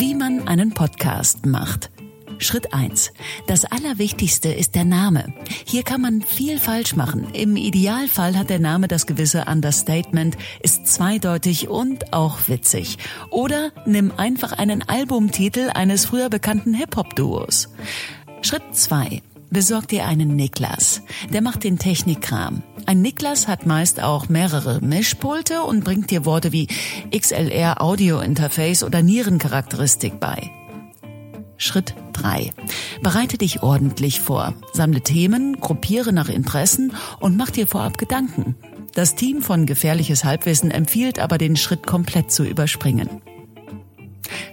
Wie man einen Podcast macht. Schritt eins: Das Allerwichtigste ist der Name. Hier kann man viel falsch machen. Im Idealfall hat der Name das gewisse Understatement, ist zweideutig und auch witzig. Oder nimm einfach einen Albumtitel eines früher bekannten Hip-Hop-Duos. Schritt zwei: Besorg dir einen Niklas. Der macht den Technikkram. Ein Niklas hat meist auch mehrere Mischpulte und bringt dir Worte wie XLR Audio Interface oder Nierencharakteristik bei. Schritt 3. Bereite dich ordentlich vor. Sammle Themen, gruppiere nach Interessen und mach dir vorab Gedanken. Das Team von Gefährliches Halbwissen empfiehlt aber den Schritt komplett zu überspringen.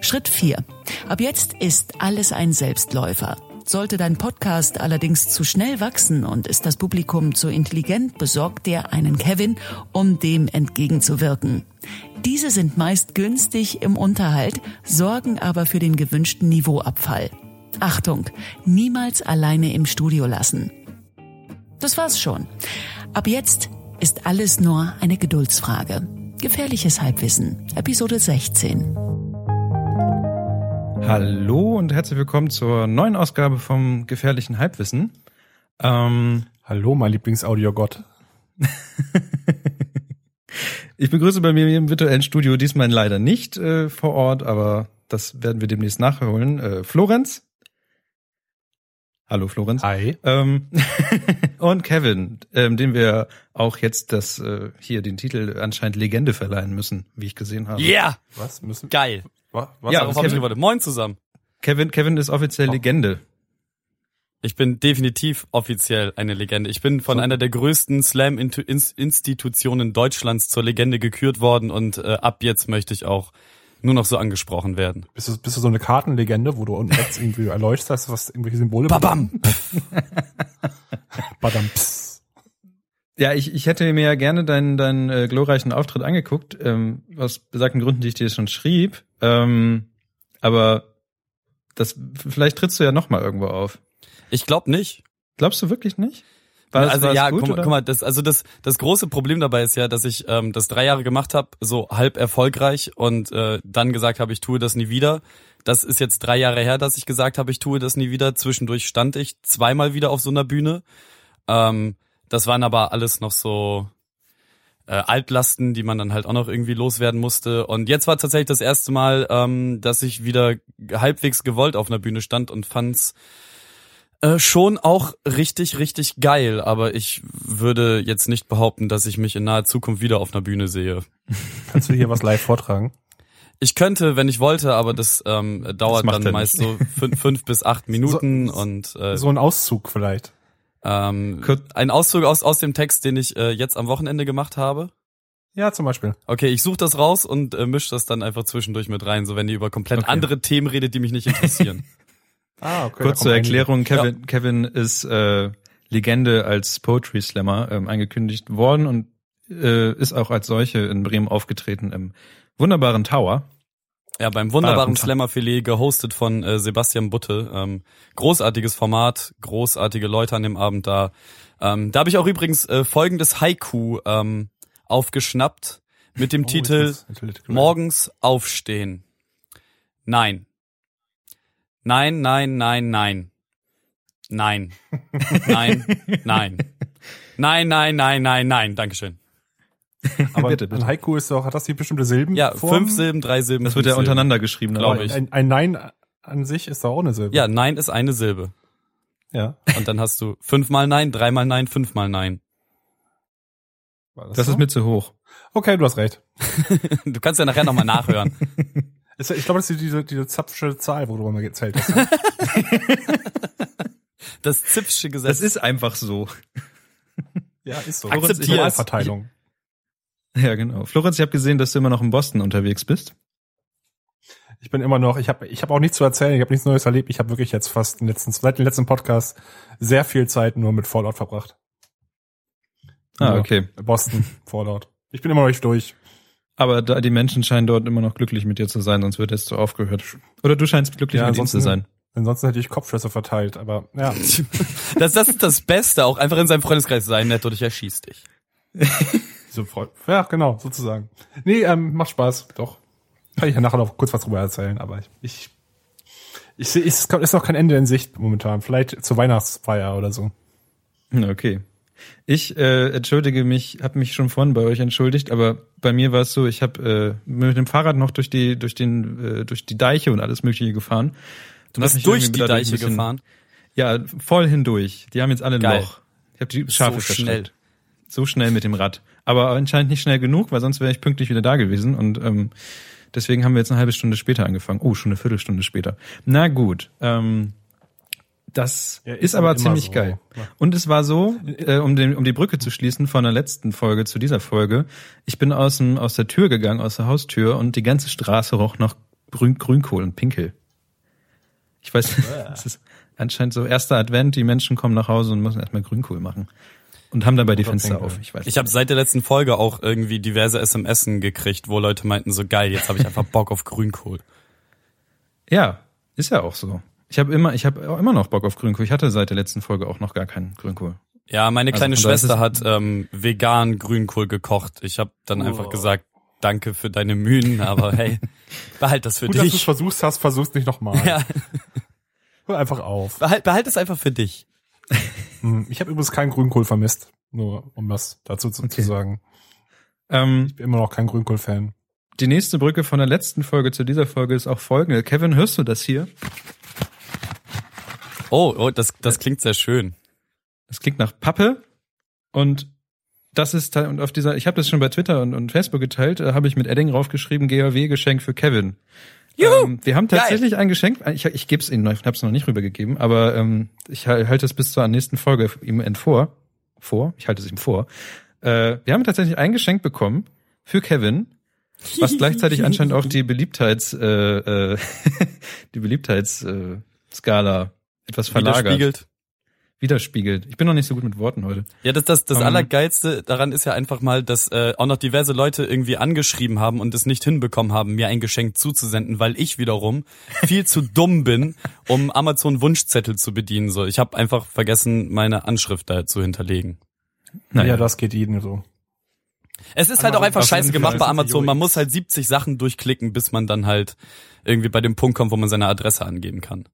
Schritt 4. Ab jetzt ist alles ein Selbstläufer. Sollte dein Podcast allerdings zu schnell wachsen und ist das Publikum zu intelligent, besorgt dir einen Kevin, um dem entgegenzuwirken. Diese sind meist günstig im Unterhalt, sorgen aber für den gewünschten Niveauabfall. Achtung, niemals alleine im Studio lassen. Das war's schon. Ab jetzt ist alles nur eine Geduldsfrage. Gefährliches Halbwissen, Episode 16. Hallo und herzlich willkommen zur neuen Ausgabe vom gefährlichen Halbwissen. Ähm, Hallo, mein Lieblingsaudioggott. ich begrüße bei mir im virtuellen Studio diesmal leider nicht äh, vor Ort, aber das werden wir demnächst nachholen. Äh, Florenz. Hallo Florenz. Hi. Ähm, und Kevin, ähm, dem wir auch jetzt das äh, hier den Titel anscheinend Legende verleihen müssen, wie ich gesehen habe. Ja. Yeah. Was müssen? Geil. Was? Was ja, darauf habe ich gewartet. Moin zusammen. Kevin, Kevin ist offiziell oh. Legende. Ich bin definitiv offiziell eine Legende. Ich bin von so. einer der größten Slam-Institutionen Deutschlands zur Legende gekürt worden und äh, ab jetzt möchte ich auch nur noch so angesprochen werden. Bist du, bist du so eine Kartenlegende, wo du unten rechts irgendwie erleuchtest, was irgendwelche Symbole Babam! Badam. Ja, ich, ich hätte mir ja gerne deinen, deinen äh, glorreichen Auftritt angeguckt, ähm, aus besagten Gründen, die ich dir schon schrieb. Ähm, aber das vielleicht trittst du ja noch mal irgendwo auf. Ich glaube nicht. Glaubst du wirklich nicht? War das, also ja, gut, guck, mal, guck mal, das also das das große Problem dabei ist ja, dass ich ähm, das drei Jahre gemacht habe, so halb erfolgreich und äh, dann gesagt habe, ich tue das nie wieder. Das ist jetzt drei Jahre her, dass ich gesagt habe, ich tue das nie wieder. Zwischendurch stand ich zweimal wieder auf so einer Bühne. Ähm, das waren aber alles noch so äh, Altlasten, die man dann halt auch noch irgendwie loswerden musste. Und jetzt war tatsächlich das erste Mal, ähm, dass ich wieder halbwegs gewollt auf einer Bühne stand und fand's äh, schon auch richtig, richtig geil. Aber ich würde jetzt nicht behaupten, dass ich mich in naher Zukunft wieder auf einer Bühne sehe. Kannst du hier was live vortragen? Ich könnte, wenn ich wollte, aber das ähm, dauert das dann meist nicht. so fünf, fünf bis acht Minuten so, und äh, so ein Auszug vielleicht. Ähm, ein Auszug aus, aus dem Text, den ich äh, jetzt am Wochenende gemacht habe. Ja, zum Beispiel. Okay, ich suche das raus und äh, mische das dann einfach zwischendurch mit rein, so wenn ihr über komplett okay. andere Themen redet, die mich nicht interessieren. ah, okay. Kurz zur Erklärung, Kevin, ja. Kevin ist äh, Legende als Poetry Slammer ähm, angekündigt worden und äh, ist auch als solche in Bremen aufgetreten im wunderbaren Tower. Ja, beim wunderbaren Slammer-Filet, gehostet von äh, Sebastian Butte. Ähm, großartiges Format, großartige Leute an dem Abend da. Ähm, da habe ich auch übrigens äh, folgendes Haiku ähm, aufgeschnappt mit dem oh, Titel Morgens aufstehen. Nein. Nein, nein, nein, nein. Nein. Nein, nein. Nein, nein, nein, nein, nein. Dankeschön. Aber bitte, bitte. ein Haiku ist doch, hat das hier bestimmte Silben? Ja, fünf Silben, drei Silben. Das wird ja untereinander geschrieben, glaube ich. Ein, ein, Nein an sich ist doch auch eine Silbe. Ja, Nein ist eine Silbe. Ja. Und dann hast du fünfmal Nein, dreimal Nein, fünfmal Nein. Das, das so? ist mir zu hoch. Okay, du hast recht. du kannst ja nachher nochmal nachhören. ich glaube, das ist diese, diese zapfsche Zahl, wo du mal gezählt hast. Ne? das Zipfsche Gesetz. Das ist einfach so. Ja, ist so. Akzeptiert. Verteilung. Ja, genau. Florenz, ich habe gesehen, dass du immer noch in Boston unterwegs bist. Ich bin immer noch, ich habe ich hab auch nichts zu erzählen, ich habe nichts Neues erlebt. Ich habe wirklich jetzt fast den letzten, seit dem letzten Podcast sehr viel Zeit nur mit Fallout verbracht. Ah, okay. Boston, Fallout. Ich bin immer noch nicht durch. Aber da, die Menschen scheinen dort immer noch glücklich mit dir zu sein, sonst wird jetzt so aufgehört. Oder du scheinst glücklich ja, mit ihnen zu sein. Ansonsten hätte ich Kopfschüsse verteilt, aber ja. das, das ist das Beste, auch einfach in seinem Freundeskreis sein, nett oder ich erschieß dich. so voll. Ja, genau, sozusagen. Nee, ähm, macht Spaß, doch. Kann ich ja nachher noch kurz was drüber erzählen, aber ich, ich, ich sehe, es ist noch kein Ende in Sicht momentan. Vielleicht zur Weihnachtsfeier oder so. Okay. Ich äh, entschuldige mich, habe mich schon vorhin bei euch entschuldigt, aber bei mir war es so, ich habe äh, mit dem Fahrrad noch durch die durch den äh, durch die Deiche und alles Mögliche gefahren. Du bist durch die Deiche bisschen, gefahren? Ja, voll hindurch. Die haben jetzt alle ein Geil. Loch. Ich habe die Schafe so schnell. So schnell mit dem Rad. Aber anscheinend nicht schnell genug, weil sonst wäre ich pünktlich wieder da gewesen und ähm, deswegen haben wir jetzt eine halbe Stunde später angefangen. Oh, schon eine Viertelstunde später. Na gut. Ähm, das ja, ist, ist aber ziemlich so. geil. Und es war so, äh, um, den, um die Brücke zu schließen von der letzten Folge zu dieser Folge, ich bin aus, dem, aus der Tür gegangen, aus der Haustür und die ganze Straße roch nach Grün, Grünkohl und Pinkel. Ich weiß, es ist anscheinend so erster Advent, die Menschen kommen nach Hause und müssen erstmal Grünkohl machen. Und haben dabei die Fenster auf. Ich weiß. Ich habe seit der letzten Folge auch irgendwie diverse SMS gekriegt, wo Leute meinten so geil, jetzt habe ich einfach Bock auf Grünkohl. Ja, ist ja auch so. Ich habe immer, ich habe auch immer noch Bock auf Grünkohl. Ich hatte seit der letzten Folge auch noch gar keinen Grünkohl. Ja, meine also kleine also, Schwester hat ähm, vegan Grünkohl gekocht. Ich habe dann oh. einfach gesagt, danke für deine Mühen, aber hey, behalt das für Gut, dich. Gut, dass du versuchst hast, versuch's nicht nochmal. Ja. Hör einfach auf. Behalt, behalt es einfach für dich. Hm, ich habe übrigens keinen Grünkohl vermisst, nur um das dazu zu, okay. zu sagen. Ähm, ich bin immer noch kein Grünkohl-Fan. Die nächste Brücke von der letzten Folge zu dieser Folge ist auch folgende. Kevin, hörst du das hier? Oh, oh, das, das klingt sehr schön. Das klingt nach Pappe und das ist und auf dieser, ich habe das schon bei Twitter und, und Facebook geteilt, da habe ich mit Edding raufgeschrieben, GAW-Geschenk für Kevin. Juhu, ähm, wir haben tatsächlich Geil. ein Geschenk, ich, ich gebe es Ihnen, ich habe es noch nicht rübergegeben, aber ähm, ich halte es bis zur nächsten Folge ihm vor, vor, ich halte es ihm vor. Äh, wir haben tatsächlich ein Geschenk bekommen für Kevin, was gleichzeitig anscheinend auch die Beliebtheits, äh, äh, die Beliebtheitsskala äh, etwas verlagert. Widerspiegelt. Ich bin noch nicht so gut mit Worten heute. Ja, das, das, das um, Allergeilste daran ist ja einfach mal, dass äh, auch noch diverse Leute irgendwie angeschrieben haben und es nicht hinbekommen haben, mir ein Geschenk zuzusenden, weil ich wiederum viel zu dumm bin, um Amazon Wunschzettel zu bedienen. So, ich habe einfach vergessen, meine Anschrift da zu hinterlegen. Naja, das geht jedem so. Es ist halt auch einfach scheiße gemacht bei Amazon. Man muss halt 70 Sachen durchklicken, bis man dann halt irgendwie bei dem Punkt kommt, wo man seine Adresse angeben kann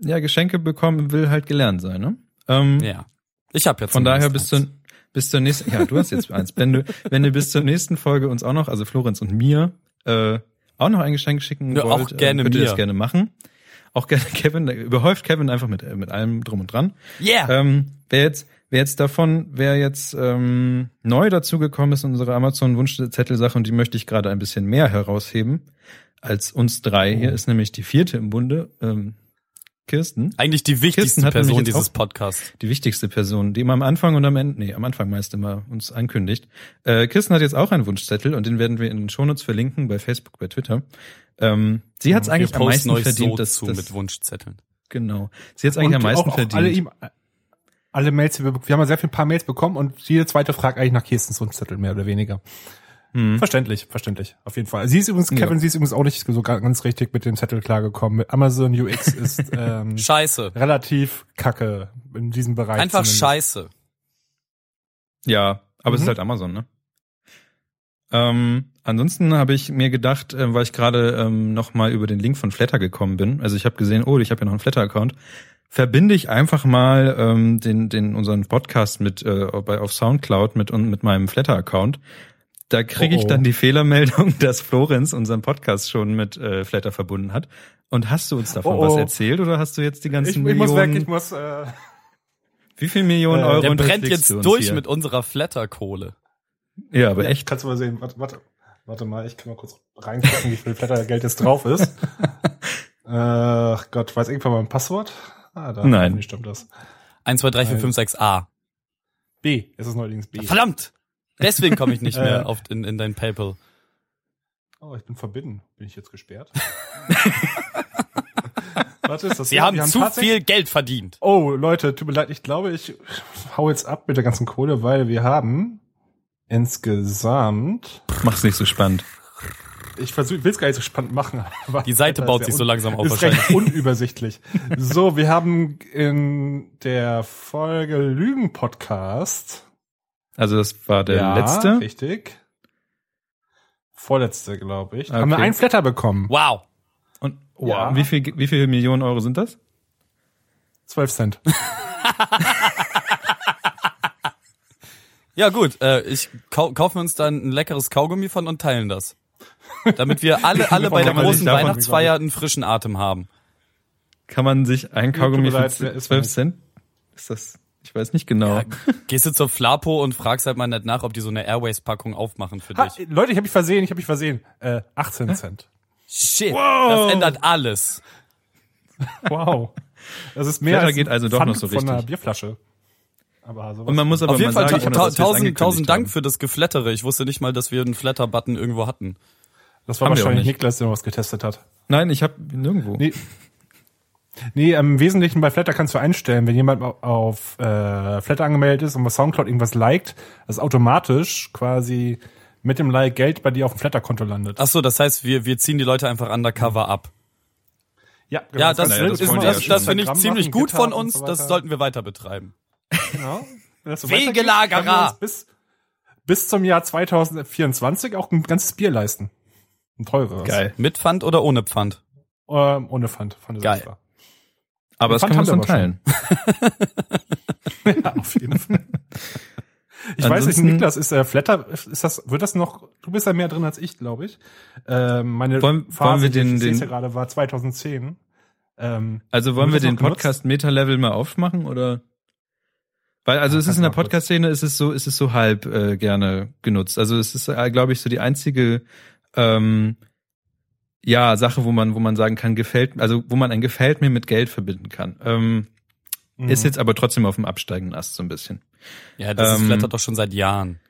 ja, Geschenke bekommen will halt gelernt sein, ne? Ähm, ja. Ich habe jetzt. Von daher bis zur, bis zur nächsten, ja, du hast jetzt eins. Wenn du, wenn du bis zur nächsten Folge uns auch noch, also Florenz und mir, äh, auch noch ein Geschenk schicken ja, wollt, auch gerne äh, könnt ihr mir. das gerne machen. Auch gerne Kevin, überhäuft Kevin einfach mit, mit allem drum und dran. Yeah! Ähm, wer jetzt, wer jetzt davon, wer jetzt ähm, neu dazugekommen ist in unsere Amazon-Wunschzettel-Sache und die möchte ich gerade ein bisschen mehr herausheben als uns drei. Oh. Hier ist nämlich die vierte im Bunde. Ähm, Kirsten. Eigentlich die wichtigste Person dieses Podcasts. Die wichtigste Person, die immer am Anfang und am Ende, nee, am Anfang meist immer uns ankündigt. Äh, Kirsten hat jetzt auch einen Wunschzettel und den werden wir in den Shownotes verlinken bei Facebook, bei Twitter. Ähm, sie hat es eigentlich am meisten verdient, so dass, zu dass, mit Wunschzetteln. Genau. Sie hat es eigentlich am meisten auch, verdient. Alle, ihm, alle Mails, wir, wir haben ja sehr viel paar Mails bekommen und jede zweite fragt eigentlich nach Kirstens Wunschzettel mehr oder weniger. Hm. Verständlich, verständlich, auf jeden Fall. Sie ist übrigens, Kevin, ja. sie ist übrigens auch nicht so ganz richtig mit dem Zettel klargekommen. Mit Amazon UX ist ähm, scheiße. relativ kacke in diesem Bereich. Einfach zumindest. scheiße. Ja, aber mhm. es ist mhm. halt Amazon, ne? Ähm, ansonsten habe ich mir gedacht, äh, weil ich gerade ähm, noch mal über den Link von Flatter gekommen bin. Also ich habe gesehen, oh, ich habe ja noch einen Flatter-Account. Verbinde ich einfach mal ähm, den, den unseren Podcast mit äh, bei auf SoundCloud mit mit meinem Flatter-Account da kriege ich oh, oh. dann die Fehlermeldung, dass Florenz unseren Podcast schon mit äh, Flatter verbunden hat. Und hast du uns davon oh, oh. was erzählt oder hast du jetzt die ganzen ich, ich Millionen? Muss weg, ich muss. Äh, Wie viel Millionen äh, Euro? Der brennt jetzt durch hier? mit unserer Flatterkohle. Ja, aber echt. Kannst du mal sehen. Warte, warte, warte mal, ich kann mal kurz reingucken, wie viel Flattergeld jetzt drauf ist. Ach äh, Gott, weiß irgendwann mal ein Passwort? Ah, da Nein. stimmt das. 1, 2, 3, 4, 5, 6, A. B. Es ist neuerdings B. Verdammt! Deswegen komme ich nicht mehr auf in, in dein PayPal. Oh, ich bin verbinden. Bin ich jetzt gesperrt? Warte, ist das Sie haben, haben zu viel Geld verdient. Oh, Leute, tut mir leid, ich glaube, ich hau jetzt ab mit der ganzen Kohle, weil wir haben insgesamt. Mach's nicht so spannend. Ich versuch, will's gar nicht so spannend machen. Die Seite baut sich so langsam auf ist wahrscheinlich. unübersichtlich. so, wir haben in der Folge Lügen Podcast also das war der ja, letzte. Richtig. Vorletzte, glaube ich. Okay. Haben wir einen Flatter bekommen. Wow. Und wow, ja. wie viel wie viele Millionen Euro sind das? 12 Cent. ja gut, äh, ich kau kaufen wir uns dann ein leckeres Kaugummi von und teilen das. Damit wir alle alle bei der großen Weihnachtsfeier einen frischen Atem haben. Kann man sich ein Kaugummi für 12 Cent? Ist das ich weiß nicht genau. Ja, gehst du zur Flapo und fragst halt mal nicht nach, ob die so eine Airways-Packung aufmachen für ha, dich. Leute, ich habe mich versehen, ich habe mich versehen. Äh, 18 Cent. Shit, wow. das ändert alles. Wow. Das ist mehr als geht also doch noch so richtig. von einer Bierflasche. Aber und man muss aber Auf jeden Fall sagen, ta tausend, tausend Dank für das Geflattere. Ich wusste nicht mal, dass wir einen Flatter-Button irgendwo hatten. Das war haben wahrscheinlich Niklas, der was getestet hat. Nein, ich habe nirgendwo. Nee. Nee, im Wesentlichen bei Flatter kannst du einstellen, wenn jemand auf äh, Flatter angemeldet ist und bei Soundcloud irgendwas liked, dass automatisch quasi mit dem Like Geld bei dir auf dem Flatter-Konto landet. Ach so, das heißt, wir, wir ziehen die Leute einfach undercover ab. Ja, genau. ja das, das, das, das, das finde ich ziemlich gut von uns. So das sollten wir weiter betreiben. Genau. So Wegelagerer! Bis, bis zum Jahr 2024 auch ein ganzes Bier leisten. Ein teureres. Geil. Mit Pfand oder ohne Pfand? Ähm, ohne Pfand. Pfand Geil. Extra. Aber es kann man schon teilen. ja, auf jeden Fall. Ich weiß nicht, Niklas, ist der Flatter, ist das, wird das noch, du bist da mehr drin als ich, glaube ich. Ähm, meine wollen, Phase, wollen wir den, die ich den, gerade war 2010. Ähm, also wollen wir den Podcast Meta Level mal aufmachen oder? Weil also ja, es ist in der Podcast Szene ist es so ist es so halb äh, gerne genutzt. Also es ist äh, glaube ich so die einzige ähm, ja, Sache, wo man, wo man sagen kann, gefällt, also wo man ein gefällt mir mit Geld verbinden kann. Ähm, mhm. Ist jetzt aber trotzdem auf dem absteigenden Ast so ein bisschen. Ja, das ähm, flattert doch schon seit Jahren.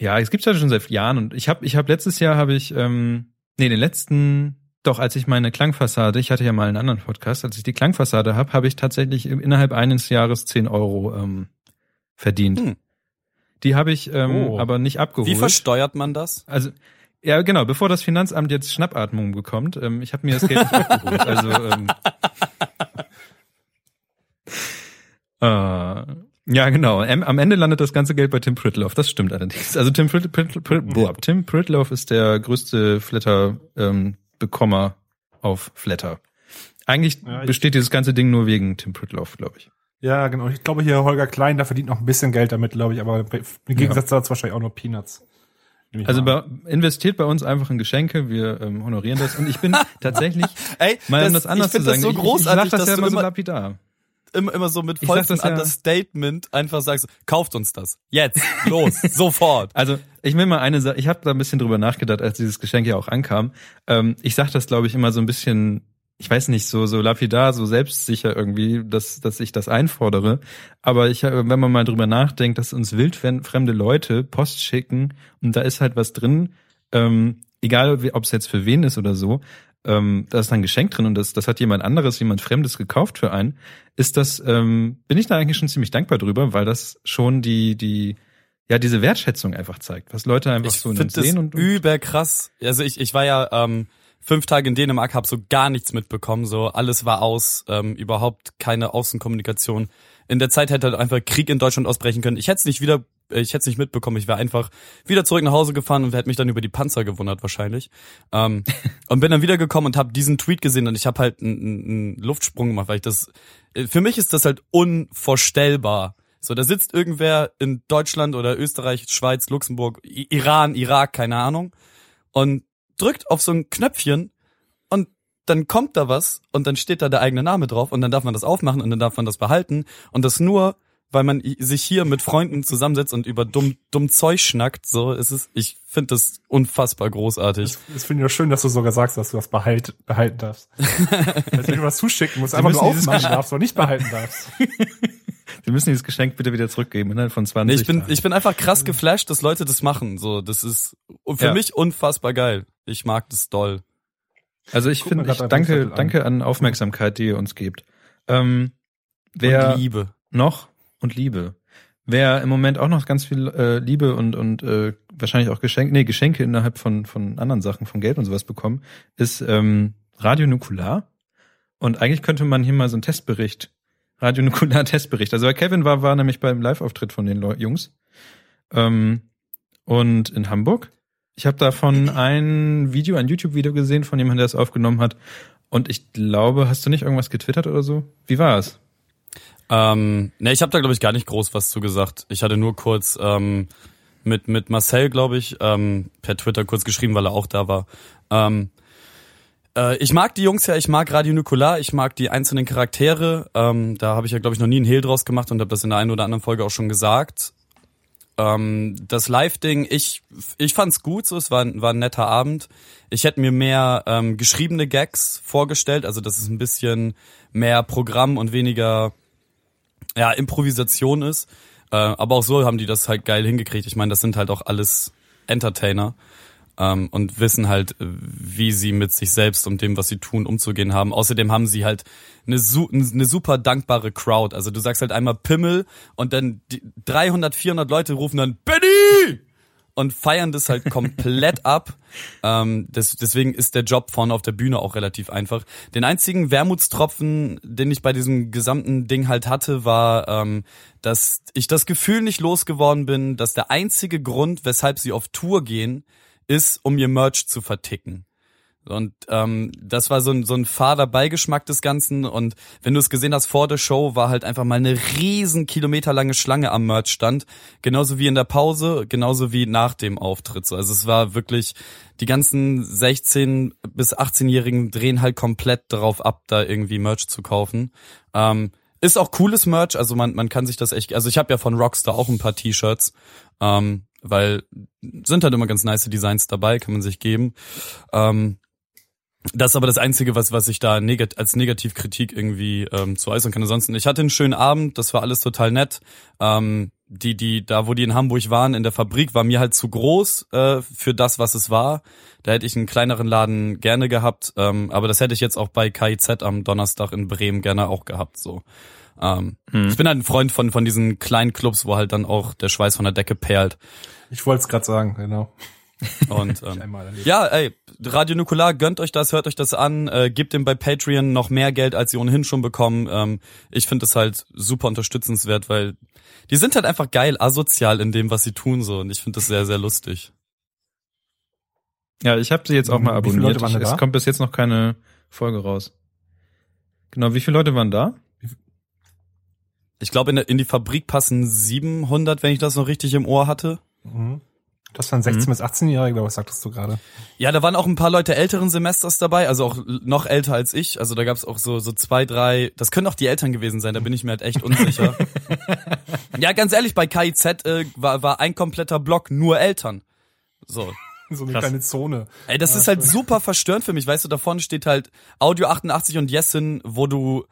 Ja, es gibt's ja schon seit Jahren und ich habe, ich habe letztes Jahr habe ich, ähm, nee, den letzten, doch, als ich meine Klangfassade, ich hatte ja mal einen anderen Podcast, als ich die Klangfassade habe, habe ich tatsächlich innerhalb eines Jahres 10 Euro ähm, verdient. Hm. Die habe ich ähm, oh. aber nicht abgeholt. Wie versteuert man das? Also ja, genau, bevor das Finanzamt jetzt Schnappatmung bekommt, ähm, ich habe mir das Geld nicht abgeholt. Also ähm, äh, ja, genau. Am Ende landet das ganze Geld bei Tim Pritloff. Das stimmt allerdings. Also Tim, Prit, Prit, Prit, boah, Tim Pritloff ist der größte Flatter-Bekommer ähm, auf Flatter. Eigentlich ja, besteht dieses ganze Ding nur wegen Tim Pritloff, glaube ich. Ja, genau. Ich glaube hier Holger Klein, da verdient noch ein bisschen Geld damit, glaube ich, aber im Gegensatz ja. dazu wahrscheinlich auch nur Peanuts. Also bei, investiert bei uns einfach in Geschenke, wir ähm, honorieren das. Und ich bin tatsächlich, Ey, mal um das, das anders zu sagen, das so großartig, ich, ich das ja immer so lapidar. Immer, immer so mit vollstem ja, Understatement einfach sagst, kauft uns das. Jetzt, los, sofort. Also ich will mal eine Sache, ich habe da ein bisschen drüber nachgedacht, als dieses Geschenk ja auch ankam. Ähm, ich sag das, glaube ich, immer so ein bisschen ich weiß nicht, so, so lapidar, so selbstsicher irgendwie, dass, dass ich das einfordere. Aber ich, wenn man mal drüber nachdenkt, dass uns wildfremde Leute Post schicken und da ist halt was drin, ähm, egal ob es jetzt für wen ist oder so, ähm, da ist ein Geschenk drin und das, das hat jemand anderes, jemand Fremdes gekauft für einen, ist das, ähm, bin ich da eigentlich schon ziemlich dankbar drüber, weil das schon die, die, ja, diese Wertschätzung einfach zeigt, was Leute einfach ich so sehen und, und überkrass. Also ich, ich war ja, ähm, fünf Tage in Dänemark, habe so gar nichts mitbekommen, so alles war aus, ähm, überhaupt keine Außenkommunikation. In der Zeit hätte halt einfach Krieg in Deutschland ausbrechen können. Ich hätte es nicht wieder, äh, ich hätte es nicht mitbekommen. Ich wäre einfach wieder zurück nach Hause gefahren und hätte mich dann über die Panzer gewundert wahrscheinlich. Ähm, und bin dann wiedergekommen und habe diesen Tweet gesehen und ich habe halt einen, einen Luftsprung gemacht, weil ich das, äh, für mich ist das halt unvorstellbar. So, da sitzt irgendwer in Deutschland oder Österreich, Schweiz, Luxemburg, Iran, Irak, keine Ahnung. Und drückt auf so ein Knöpfchen und dann kommt da was und dann steht da der eigene Name drauf und dann darf man das aufmachen und dann darf man das behalten und das nur, weil man sich hier mit Freunden zusammensetzt und über dumm, dumm Zeug schnackt, so ist es, ich finde das unfassbar großartig. Das finde ich ja schön, dass du sogar sagst, dass du das behalt, behalten darfst. dass du was zuschicken musst, einfach nur aufmachen darfst, aber nicht behalten darfst. Wir müssen dieses Geschenk bitte wieder zurückgeben, ne, von 20. Nee, ich bin, ich bin einfach krass geflasht, dass Leute das machen, so, das ist für ja. mich unfassbar geil. Ich mag das doll. Also ich finde, ich danke, danke an Aufmerksamkeit, die ihr uns gebt. Ähm, wer und Liebe. Noch und Liebe. Wer im Moment auch noch ganz viel äh, Liebe und und äh, wahrscheinlich auch Geschenke, nee, Geschenke innerhalb von von anderen Sachen, von Geld und sowas bekommen, ist ähm, Radio Nukular. Und eigentlich könnte man hier mal so einen Testbericht, Radio Nukular Testbericht. Also Kevin war war nämlich beim Live-Auftritt von den Jungs ähm, und in Hamburg Ich habe davon ein Video, ein YouTube-Video gesehen von jemandem, der es aufgenommen hat. Und ich glaube, hast du nicht irgendwas getwittert oder so? Wie war es? Ähm, ne, ich habe da glaube ich gar nicht groß was zu gesagt. Ich hatte nur kurz ähm, mit mit Marcel, glaube ich, ähm, per Twitter kurz geschrieben, weil er auch da war. Ähm, äh, ich mag die Jungs ja, ich mag Radio Nukular, ich mag die einzelnen Charaktere. Ähm, da habe ich ja glaube ich noch nie einen Hehl draus gemacht und habe das in der einen oder anderen Folge auch schon gesagt. Ähm, das Live-Ding, ich ich fand's gut, so es war, war ein netter Abend. Ich hätte mir mehr ähm, geschriebene Gags vorgestellt, also dass es ein bisschen mehr Programm und weniger ja, Improvisation ist. Äh, aber auch so haben die das halt geil hingekriegt. Ich meine, das sind halt auch alles Entertainer ähm, und wissen halt, wie sie mit sich selbst und dem, was sie tun, umzugehen haben. Außerdem haben sie halt eine, su eine super dankbare Crowd. Also du sagst halt einmal Pimmel und dann die 300, 400 Leute rufen dann Benny! und feiern das halt komplett ab. Ähm, das, deswegen ist der Job vorne auf der Bühne auch relativ einfach. Den einzigen Wermutstropfen, den ich bei diesem gesamten Ding halt hatte, war, ähm, dass ich das Gefühl nicht losgeworden bin, dass der einzige Grund, weshalb sie auf Tour gehen, ist, um ihr Merch zu verticken. Und ähm, das war so ein, so ein fader Beigeschmack des Ganzen. Und wenn du es gesehen hast vor der Show, war halt einfach mal eine riesen kilometerlange Schlange am Merchstand. Genauso wie in der Pause, genauso wie nach dem Auftritt. So, Also es war wirklich, die ganzen 16- bis 18-Jährigen drehen halt komplett darauf ab, da irgendwie Merch zu kaufen. Ähm, ist auch cooles Merch, also man, man kann sich das echt, also ich habe ja von Rockstar auch ein paar T-Shirts, ähm, weil sind halt immer ganz nice Designs dabei, kann man sich geben. Ähm, das ist aber das Einzige, was, was ich da negat als Negativkritik irgendwie ähm, zu äußern kann. Ansonsten, ich hatte einen schönen Abend, das war alles total nett. Ähm, die, die, da wo die in Hamburg waren, in der Fabrik, war mir halt zu groß äh, für das, was es war. Da hätte ich einen kleineren Laden gerne gehabt, ähm, aber das hätte ich jetzt auch bei KIZ am Donnerstag in Bremen gerne auch gehabt. So. Ähm, hm. Ich bin halt ein Freund von, von diesen kleinen Clubs, wo halt dann auch der Schweiß von der Decke perlt. Ich wollte es gerade sagen, genau. Und ähm, ja, ey, Radio Nukular, gönnt euch das, hört euch das an, äh, gebt dem bei Patreon noch mehr Geld, als sie ohnehin schon bekommen. Ähm, ich finde es halt super unterstützenswert, weil die sind halt einfach geil, asozial in dem, was sie tun so. Und ich finde das sehr, sehr lustig. Ja, ich habe sie jetzt auch mal abonniert. Ich, es kommt bis jetzt noch keine Folge raus. Genau, wie viele Leute waren da? Ich glaube, in, in die Fabrik passen 700, wenn ich das noch richtig im Ohr hatte. Mhm. Das waren 16 mhm. bis 18-Jährige, was sagtest du gerade? Ja, da waren auch ein paar Leute älteren Semesters dabei, also auch noch älter als ich. Also da gab's auch so so zwei, drei. Das können auch die Eltern gewesen sein. Da bin ich mir halt echt unsicher. ja, ganz ehrlich, bei KIZ äh, war war ein kompletter Block nur Eltern. So. So eine Krass. kleine Zone. Ey, das ja, ist halt super verstörend für mich. Weißt du, da vorne steht halt Audio 88 und Yesin, wo du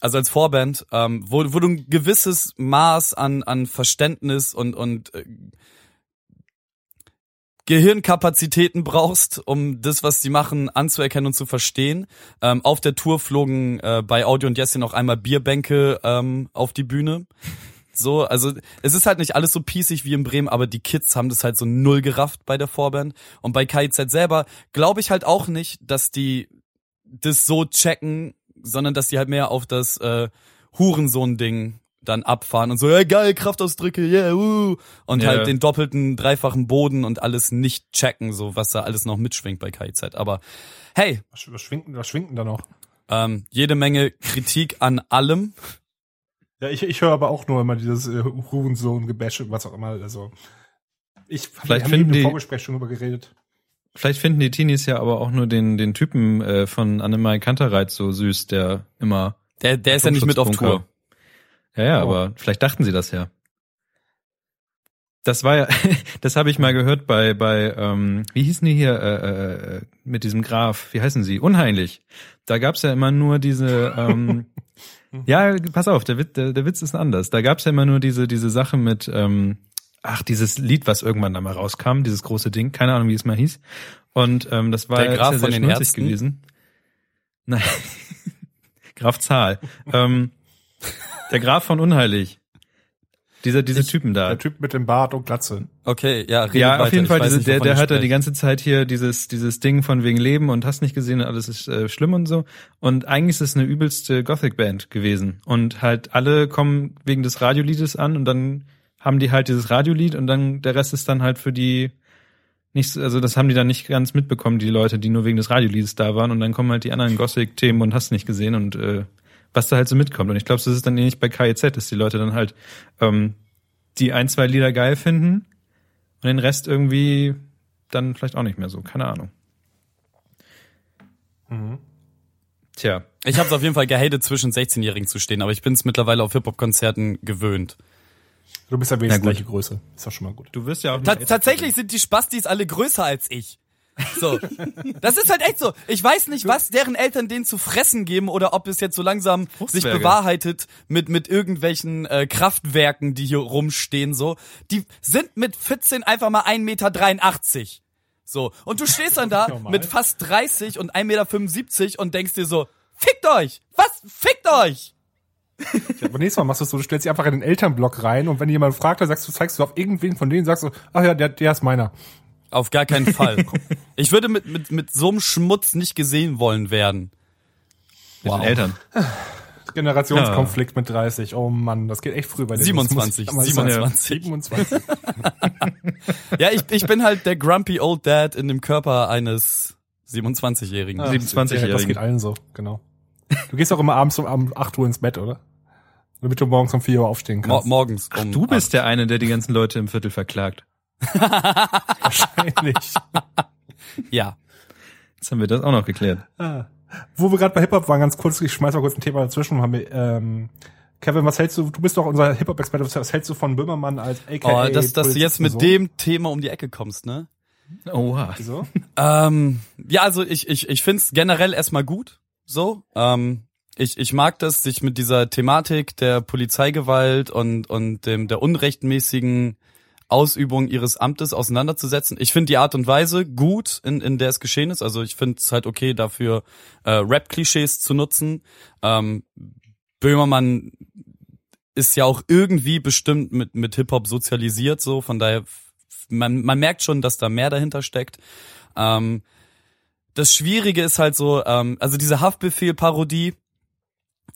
also als Vorband, ähm, wo, wo du ein gewisses Maß an, an Verständnis und, und äh, Gehirnkapazitäten brauchst, um das, was die machen, anzuerkennen und zu verstehen. Ähm, auf der Tour flogen äh, bei Audio und Jessin auch einmal Bierbänke ähm, auf die Bühne. So, also es ist halt nicht alles so pießig wie in Bremen, aber die Kids haben das halt so null gerafft bei der Vorband. Und bei KIZ selber glaube ich halt auch nicht, dass die das so checken, sondern dass die halt mehr auf das äh, Hurensohn-Ding dann abfahren und so, ja geil, Kraftausdrücke, yeah, uh, und yeah. halt den doppelten, dreifachen Boden und alles nicht checken, so was da alles noch mitschwingt bei KIZ. Aber hey. Was, was schwingt, was schwingt denn da noch? Ähm, jede Menge Kritik an allem. Ja, ich, ich höre aber auch nur immer dieses äh, Hurensohn-Gebäsche, was auch immer, also. Ich vielleicht haben finden die Vorgespräch schon drüber geredet. Vielleicht finden die Teenies ja aber auch nur den, den Typen äh, von Annemai Kantereit so süß, der immer. Der, der ist ja nicht mit auf Tour. Ja, ja, oh. aber vielleicht dachten sie das ja. Das war ja, das habe ich mal gehört bei, bei, ähm, wie hießen die hier, äh, äh, äh, mit diesem Graf, wie heißen sie? Unheimlich. Da gab's ja immer nur diese, ähm, ja, pass auf, der Witz, der, der Witz ist anders. Da gab's ja immer nur diese, diese Sache mit, ähm, ach, dieses Lied, was irgendwann da mal rauskam, dieses große Ding, keine Ahnung, wie es mal hieß. Und ähm, das war der Graf sehr, sehr von den gewesen. Nein, Graf Zahl. ähm, der Graf von Unheilig. Dieser, diese ich, Typen da. Der Typ mit dem Bart und Glatze. Okay, ja, redet Ja, auf weiter. jeden Fall, diese, nicht, der, der hat da die ganze Zeit hier dieses, dieses Ding von wegen Leben und hast nicht gesehen und alles ist äh, schlimm und so. Und eigentlich ist es eine übelste Gothic-Band gewesen. Und halt alle kommen wegen des Radioliedes an und dann haben die halt dieses Radiolied und dann der Rest ist dann halt für die nicht, also das haben die dann nicht ganz mitbekommen, die Leute, die nur wegen des Radioliedes da waren und dann kommen halt die anderen Gothic-Themen und hast nicht gesehen und äh, was da halt so mitkommt. Und ich glaube, das ist dann ähnlich bei KIZ, dass die Leute dann halt ähm, die ein, zwei Lieder geil finden und den Rest irgendwie dann vielleicht auch nicht mehr so, keine Ahnung. Mhm. Tja. Ich habe es auf jeden Fall gehatet, zwischen 16-Jährigen zu stehen, aber ich bin es mittlerweile auf Hip-Hop-Konzerten gewöhnt. Du bist ja wenigstens gleiche Größe. Ist doch schon mal gut. Du wirst ja auch Ta tatsächlich sind die Spastis alle größer als ich. So. Das ist halt echt so. Ich weiß nicht, was deren Eltern denen zu fressen geben oder ob es jetzt so langsam sich bewahrheitet mit, mit irgendwelchen äh, Kraftwerken, die hier rumstehen, so. Die sind mit 14 einfach mal 1,83 Meter. So. Und du stehst dann da mit fast 30 und 1,75 Meter und denkst dir so, fickt euch! Was? Fickt euch! Ja, aber nächstes Mal machst du es so, du stellst dich einfach in den Elternblock rein und wenn jemand fragt, dann sagst du, zeigst du auf irgendwen von denen, sagst du, ach ja, der, der ist meiner. Auf gar keinen Fall. Ich würde mit, mit, mit so einem Schmutz nicht gesehen wollen werden. Mit wow. den Eltern. Generationskonflikt ja. mit 30. Oh Mann, das geht echt früh bei dir. 27. 27. 27. ja, ich, ich bin halt der grumpy old dad in dem Körper eines 27-Jährigen. Ah, 27-Jährigen. Das geht allen so, genau. Du gehst auch immer abends um 8 Uhr ins Bett, oder? Damit du morgens um 4 Uhr aufstehen kannst. Mo morgens. Um Ach, du bist 8. der eine, der die ganzen Leute im Viertel verklagt. Wahrscheinlich. ja. Jetzt haben wir das auch noch geklärt. Ah. Wo wir gerade bei Hip-Hop waren, ganz kurz, ich schmeiß mal kurz ein Thema dazwischen. Haben wir, ähm, Kevin, was hältst du, du bist doch unser Hip-Hop-Experte, was hältst du von Böhmermann als AKA? Oh, dass, dass du jetzt mit so? dem Thema um die Ecke kommst, ne? Oha. Wieso? ähm, ja, also ich, ich, ich find's generell erstmal gut, so. Ähm, ich, ich mag das, sich mit dieser Thematik der Polizeigewalt und, und dem, der unrechtmäßigen Ausübung ihres Amtes auseinanderzusetzen. Ich finde die Art und Weise gut, in, in der es geschehen ist. Also ich finde es halt okay, dafür äh, Rap-Klischees zu nutzen. Ähm, Böhmermann ist ja auch irgendwie bestimmt mit, mit Hip-Hop sozialisiert, so von daher, man, man merkt schon, dass da mehr dahinter steckt. Ähm, das Schwierige ist halt so, ähm, also diese Haftbefehl-Parodie,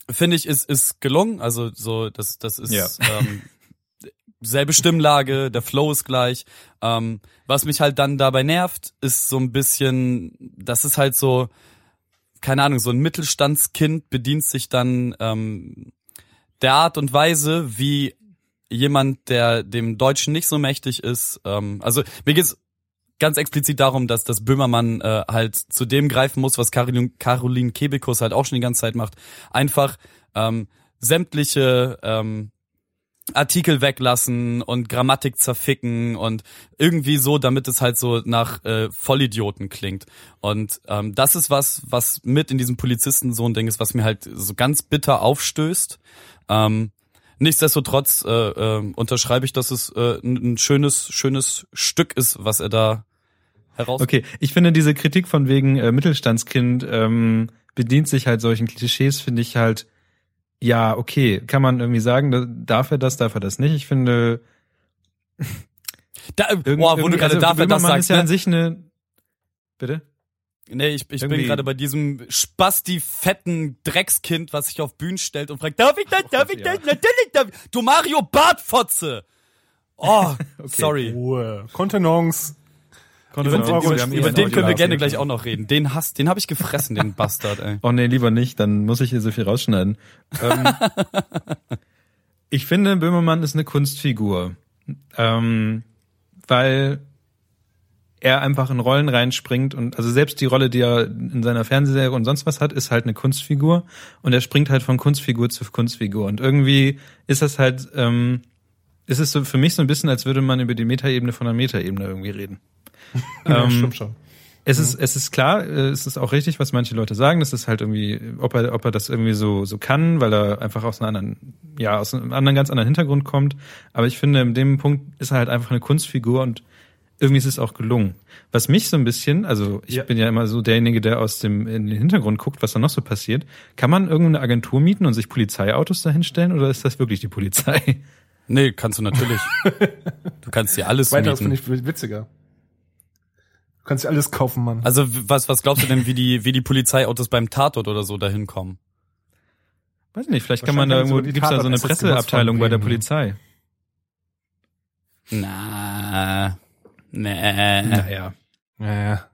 finde ich, ist, ist gelungen. Also so, das, das ist ja. ähm, selbe Stimmlage, der Flow ist gleich. Ähm, was mich halt dann dabei nervt, ist so ein bisschen, das ist halt so, keine Ahnung, so ein Mittelstandskind bedient sich dann ähm, der Art und Weise, wie jemand, der dem Deutschen nicht so mächtig ist. Ähm, also mir geht's ganz explizit darum, dass das Böhmermann äh, halt zu dem greifen muss, was Caroline, Caroline Kebekus halt auch schon die ganze Zeit macht. Einfach ähm, sämtliche ähm, Artikel weglassen und Grammatik zerficken und irgendwie so, damit es halt so nach äh, Vollidioten klingt. Und ähm, das ist was, was mit in diesem Polizisten so ein Ding ist, was mir halt so ganz bitter aufstößt. Ähm, nichtsdestotrotz äh, äh, unterschreibe ich, dass es äh, ein schönes, schönes Stück ist, was er da heraus. Okay, ich finde diese Kritik von wegen äh, Mittelstandskind ähm, bedient sich halt solchen Klischees, finde ich halt ja, okay, kann man irgendwie sagen, darf er das, darf er das nicht? Ich finde. Da, boah, wo du gerade also, darf er das sagst. ist ja ne? an sich eine. Bitte? Nee, ich, ich bin gerade bei diesem Spasti fetten Dreckskind, was sich auf Bühnen stellt und fragt, darf ich das, darf ich das, natürlich darf ich. Du Mario Bartfotze! Oh, okay. sorry. Ruhe. Kontenance. Über, den, über den können wir gerne gleich auch noch reden. Den hast, den habe ich gefressen, den Bastard, ey. Oh nee, lieber nicht, dann muss ich hier so viel rausschneiden. Ähm, ich finde, Böhmermann ist eine Kunstfigur. Ähm, weil er einfach in Rollen reinspringt und also selbst die Rolle, die er in seiner Fernsehserie und sonst was hat, ist halt eine Kunstfigur und er springt halt von Kunstfigur zu Kunstfigur und irgendwie ist das halt, ähm, ist es so für mich so ein bisschen, als würde man über die Metaebene von einer Metaebene irgendwie reden. ja, ähm, stimmt schon. Es ist, mhm. es ist klar, äh, es ist auch richtig, was manche Leute sagen. Das ist halt irgendwie, ob er, ob er das irgendwie so, so kann, weil er einfach aus einer anderen, ja, aus einem anderen, ganz anderen Hintergrund kommt. Aber ich finde, in dem Punkt ist er halt einfach eine Kunstfigur und irgendwie ist es auch gelungen. Was mich so ein bisschen, also ich ja. bin ja immer so derjenige, der aus dem in den Hintergrund guckt, was da noch so passiert. Kann man irgendeine Agentur mieten und sich Polizeiautos dahinstellen oder ist das wirklich die Polizei? Nee, kannst du natürlich. du kannst dir alles Weiteres mieten. finde ich witziger. Du kannst dir alles kaufen, Mann. Also was, was glaubst du denn, wie die, wie die Polizeiautos beim Tatort oder so dahin kommen? Weiß nicht, vielleicht kann man da irgendwo, gibt's da so eine Presseabteilung bei der Polizei. Na. Nee. Naja. Naja.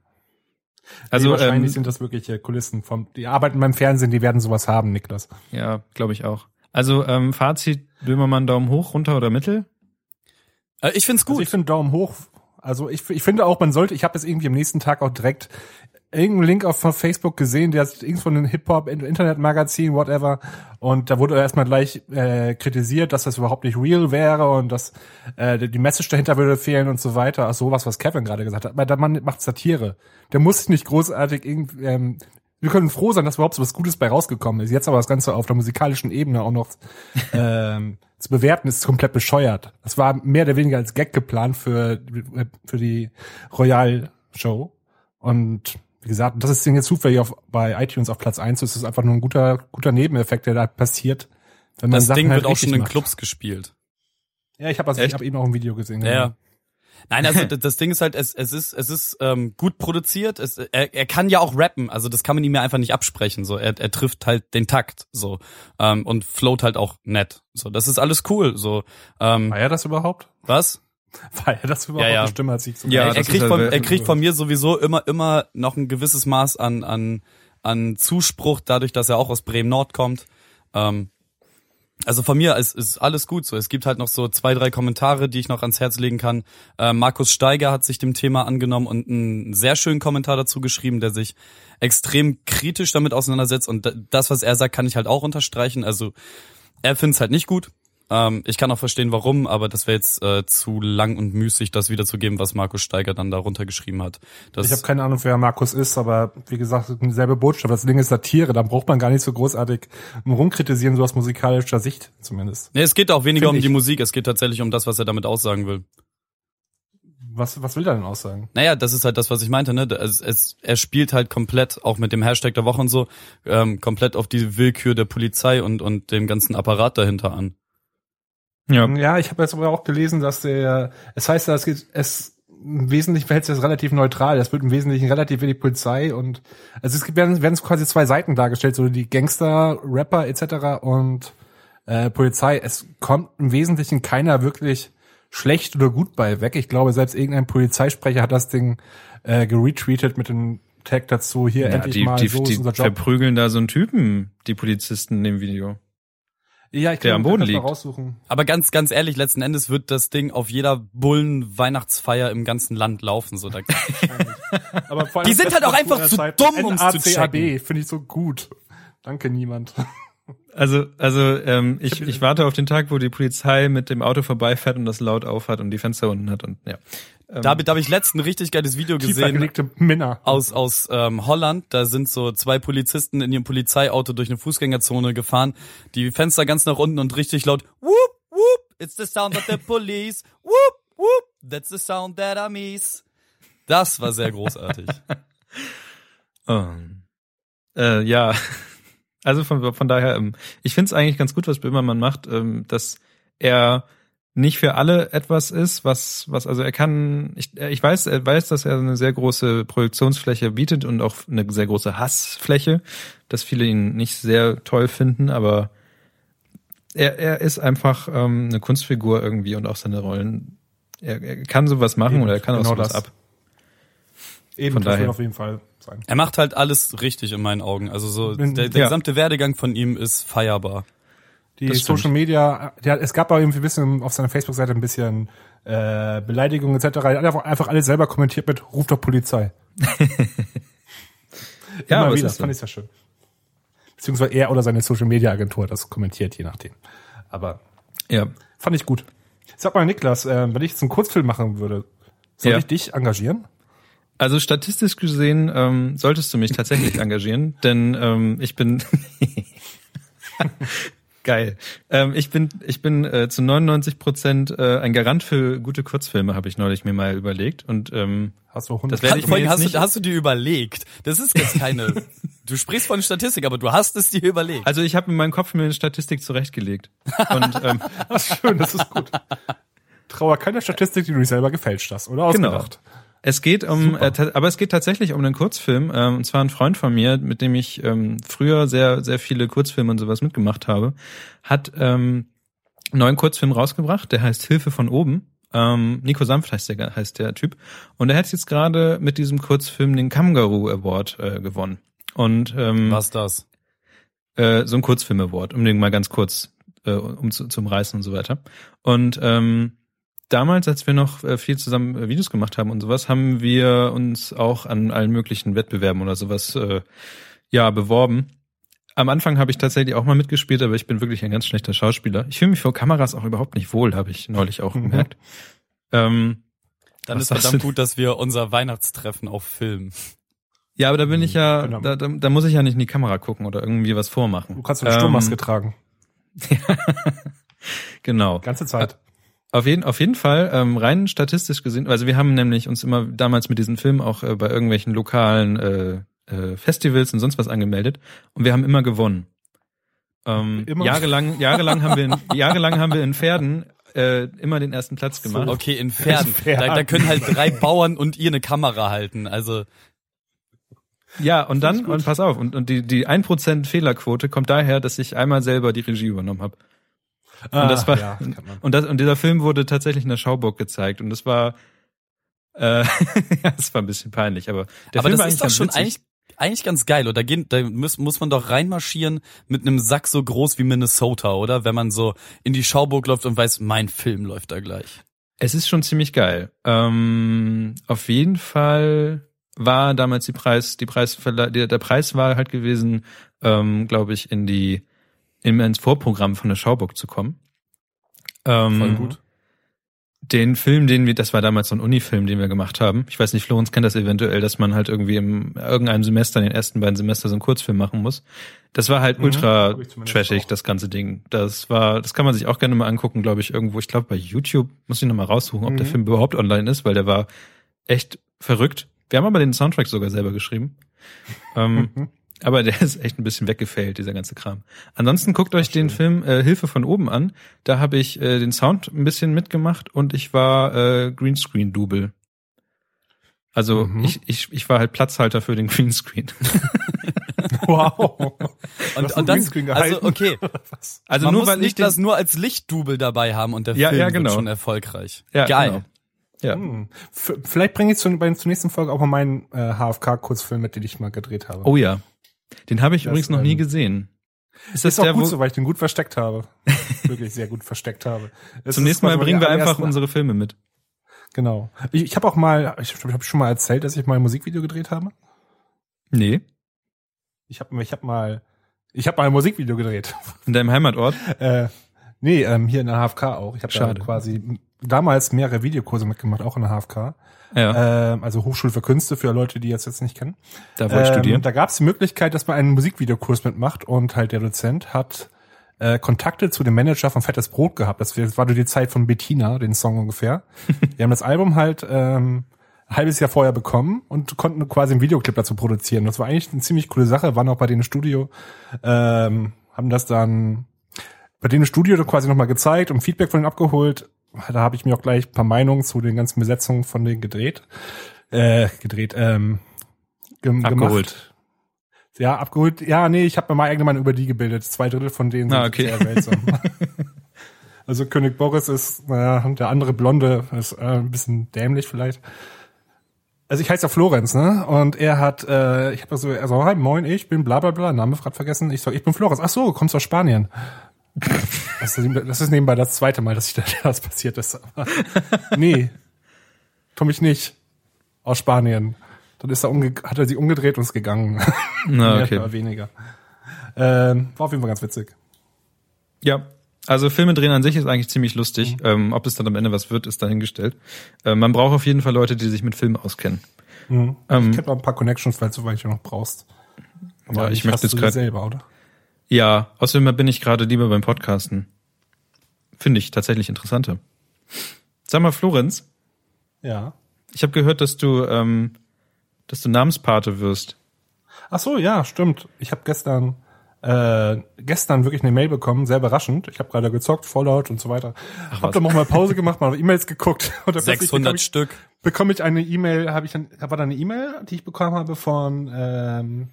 Also nee, wahrscheinlich ähm, sind das wirklich Kulissen vom. Die arbeiten beim Fernsehen, die werden sowas haben, Niklas. Ja, glaube ich auch. Also ähm, Fazit: Böhmermann Daumen hoch, runter oder mittel? Äh, ich find's gut. Also ich finde Daumen hoch. Also ich, ich finde auch, man sollte. Ich habe es irgendwie am nächsten Tag auch direkt irgendeinen Link auf Facebook gesehen, der ist irgend von einem Hip-Hop, Internetmagazin, whatever. Und da wurde erstmal gleich äh, kritisiert, dass das überhaupt nicht real wäre und dass äh, die Message dahinter würde fehlen und so weiter. Ach sowas, was Kevin gerade gesagt hat. Aber der Mann macht Satire. Der muss nicht großartig irgendwie, ähm, wir können froh sein, dass überhaupt so was Gutes bei rausgekommen ist. Jetzt aber das Ganze auf der musikalischen Ebene auch noch ähm, zu bewerten, ist komplett bescheuert. Das war mehr oder weniger als Gag geplant für, für die Royal Show. Und wie gesagt, das ist jetzt zufällig auf, bei iTunes auf Platz eins. Das ist einfach nur ein guter, guter Nebeneffekt, der da passiert. Wenn man das Sachen Ding halt wird auch schon in Clubs gespielt. Ja, ich habe also, ich hab eben auch ein Video gesehen. Ja, ja. Nein, also das Ding ist halt, es, es ist, es ist ähm, gut produziert. Es, er, er kann ja auch rappen, also das kann man ihm ja einfach nicht absprechen. So, er, er trifft halt den Takt so ähm, und float halt auch nett. So, das ist alles cool. So, ähm, war er das überhaupt? Was? Weil das überhaupt ja, ja. eine Stimme hat sich so Ja, er kriegt, von, er kriegt von mir sowieso immer, immer noch ein gewisses Maß an, an, an Zuspruch, dadurch, dass er auch aus Bremen Nord kommt. Ähm, also von mir ist, ist alles gut so. Es gibt halt noch so zwei, drei Kommentare, die ich noch ans Herz legen kann. Äh, Markus Steiger hat sich dem Thema angenommen und einen sehr schönen Kommentar dazu geschrieben, der sich extrem kritisch damit auseinandersetzt. Und das, was er sagt, kann ich halt auch unterstreichen. Also er findet es halt nicht gut. Ähm, ich kann auch verstehen, warum, aber das wäre jetzt äh, zu lang und müßig, das wiederzugeben, was Markus Steiger dann darunter geschrieben hat. Das ich habe keine Ahnung, wer Markus ist, aber wie gesagt, dieselbe Botschaft. Das Ding ist Satire, da braucht man gar nicht so großartig rumkritisieren, so aus musikalischer Sicht zumindest. Nee, es geht auch weniger Find um die Musik, es geht tatsächlich um das, was er damit aussagen will. Was, was will er denn aussagen? Naja, das ist halt das, was ich meinte, ne? Es, es, er spielt halt komplett, auch mit dem Hashtag der Woche und so, ähm, komplett auf die Willkür der Polizei und, und dem ganzen Apparat dahinter an. Ja, ja ich habe jetzt aber auch gelesen, dass der, es heißt, dass es im Wesentlichen verhält sich das relativ neutral. Es wird im Wesentlichen relativ wenig Polizei und also es gibt, werden, werden quasi zwei Seiten dargestellt, so die Gangster, Rapper etc. und äh, Polizei. Es kommt im Wesentlichen keiner wirklich schlecht oder gut bei weg. Ich glaube, selbst irgendein Polizeisprecher hat das Ding äh, geretweetet mit dem Tag dazu, hier ja, endlich die, mal die, so die, Job. verprügeln da so einen Typen, die Polizisten in dem Video. Ja, ich der am Boden liegt. Raussuchen. Aber ganz, ganz ehrlich, letzten Endes wird das Ding auf jeder Bullen-Weihnachtsfeier im ganzen Land laufen. So, da Aber vor allem die sind halt auch einfach zu dumm, um zu checken. finde ich so gut. Danke, niemand. Also, also ähm, ich, ich warte auf den Tag, wo die Polizei mit dem Auto vorbeifährt und das laut aufhat und die Fenster unten hat und ja. Ähm, da, da habe ich letztens ein richtig geiles Video gesehen Männer. aus aus ähm, Holland. Da sind so zwei Polizisten in ihrem Polizeiauto durch eine Fußgängerzone gefahren, die Fenster ganz nach unten und richtig laut whoop whoop, it's the sound of the police, whoop whoop, that's the sound that I miss. Das war sehr großartig. oh. äh, ja, also von, von daher, ähm, ich finde es eigentlich ganz gut, was Böhmermann macht, ähm, dass er nicht für alle etwas ist, was, was, also er kann, ich, ich weiß, er weiß, dass er eine sehr große Projektionsfläche bietet und auch eine sehr große Hassfläche, dass viele ihn nicht sehr toll finden, aber er, er ist einfach ähm, eine Kunstfigur irgendwie und auch seine Rollen. Er, er kann sowas machen Eben, oder er kann genau auch sowas das. ab. Eben, von daher. auf jeden Fall sein. Er macht halt alles richtig in meinen Augen. Also so der, der ja. gesamte Werdegang von ihm ist feierbar. Die Social Media, ja, es gab auch irgendwie ein bisschen auf seiner Facebook-Seite ein bisschen äh, Beleidigungen etc. Er hat einfach, einfach alles selber kommentiert mit Ruf doch Polizei. ja, Immer wieder, das fand ich sehr schön. Beziehungsweise er oder seine Social Media Agentur das kommentiert, je nachdem. Aber ja, fand ich gut. Sag mal, Niklas, äh, wenn ich jetzt einen Kurzfilm machen würde, soll ja. ich dich engagieren? Also statistisch gesehen ähm, solltest du mich tatsächlich engagieren, denn ähm, ich bin Geil. Ähm, ich bin, ich bin äh, zu 99 Prozent äh, ein Garant für gute Kurzfilme, habe ich neulich mir mal überlegt. Und ähm, hast du 100 das werde ich mir hast, nicht du, hast du dir überlegt? Das ist jetzt keine. du sprichst von Statistik, aber du hast es dir überlegt. Also ich habe in meinem Kopf mir eine Statistik zurechtgelegt. Und ähm, das ist schön, das ist gut. Trauer keiner Statistik, die du nicht selber gefälscht hast oder ausgedacht. Genau. Es geht um, äh, aber es geht tatsächlich um einen Kurzfilm, ähm, und zwar ein Freund von mir, mit dem ich ähm, früher sehr, sehr viele Kurzfilme und sowas mitgemacht habe, hat ähm, einen neuen Kurzfilm rausgebracht, der heißt Hilfe von oben. Ähm, Nico Sanft heißt der, heißt der Typ. Und er hat jetzt gerade mit diesem Kurzfilm den Kangaroo Award äh, gewonnen. Und ähm, was das? Äh, so ein Kurzfilm Award, um den mal ganz kurz äh, um zu, zum Reißen und so weiter. Und ähm, damals, als wir noch äh, viel zusammen äh, Videos gemacht haben und sowas, haben wir uns auch an allen möglichen Wettbewerben oder sowas äh, ja beworben. Am Anfang habe ich tatsächlich auch mal mitgespielt, aber ich bin wirklich ein ganz schlechter Schauspieler. Ich fühle mich vor Kameras auch überhaupt nicht wohl, habe ich neulich auch mhm. gemerkt. Ähm, Dann ist verdammt gut, dass wir unser Weihnachtstreffen auf Film. Ja, aber da bin ich ja, genau. da, da, da muss ich ja nicht in die Kamera gucken oder irgendwie was vormachen. Du kannst eine Sturmmaske ähm, tragen. genau. Ganze Zeit. Auf jeden, auf jeden Fall, ähm, rein statistisch gesehen, also wir haben nämlich uns immer damals mit diesen Filmen auch äh, bei irgendwelchen lokalen äh, äh, Festivals und sonst was angemeldet und wir haben immer gewonnen. Ähm, immer? Jahrelang, jahrelang haben wir in, jahrelang haben wir in Pferden äh, immer den ersten Platz gemacht. Okay, in Pferden. Da, da können halt drei Bauern und ihr eine Kamera halten. Also ja, und dann, und pass auf, und, und die, die 1% Fehlerquote kommt daher, dass ich einmal selber die Regie übernommen habe. Und ah, das war ja, und das und dieser Film wurde tatsächlich in der Schauburg gezeigt und das war äh, ja, das war ein bisschen peinlich, aber der aber Film das ist doch schon witzig. eigentlich eigentlich ganz geil oder da, da muss, muss man doch reinmarschieren mit einem Sack so groß wie Minnesota, oder? Wenn man so in die Schauburg läuft und weiß, mein Film läuft da gleich. Es ist schon ziemlich geil. Ähm, auf jeden Fall war damals die Preis, die Preis, der, der Preis war halt gewesen, ähm, glaube ich, in die in, ins Vorprogramm von der Schauburg zu kommen. Ähm, Voll gut. Den Film, den wir, das war damals so ein Unifilm, den wir gemacht haben. Ich weiß nicht, Florenz kennt das eventuell, dass man halt irgendwie im irgendeinem Semester, in den ersten beiden Semester so einen Kurzfilm machen muss. Das war halt mhm, ultra trashig, das ganze Ding. Das war, das kann man sich auch gerne mal angucken, glaube ich, irgendwo. Ich glaube bei YouTube muss ich noch mal raussuchen, ob mhm. der Film überhaupt online ist, weil der war echt verrückt. Wir haben aber den Soundtrack sogar selber geschrieben. ähm, aber der ist echt ein bisschen weggefällt, dieser ganze Kram. Ansonsten guckt euch den Film äh, Hilfe von oben an. Da habe ich äh, den Sound ein bisschen mitgemacht und ich war äh, Greenscreen-Double. Also mhm. ich, ich, ich war halt Platzhalter für den Greenscreen. wow. Und, und das, also okay. Also Man nur weil nicht das nur als Lichtdouble dabei haben und der ja, Film ja, genau. wird schon erfolgreich. Ja, Geil. Genau. Ja. Hm. Vielleicht bringe ich zu, bei, zur nächsten Folge auch mal meinen äh, HFK-Kurzfilm mit, den ich mal gedreht habe. Oh ja. Den habe ich das, übrigens noch ähm, nie gesehen. Ist das ist auch der, gut so, weil ich den gut versteckt habe. Wirklich sehr gut versteckt habe. Es Zunächst mal bringen wir einfach unsere Filme mit. Genau. Ich, ich habe auch mal, ich habe hab schon mal erzählt, dass ich mal ein Musikvideo gedreht habe. Nee. Ich habe ich hab mal, ich habe mal ein Musikvideo gedreht. In deinem Heimatort? äh, nee, ähm, hier in der HFK auch. Ich habe da quasi damals mehrere Videokurse mitgemacht, auch in der HFK. Ja. Ähm, also Hochschule für Künste für Leute, die jetzt jetzt nicht kennen. Da wollte ich ähm, studieren. Da gab es die Möglichkeit, dass man einen Musikvideokurs mitmacht und halt der Dozent hat äh, Kontakte zu dem Manager von Fettes Brot gehabt. Das war die Zeit von Bettina, den Song ungefähr. Die haben das Album halt ähm, ein halbes Jahr vorher bekommen und konnten quasi einen Videoclip dazu produzieren. Das war eigentlich eine ziemlich coole Sache, waren auch bei denen im Studio, ähm, haben das dann bei denen im Studio quasi nochmal gezeigt und Feedback von denen abgeholt da habe ich mir auch gleich ein paar Meinungen zu den ganzen Besetzungen von denen gedreht. Äh, gedreht, ähm, ge abgeholt. Gemacht. Ja, abgeholt. Ja, nee, ich habe mir mal eigene Meinung über die gebildet. Zwei Drittel von denen sind ah, okay. sehr seltsam. also König Boris ist, naja, der andere Blonde ist äh, ein bisschen dämlich vielleicht. Also ich heiße ja Florenz, ne? Und er hat, äh, ich habe so, er so, hi, moin, ich bin bla bla bla, Name gerade vergessen. Ich so, ich bin Florenz. Ach so, kommst aus Spanien. Das ist, das ist nebenbei das zweite Mal, dass ich da, das passiert ist. Aber nee, komm ich nicht. Aus Spanien. Dann ist er umge hat er sie umgedreht und ist gegangen. Na, okay. Mehr weniger. Ähm, war auf jeden Fall ganz witzig. Ja, also Filme drehen an sich ist eigentlich ziemlich lustig. Mhm. Ähm, ob es dann am Ende was wird, ist dahingestellt. Ähm, man braucht auf jeden Fall Leute, die sich mit Filmen auskennen. Mhm. Ähm, ich kenne noch ein paar Connections, falls du welche noch brauchst. Aber ja, ich möchte jetzt gerade selber, oder? Ja, außerdem bin ich gerade lieber beim Podcasten. Finde ich tatsächlich interessanter. Sag mal, Florenz. Ja. Ich habe gehört, dass du, ähm, dass du Namenspate wirst. Ach so, ja, stimmt. Ich habe gestern, äh, gestern wirklich eine Mail bekommen, sehr überraschend. Ich habe gerade gezockt, Fallout und so weiter. Ach, hab dann noch mal Pause gemacht, mal E-Mails geguckt. Und 600 ich, Stück. Bekomme ich eine E-Mail, habe ich dann, war da eine E-Mail, die ich bekommen habe von ähm,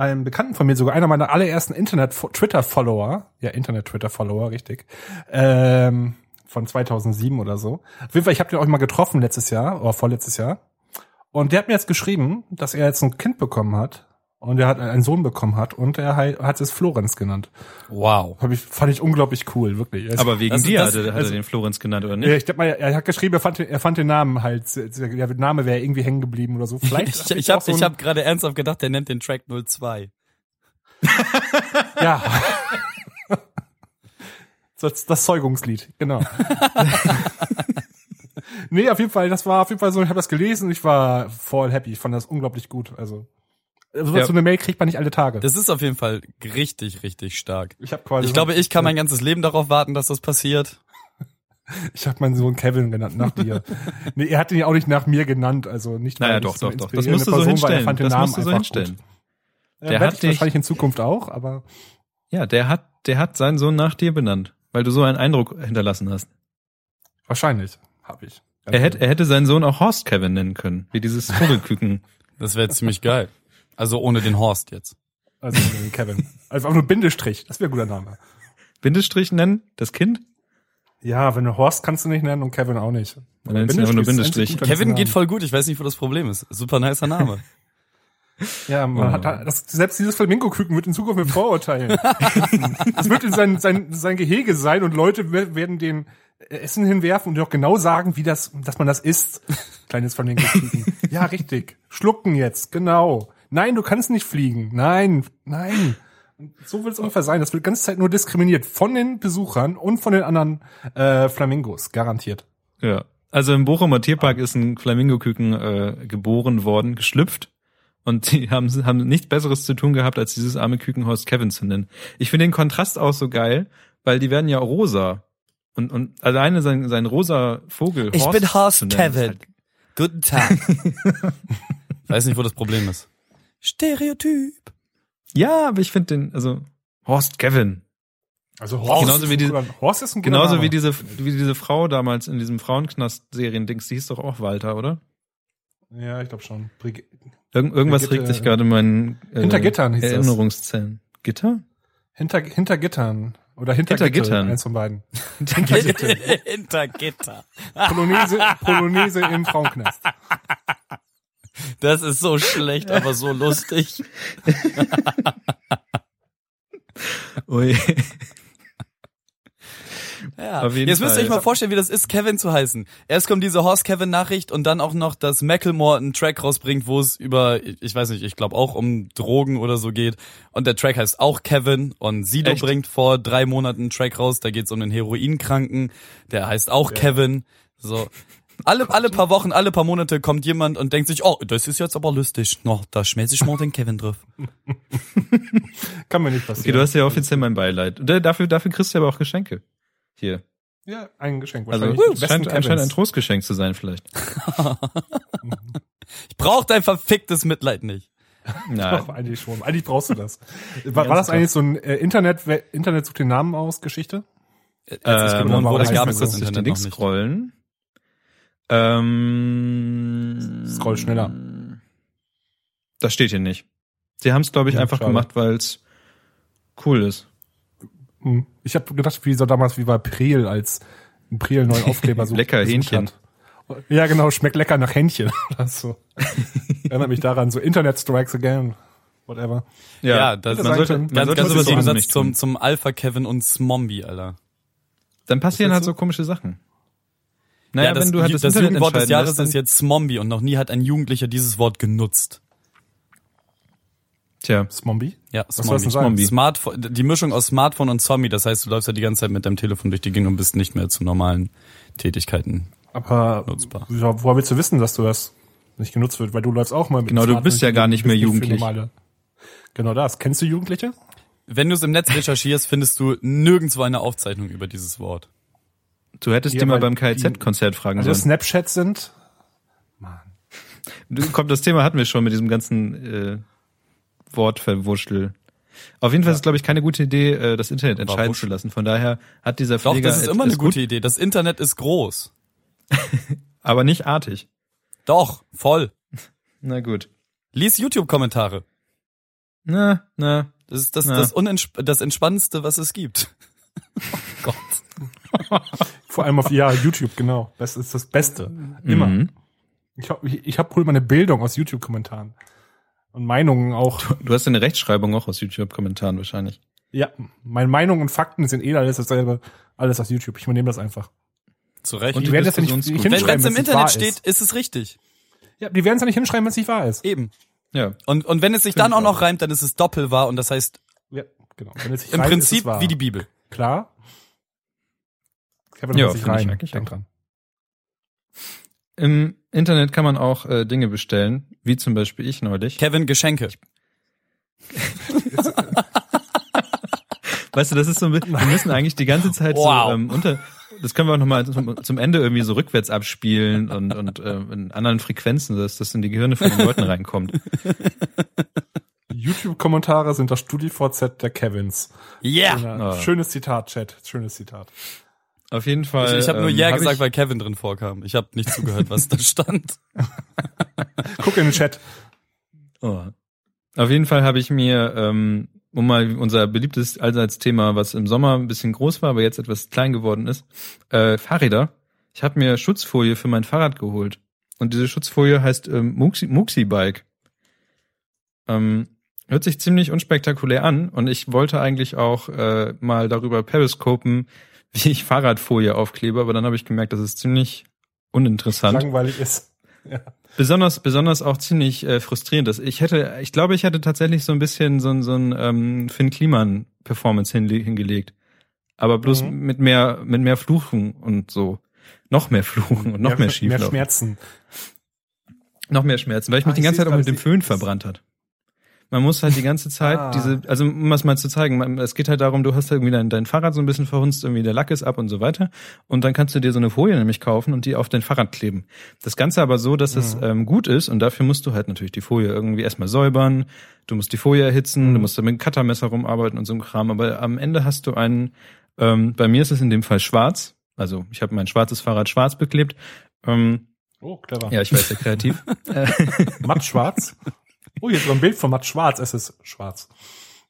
einem Bekannten von mir, sogar einer meiner allerersten Internet-Twitter-Follower, ja, Internet-Twitter-Follower, richtig, ähm, von 2007 oder so. Auf jeden Fall, ich habe den auch mal getroffen letztes Jahr oder vorletztes Jahr. Und der hat mir jetzt geschrieben, dass er jetzt ein Kind bekommen hat und er hat einen Sohn bekommen hat und er hat es Florenz genannt. Wow. Hab ich, fand ich unglaublich cool, wirklich. Also, Aber wegen das, dir das, hat, er, hat also, er den Florenz genannt, oder nicht? Ja, ich glaube mal, er hat geschrieben, er fand, er fand den Namen halt, der Name wäre irgendwie hängen geblieben oder so. Vielleicht ich ich habe so ich hab gerade ernsthaft gedacht, der nennt den Track 02. ja. das, das Zeugungslied, genau. nee, auf jeden Fall, das war auf jeden Fall so, ich habe das gelesen ich war voll happy. Ich fand das unglaublich gut. Also so ja. so eine Mail kriegt man nicht alle Tage. Das ist auf jeden Fall richtig, richtig stark. Ich habe quasi. Ich glaube, ich kann mein ganzes Leben darauf warten, dass das passiert. Ich habe meinen Sohn Kevin genannt nach dir. nee, er hat ihn ja auch nicht nach mir genannt, also nicht weil naja, doch, doch, doch. Das musst du so hinstellen. War, das musst du so hinstellen. Gut. Der hat dich wahrscheinlich in Zukunft auch, aber ja, der hat, der hat seinen Sohn nach dir benannt, weil du so einen Eindruck hinterlassen hast. Wahrscheinlich, habe ich. Er hätte, er hätte seinen Sohn auch Horst Kevin nennen können, wie dieses Vogelküken. Das wäre ziemlich geil. Also ohne den Horst jetzt. Also ohne den Kevin. Also einfach nur Bindestrich. Das wäre ein guter Name. Bindestrich nennen? Das Kind? Ja, wenn du Horst kannst du nicht nennen und Kevin auch nicht. Dann nennst du nur Bindestrich. Kevin geht voll gut. Ich weiß nicht, wo das Problem ist. Super nicer Name. Ja, man oh. hat das, selbst dieses Flamingo-Küken wird in Zukunft mit Vorurteilen. das wird in sein, sein, sein Gehege sein und Leute werden den Essen hinwerfen und dir auch genau sagen, wie das, dass man das isst. Kleines Flamingo-Küken. ja, richtig. Schlucken jetzt, genau. Nein, du kannst nicht fliegen. Nein, nein. So wird es ungefähr sein. Das wird die ganze Zeit nur diskriminiert von den Besuchern und von den anderen äh, Flamingos, garantiert. Ja. Also im Bochumer Tierpark ist ein Flamingoküken äh, geboren worden, geschlüpft. Und die haben, haben nichts Besseres zu tun gehabt, als dieses arme Kükenhaus Kevin zu nennen. Ich finde den Kontrast auch so geil, weil die werden ja rosa. Und, und alleine sein, sein rosa Vogel. Ich Horst bin Horst Kevin. Halt Guten Tag. Weiß nicht, wo das Problem ist. Stereotyp. Ja, aber ich finde den, also Horst Kevin. Also Horst, genauso ist, wie die, Horst ist ein Genauso Name. wie diese, wie diese Frau damals in diesem Frauenknast-Serien-Dings, die hieß doch auch Walter, oder? Ja, ich glaube schon. Brig Irgend, irgendwas Brigitte, regt sich gerade in meinen äh, hinter Gittern hieß Erinnerungszellen. Das. Gitter? Hinter, hinter Gittern. Oder hinter, hinter Gitter, Gittern. Eins von beiden. hinter Gitter. hinter Gitter. Polonaise, Polonaise im Frauenknast. Das ist so schlecht, aber so lustig. Ui. Ja. Jetzt müsst ihr euch mal vorstellen, wie das ist, Kevin zu heißen. Erst kommt diese Horst Kevin Nachricht und dann auch noch, dass Macklemore einen Track rausbringt, wo es über, ich weiß nicht, ich glaube auch um Drogen oder so geht. Und der Track heißt auch Kevin und Sido Echt? bringt vor drei Monaten einen Track raus, da geht es um den Heroinkranken, der heißt auch ja. Kevin. So. Alle, alle paar Wochen, alle paar Monate kommt jemand und denkt sich, oh, das ist jetzt aber lustig. Noch, da schmelze ich mal den Kevin drauf. Kann mir nicht passieren. Okay, du hast ja offiziell mein Beileid. Dafür, dafür kriegst du aber auch Geschenke. Hier. Ja, ein Geschenk. Also, es scheint anscheinend ein Trostgeschenk zu sein, vielleicht. ich brauch dein verficktes Mitleid nicht. Nein. Doch, eigentlich schon. Eigentlich brauchst du das. War, war das eigentlich so ein äh, Internet, Internet sucht den Namen aus Geschichte? Äh, ähm, wo das gab es das Internet noch nicht. Scrollen. Ähm, Scroll schneller. Das steht hier nicht. Sie haben es, glaube ich, ja, einfach schade. gemacht, weil es cool ist. Hm. Ich habe gedacht, wie so damals wie bei Priel, als ein Priel neuen Aufkleber so lecker Hähnchen. Hat. Ja, genau, schmeckt lecker nach Hähnchen. so. Erinnert mich daran, so Internet Strikes Again, whatever. Ja, ja das, man sollte, man ganz, sollte ganz im Satz zum, zum Alpha Kevin und Smombi, Alter. Dann passieren halt so komische Sachen. Naja, ja, das, wenn du halt das, das Jugendwort des Jahres ist jetzt Smombi und noch nie hat ein Jugendlicher dieses Wort genutzt. Tja. Smombi? Ja, Smombi. Smombi. Smartphone, die Mischung aus Smartphone und Zombie, das heißt, du läufst ja die ganze Zeit mit deinem Telefon durch die Gegend und bist nicht mehr zu normalen Tätigkeiten Aber nutzbar. Ja, woher willst du wissen, dass du das nicht genutzt wird? Weil du läufst auch mal mit Genau, du bist ja gar nicht mehr jugendlich. Genau das. Kennst du Jugendliche? Wenn du es im Netz recherchierst, findest du nirgendwo eine Aufzeichnung über dieses Wort. Du hättest ja, dir mal beim KIZ-Konzert fragen also sollen. Snapchats sind. Mann. Du, komm, das Thema hatten wir schon mit diesem ganzen äh, Wortverwurschtel. Auf jeden Fall ja. ist es, glaube ich, keine gute Idee, äh, das Internet entscheiden zu lassen. Von daher hat dieser Pfleger... Doch, das ist immer eine gute Idee. Das Internet ist groß. Aber nicht artig. Doch, voll. Na gut. Lies YouTube-Kommentare. Na, na. Das ist das, na. das, Unentsp das Entspannendste, was es gibt. oh Gott. Vor allem auf ja, YouTube, genau. Das ist das Beste. Immer. Mhm. Ich habe ich, ich hab hol meine Bildung aus YouTube-Kommentaren. Und Meinungen auch. Du, du hast eine Rechtschreibung auch aus YouTube-Kommentaren wahrscheinlich. Ja, meine Meinungen und Fakten sind eh alles dasselbe, alles aus YouTube. Ich übernehme das einfach. Zu Recht. Und die werden das ja nicht, nicht hinschreiben, wenn es im Internet steht, ist. ist es richtig. Ja, die werden es ja nicht hinschreiben, wenn es nicht wahr ist. Eben. Ja. Und, und wenn es sich dann auch noch reimt, dann ist es doppelwahr und das heißt ja, genau. Wenn es sich im reimt, Prinzip wie die Bibel. Klar. Kevin ja, sich rein. Ich Denk dran. Im Internet kann man auch äh, Dinge bestellen, wie zum Beispiel ich neulich. Kevin Geschenke. weißt du, das ist so, wir müssen eigentlich die ganze Zeit wow. so ähm, unter, das können wir auch nochmal zum, zum Ende irgendwie so rückwärts abspielen und, und äh, in anderen Frequenzen, dass das in die Gehirne von den Leuten reinkommt. YouTube-Kommentare sind das StudiVZ der Kevins. Ja. Yeah. Oh. Schönes Zitat, Chat. Schönes Zitat. Auf jeden Fall. Ich, ich habe nur Ja ähm, gesagt, weil Kevin drin vorkam. Ich habe nicht zugehört, was da stand. Guck in den Chat. Oh. Auf jeden Fall habe ich mir, ähm, um mal unser beliebtes allseits Thema, was im Sommer ein bisschen groß war, aber jetzt etwas klein geworden ist, äh, Fahrräder. Ich habe mir Schutzfolie für mein Fahrrad geholt. Und diese Schutzfolie heißt ähm, Muxi, Muxi Bike. Ähm, hört sich ziemlich unspektakulär an und ich wollte eigentlich auch äh, mal darüber periscopen, wie ich Fahrradfolie aufklebe, aber dann habe ich gemerkt, das ist ziemlich uninteressant. Langweilig ist. Ja. Besonders, besonders auch ziemlich äh, frustrierend ist. Ich hätte, ich glaube, ich hätte tatsächlich so ein bisschen so ein, so ein ähm, Finn Kliman Performance hinle hingelegt. Aber bloß mhm. mit mehr, mit mehr Fluchen und so. Noch mehr Fluchen und noch ja, mehr Schieflaufen. Mehr Schmerzen. Noch mehr Schmerzen, weil ich mich ah, die ganze Zeit auch mit dem Föhn verbrannt hat. Man muss halt die ganze Zeit ah. diese, also um es mal zu zeigen, man, es geht halt darum, du hast irgendwie dein, dein Fahrrad so ein bisschen verhunzt, irgendwie der Lack ist ab und so weiter. Und dann kannst du dir so eine Folie nämlich kaufen und die auf dein Fahrrad kleben. Das Ganze aber so, dass mhm. es ähm, gut ist und dafür musst du halt natürlich die Folie irgendwie erstmal säubern, du musst die Folie erhitzen, mhm. du musst da mit dem Cuttermesser rumarbeiten und so ein Kram. Aber am Ende hast du einen, ähm, bei mir ist es in dem Fall schwarz, also ich habe mein schwarzes Fahrrad schwarz beklebt. Ähm, Oh, clever. Ja, ich weiß, sehr kreativ. Matt schwarz? Oh, jetzt so ein Bild von Matt Schwarz. Es ist schwarz.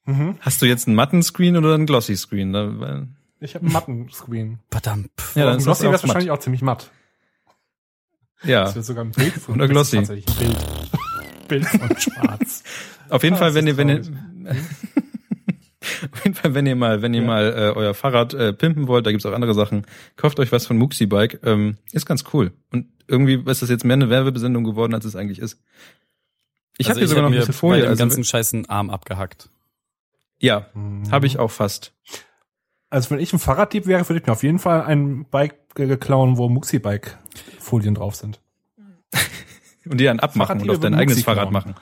Mhm. Hast du jetzt einen matten Screen oder einen glossy Screen? Ich habe einen matten Screen. Verdammt. Ja, dann glossy wäre wahrscheinlich auch ziemlich matt. Ja. Das wird sogar ein Bild von oder glossy. Tatsächlich ein Bild. Bild von Schwarz. Auf jeden ah, Fall, wenn ihr, wenn ihr Auf jeden Fall, wenn ihr mal, wenn ihr ja. mal äh, euer Fahrrad äh, pimpen wollt, da gibt's auch andere Sachen, kauft euch was von Muxi Bike. Ähm, ist ganz cool. Und irgendwie ist das jetzt mehr eine Werbesendung geworden, als es eigentlich ist. Ich also habe hier sogar noch ein bisschen Folie. also ganzen scheißen Arm abgehackt. Ja, mhm. habe ich auch fast. Also wenn ich ein Fahrraddieb wäre, würde ich mir auf jeden Fall ein Bike klauen, wo Muxi-Bike-Folien drauf sind. und die dann abmachen und auf dein eigenes Fahrrad machen.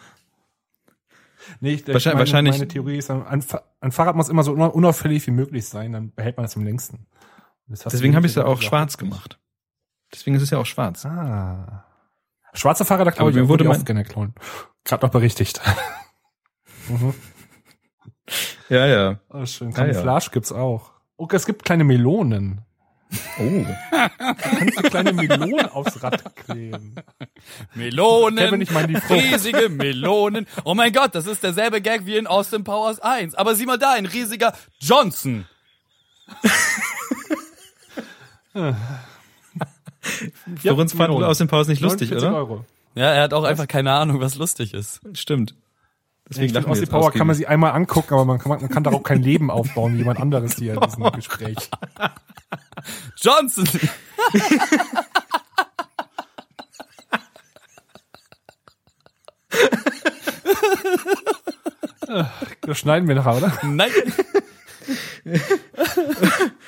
Nee, ich, wahrscheinlich, meine, wahrscheinlich, meine Theorie ist, ein, ein, Fahrrad muss immer so unauffällig wie möglich sein, dann behält man es am längsten. Deswegen habe ich es ja auch schwarz gemacht. Deswegen ist es ja auch schwarz. Ah. Schwarze Fahrräder glaube ich, wurde man gerne klauen. Gerade noch berichtigt. mhm. Ja, ja. Oh, schön. Camouflage ja, ja. gibt's auch. Oh, es gibt kleine Melonen. Oh. Kannst du kleine Melonen aufs Rad kleben? Melonen. Kevin, ich meine die Frucht. Riesige Melonen. Oh mein Gott, das ist derselbe Gag wie in Austin Powers 1. Aber sieh mal da, ein riesiger Johnson. Für uns fand aus dem Pause nicht lustig, oder? Euro. Ja, er hat auch was? einfach keine Ahnung, was lustig ist. Stimmt. Deswegen ja, aus Power kann man sie einmal angucken, aber man kann, man kann darauf kein Leben aufbauen wie jemand anderes hier in diesem Gespräch. Johnson! das schneiden wir nachher, oder? Nein.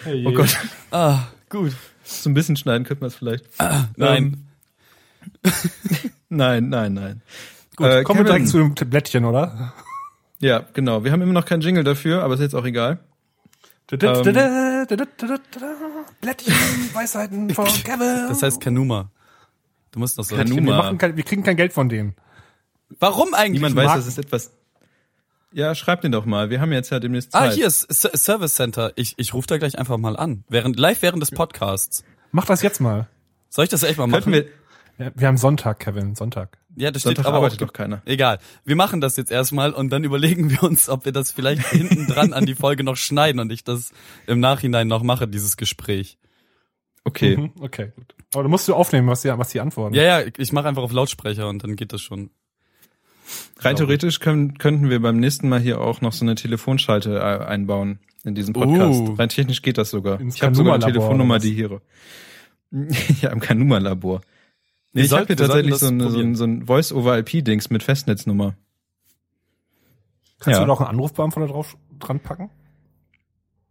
hey, oh Gott. Ah, gut. So ein bisschen schneiden könnte man es vielleicht. Ah, nein. Nein, nein, nein. Gut, äh, kommen wir direkt zu dem Blättchen, oder? Ja, genau. Wir haben immer noch keinen Jingle dafür, aber ist jetzt auch egal. Blättchen, Weisheiten von Kevin. Das heißt Kanuma. Du musst noch so. Kanuma. Wir, machen kein, wir kriegen kein Geld von denen. Warum eigentlich? Niemand weiß, das ist etwas. Ja, schreib den doch mal. Wir haben jetzt ja demnächst ah, Zeit. Ah, hier ist Service Center. Ich, ich rufe da gleich einfach mal an. Während, live während des Podcasts. Mach das jetzt mal. Soll ich das echt mal machen? Wir, ja, wir haben Sonntag, Kevin, Sonntag. Ja, das steht Sonntag aber arbeitet doch keiner. Egal. Wir machen das jetzt erstmal und dann überlegen wir uns, ob wir das vielleicht hinten dran an die Folge noch schneiden und ich das im Nachhinein noch mache, dieses Gespräch. Okay. Mhm, okay, gut. Aber du musst du aufnehmen, was die, was die antworten. Ja, ja, ich mache einfach auf Lautsprecher und dann geht das schon. Rein theoretisch können, könnten wir beim nächsten Mal hier auch noch so eine Telefonschalte äh, einbauen in diesem Podcast. Uh. Rein technisch geht das sogar. Ich habe sogar eine Telefonnummer, die hier. ja, im Kanuma-Labor. Nee, ich habe hier tatsächlich so, eine, so ein, so ein Voice-over-IP-Dings mit Festnetznummer. Kannst Ja. du da auch einen Anrufbeantworter drauf dran packen?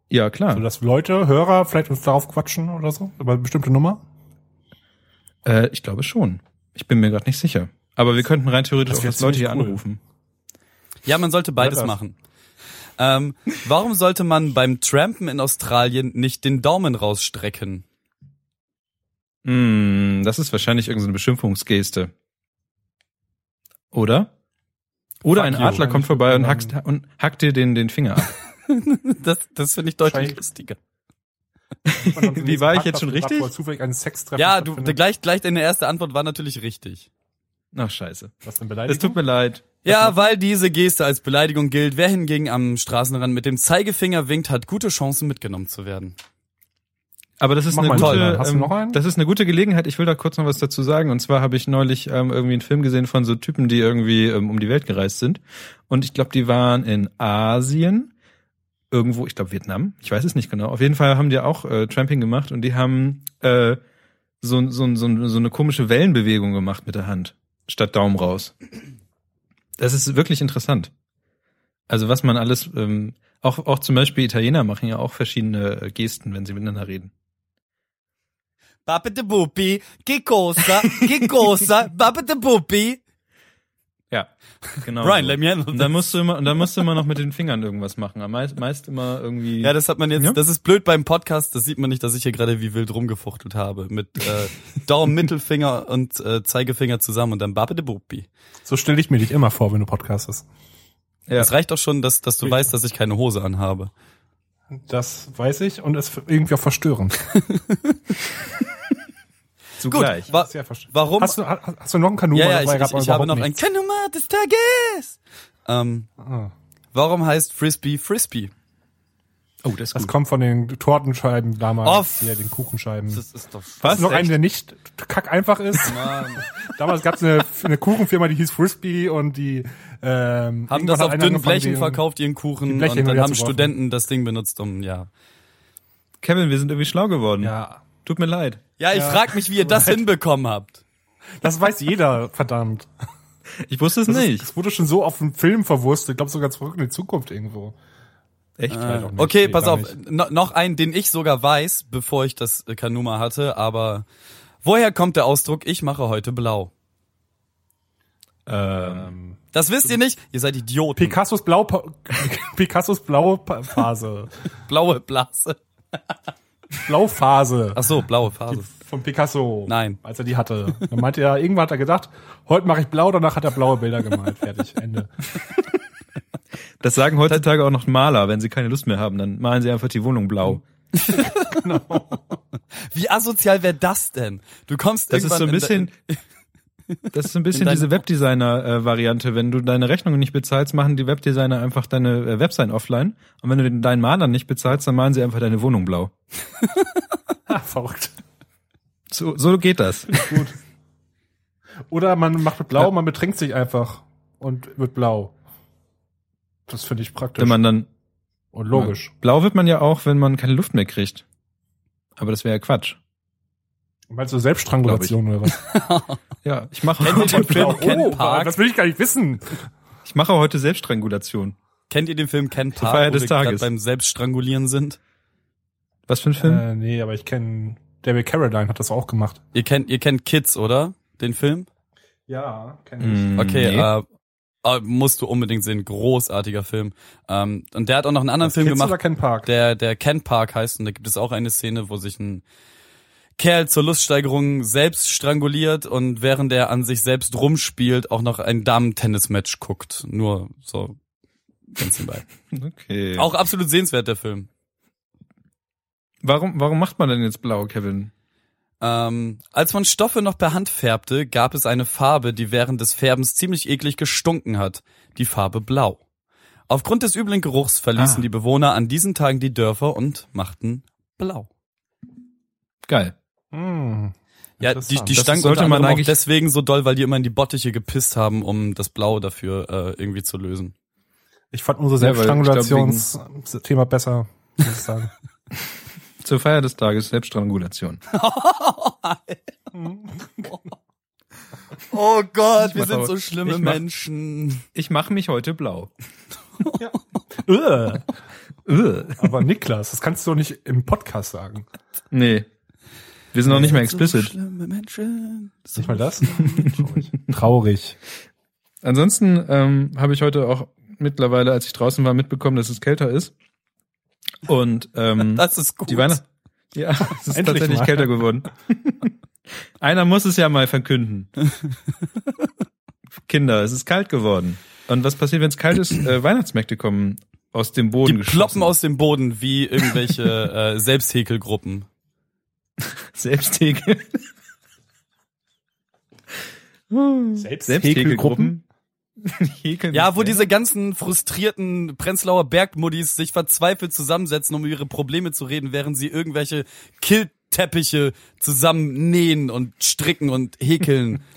Ja, klar. So dass Leute, Hörer vielleicht uns darauf quatschen oder so? Über eine bestimmte Nummer? Äh, ich glaube schon. Ich bin mir gerade nicht sicher. Aber wir könnten rein theoretisch Das auch das Leute hier cool. anrufen. Ja, man sollte beides das. machen. Ähm, warum sollte man beim Trampen in Australien nicht den Daumen rausstrecken? Hm, das ist wahrscheinlich irgendeine Beschimpfungsgeste. Oder? Oder Fuck ein you. Adler kommt vorbei und hackt, und hackt dir den, den Finger ab. Das, das finde ich deutlich lustiger. Wie war ich jetzt schon richtig? Ja, du gleich, gleich deine erste Antwort war natürlich richtig. Ach, scheiße. Was denn Es Beleidigung? tut mir leid. Ja, weil diese Geste als Beleidigung gilt. Wer hingegen am Straßenrand mit dem Zeigefinger winkt, hat gute Chancen mitgenommen zu werden. Aber das ist Mach eine gute, ähm, das ist eine gute Gelegenheit. Ich will da kurz noch was dazu sagen. Und zwar habe ich neulich ähm, irgendwie einen Film gesehen von so Typen, die irgendwie ähm, um die Welt gereist sind. Und ich glaube, die waren in Asien, irgendwo, ich glaube Vietnam, ich weiß es nicht genau. Auf jeden Fall haben die auch äh, Tramping gemacht und die haben äh, so, so, so, so eine komische Wellenbewegung gemacht mit der Hand statt Daumen raus. Das ist wirklich interessant. Also was man alles, ähm, auch, auch zum Beispiel Italiener machen ja auch verschiedene äh, Gesten, wenn sie miteinander reden. Babete Bupi, che cosa, che cosa, babete Bupi. Ja, genau. Brian, so. let me handle Und dann musst du immer, und dann musst du immer noch mit den Fingern irgendwas machen. Am meist, meist immer irgendwie. Ja, das hat man jetzt, Ja. das ist blöd beim Podcast, das sieht man nicht, dass ich hier gerade wie wild rumgefuchtelt habe. Mit äh, Daumen, Mittelfinger und äh, Zeigefinger zusammen und dann Babete Bupi. So stelle ich mir dich immer vor, wenn du podcastest. ja. Es reicht doch schon, dass, dass du Ja. weißt, dass ich keine Hose anhabe. Das weiß ich und es ist irgendwie auch verstörend. zugleich. wa Sehr verstörend. warum? Hast du, hast, hast du noch einen Kanu? ja, ja, ich, ich, ich habe noch überhaupt ein nichts. Kanuma des Tages. Ähm, Ah. warum heißt Frisbee Frisbee? oh, das ist Das gut. kommt von den Tortenscheiben damals, Off. hier, den Kuchenscheiben. Das ist doch Was? Ist noch Echt? einen, der nicht kack einfach ist. Damals gab es eine, eine Kuchenfirma, die hieß Frisbee und die ähm, haben das auf dünnen Blechen den- verkauft, ihren Kuchen, und dann haben. Studenten das Ding benutzt, um, ja. Kevin, wir sind irgendwie schlau geworden. Ja, Tut mir leid. Ja, ich Ja. frag mich, wie ihr das hinbekommen habt. das weiß jeder, verdammt. Ich wusste es Das, ist, nicht. das wurde schon so auf dem Film verwurstet. Ich glaube sogar zurück in die Zukunft irgendwo. Echt? Auch nicht. Okay, Nee, pass auf, nicht. no, noch einen, den ich sogar weiß, bevor ich das äh, Kanuma hatte, aber woher kommt der Ausdruck, ich mache heute blau? Ähm, Das wisst ihr nicht? Ihr seid Idioten. Picassos Blau Picassos blaue Phase. Blaue Blase. Blauphase Ach so, blaue Phase. von Picasso. Nein. Als er die hatte. Dann meinte er, irgendwann hat er gedacht, heute mache ich blau, danach hat er blaue Bilder gemalt. Fertig, Ende. das sagen heutzutage auch noch Maler, wenn sie keine Lust mehr haben, dann malen sie einfach die Wohnung blau. Wie asozial wäre das denn? Du kommst Das ist so ein irgendwann in bisschen, das ist ein bisschen diese Webdesigner-Variante. Wenn du deine Rechnungen nicht bezahlst, machen die Webdesigner einfach deine äh, Website offline. Und wenn du deinen Malern nicht bezahlst, dann malen sie einfach deine Wohnung blau. Ah, verrückt. So, so geht das. Oder man macht blau, man betränkt sich einfach und wird blau. Das finde ich praktisch. Wenn man dann und logisch. blau wird man ja auch, wenn man keine Luft mehr kriegt. Aber das wäre ja Quatsch. Meinst du Selbststrangulation oder was? Ja, ich mache Kennt ihr den Film. Ken Oh, Park? das will ich gar nicht wissen. ich mache heute Selbststrangulation. Kennt ihr den Film Ken Park, Feier wo des wir grad Tages. beim Selbststrangulieren sind? Was für ein Film? Äh, nee, aber ich kenne David Caroline hat das auch gemacht. Ihr kennt, ihr kennt Kids, oder? Den Film? Ja, kenne Hm, Okay, nee. äh, äh, musst du unbedingt sehen. Großartiger Film. Ähm, und der hat auch noch einen anderen Film Kids gemacht. oder Ken Park? der, der Ken Park heißt und da gibt es auch eine Szene, wo sich ein Kerl zur Luststeigerung selbst stranguliert und während er an sich selbst rumspielt, auch noch ein Damen-Tennis-Match guckt. Nur so ganz nebenbei. Okay. Auch absolut sehenswert, der Film. Warum, warum macht man denn jetzt blau, Kevin? Ähm, als man Stoffe noch per Hand färbte, gab es eine Farbe, die während des Färbens ziemlich eklig gestunken hat. Die Farbe Blau. Aufgrund des üblen Geruchs verließen Ah. die Bewohner an diesen Tagen die Dörfer und machten Blau. Geil. Mm, ja, die, die das stank sollte man eigentlich auch deswegen so doll, weil die immer in die Bottiche gepisst haben, um das Blau dafür äh, irgendwie zu lösen. Ich fand unser Selbststrangulationsthema besser, muss ich sagen. Zur Feier des Tages Selbststrangulation. oh Gott, wir sind so schlimme ich mach, Menschen. Ich mache mich heute blau. ja. Äh. Äh. Aber Niklas, das kannst du doch nicht im Podcast sagen. Nee. Wir sind noch nicht mehr explicit. So schlimme Menschen. So nicht mal das? Traurig. Traurig. Ansonsten ähm, habe ich heute auch mittlerweile, als ich draußen war, mitbekommen, dass es kälter ist. Und ähm, das ist gut. Die Weihnacht ja, es ist Endlich tatsächlich mal. kälter geworden. Einer muss es ja mal verkünden. Kinder, es ist kalt geworden. Und was passiert, wenn es kalt ist? Äh, Weihnachtsmärkte kommen aus dem Boden Die ploppen aus dem Boden wie irgendwelche äh, Selbsthäkelgruppen. Selbsthäkel. Selbsthäkelgruppen? ja, wo diese ganzen frustrierten Prenzlauer Bergmuddis sich verzweifelt zusammensetzen, um ihre Probleme zu reden, während sie irgendwelche Killteppiche zusammennähen und stricken und häkeln.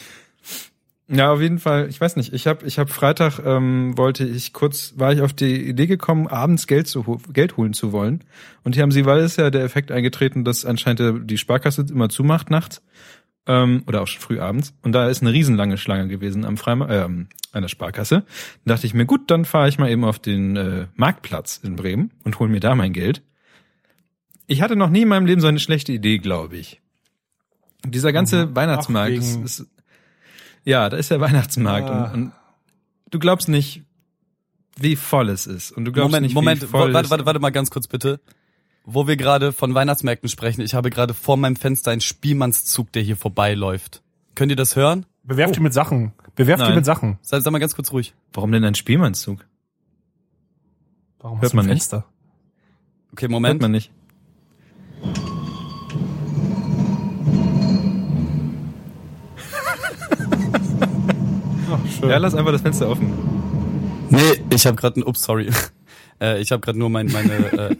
Ja, auf jeden Fall. Ich weiß nicht. Ich habe, ich habe Freitag ähm, wollte ich kurz, war ich auf die Idee gekommen, abends Geld zu Geld holen zu wollen. Und hier haben sie, weil es ja der Effekt eingetreten, dass anscheinend die Sparkasse immer zumacht nachts ähm, oder auch schon früh abends. Und da ist eine riesenlange Schlange gewesen am Freima äh, an der Sparkasse. Da dachte ich mir, gut, dann fahre ich mal eben auf den äh, Marktplatz in Bremen und hol mir da mein Geld. Ich hatte noch nie in meinem Leben so eine schlechte Idee, glaube ich. Dieser ganze mhm. Weihnachtsmarkt Ach, ist, ist ja, da ist der Weihnachtsmarkt ah. und, und du glaubst nicht, wie voll es ist. Und du glaubst Moment, nicht, Moment, wie voll warte, warte, warte mal ganz kurz bitte. Wo wir gerade von Weihnachtsmärkten sprechen, ich habe gerade vor meinem Fenster einen Spielmannszug, der hier vorbeiläuft. Könnt ihr das hören? Bewerft oh. ihr mit Sachen. Bewerft Nein. ihr mit Sachen. Sag, sag mal ganz kurz ruhig. Warum denn ein Spielmannszug? Warum Hört man Fenster? Nicht. Okay, Moment. Hört man nicht. Schön. Ja, lass einfach das Fenster offen. Nee, ich habe gerade ein Ups, sorry. Äh, ich habe gerade nur mein meine äh,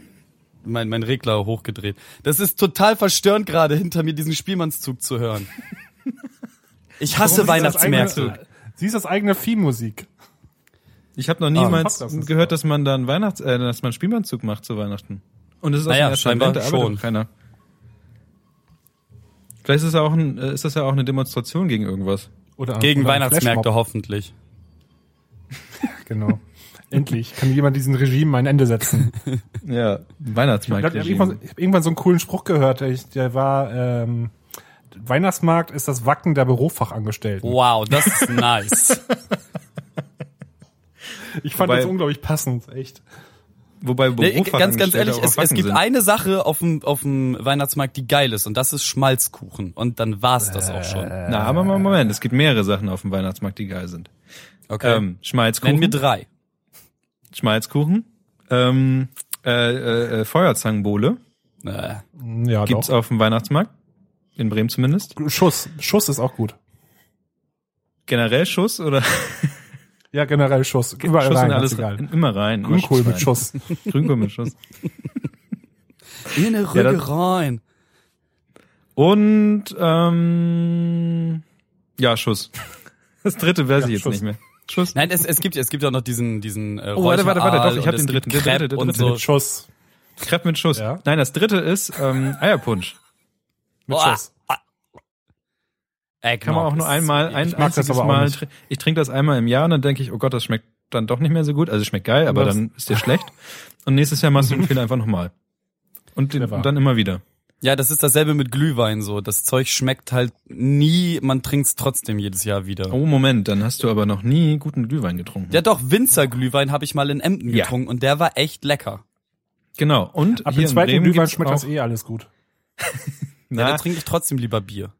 mein mein Regler hochgedreht. Das ist total verstörend gerade hinter mir diesen Spielmannszug zu hören. Ich hasse Weihnachtsmärkte. Sie ist das eigene Viehmusik. Ich habe noch niemals ah, das gehört, dass man dann Weihnachts äh, dass man Spielmannzug macht zu Weihnachten. Und es ist auch naja, scheinbar schon. keiner. Vielleicht ist es ja auch ein, äh, ist das ja auch eine Demonstration gegen irgendwas. Oder Gegen oder Weihnachtsmärkte hoffentlich. genau. Endlich kann jemand diesen Regime ein Ende setzen. ja, Weihnachtsmarkt. Ich habe irgendwann, hab irgendwann so einen coolen Spruch gehört, der, der war, ähm, Weihnachtsmarkt ist das Wacken der Bürofachangestellten. Wow, das ist nice. ich fand Wobei, das unglaublich passend, echt. Wobei nee, ganz, ganz ehrlich, es, es gibt sind. eine Sache auf dem, auf dem Weihnachtsmarkt, die geil ist, und das ist Schmalzkuchen. Und dann war's das auch schon. Na, aber Moment, es gibt mehrere Sachen auf dem Weihnachtsmarkt, die geil sind. Okay. Ähm, Schmalzkuchen. Nenn mir drei. Schmalzkuchen. Ähm, äh, äh, äh, Feuerzangenbowle. Äh. Ja, Gibt's doch. auf dem Weihnachtsmarkt. In Bremen zumindest. Schuss. Schuss ist auch gut. Generell Schuss oder? Ja, generell Schuss. Überall Schuss rein, alles rein. Immer rein. Grünkohl mit Schuss. Grünkohl mit Schuss. In eine Rüge ja, rein. Und ähm, ja, Schuss. Das dritte weiß ja, ich jetzt Schuss. nicht mehr. Schuss. Nein, es, es gibt es gibt auch noch diesen diesen äh, Oh, warte, warte, warte, doch, ich habe den dritten, den dritten, dritten, und so. mit Schuss. Crepe mit Schuss. Ja? Nein, das dritte ist ähm, Eierpunsch. Mit oh, Schuss. Eggnog Kann man auch nur einmal, ein ich aber Mal, nicht. ich trinke das einmal im Jahr und dann denke ich, oh Gott, das schmeckt dann doch nicht mehr so gut. Also schmeckt geil, aber das dann ist dir schlecht. Und nächstes Jahr machst du den Fehler einfach nochmal. Und, den, und dann immer wieder. Ja, das ist dasselbe mit Glühwein so. Das Zeug schmeckt halt nie, man trinkt's trotzdem jedes Jahr wieder. Oh Moment, dann hast du aber noch nie guten Glühwein getrunken. Ja doch, Winzerglühwein habe ich mal in Emden ja. getrunken und der war echt lecker. Genau. Und ab dem zweiten Glühwein schmeckt das eh alles gut. Na, ja, da trinke ich trotzdem lieber Bier.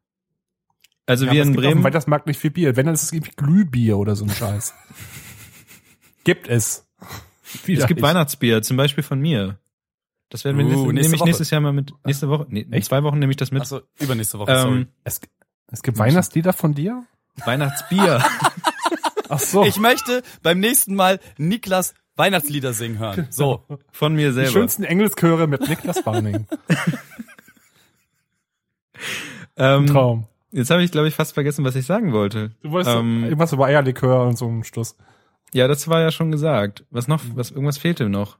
Also ja, wir in Bremen. Weil das mag nicht viel Bier. Wenn dann ist es irgendwie Glühbier oder so ein Scheiß. gibt es. Wieder es gibt. Weihnachtsbier, zum Beispiel von mir. Das werden wir uh, nehme ich nächstes Jahr mal mit. Nächste Woche. Nee, in zwei Wochen nehme ich das mit. Achso, übernächste Woche. Ähm, sorry. Es, es gibt Weihnachtslieder von dir? Weihnachtsbier. Ach so. Ich möchte beim nächsten Mal Niklas Weihnachtslieder singen hören. So. Von mir selber. Die schönsten Engelschöre mit Niklas Barning. ähm, Traum. Jetzt habe ich, glaube ich, fast vergessen, was ich sagen wollte. Du wolltest ähm, irgendwas über Eierlikör und so einen Schluss. Ja, das war ja schon gesagt. Was noch? Was irgendwas fehlte noch?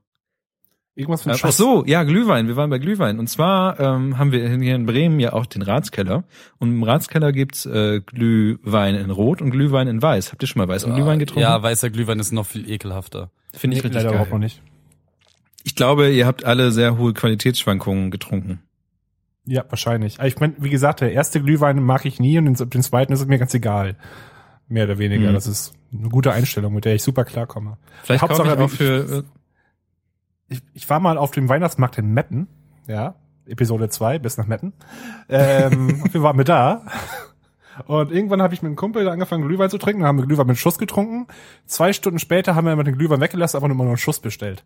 Irgendwas mit äh, Ach so, ja, Glühwein. Wir waren bei Glühwein. Und zwar ähm, haben wir hier in Bremen ja auch den Ratskeller. Und im Ratskeller gibt's äh, Glühwein in Rot und Glühwein in Weiß. Habt ihr schon mal weißen uh, Glühwein getrunken? Ja, weißer Glühwein ist noch viel ekelhafter. Finde ich nee, richtig geil. Auch nicht. Ich glaube, ihr habt alle sehr hohe Qualitätsschwankungen getrunken. Ja, wahrscheinlich. Ich meine, wie gesagt, der erste Glühwein mag ich nie und den, den zweiten ist es mir ganz egal. Mehr oder weniger. Mhm. Das ist eine gute Einstellung, mit der ich super klarkomme. Vielleicht Hauptsache ich auch für ich, ich war mal auf dem Weihnachtsmarkt in Metten, ja, Episode 2, bis nach Metten. Ähm, wir waren mit da. Und irgendwann habe ich mit einem Kumpel angefangen, Glühwein zu trinken, haben wir Glühwein mit Schuss getrunken. Zwei Stunden später haben wir immer den Glühwein weggelassen, aber nur mal einen Schuss bestellt.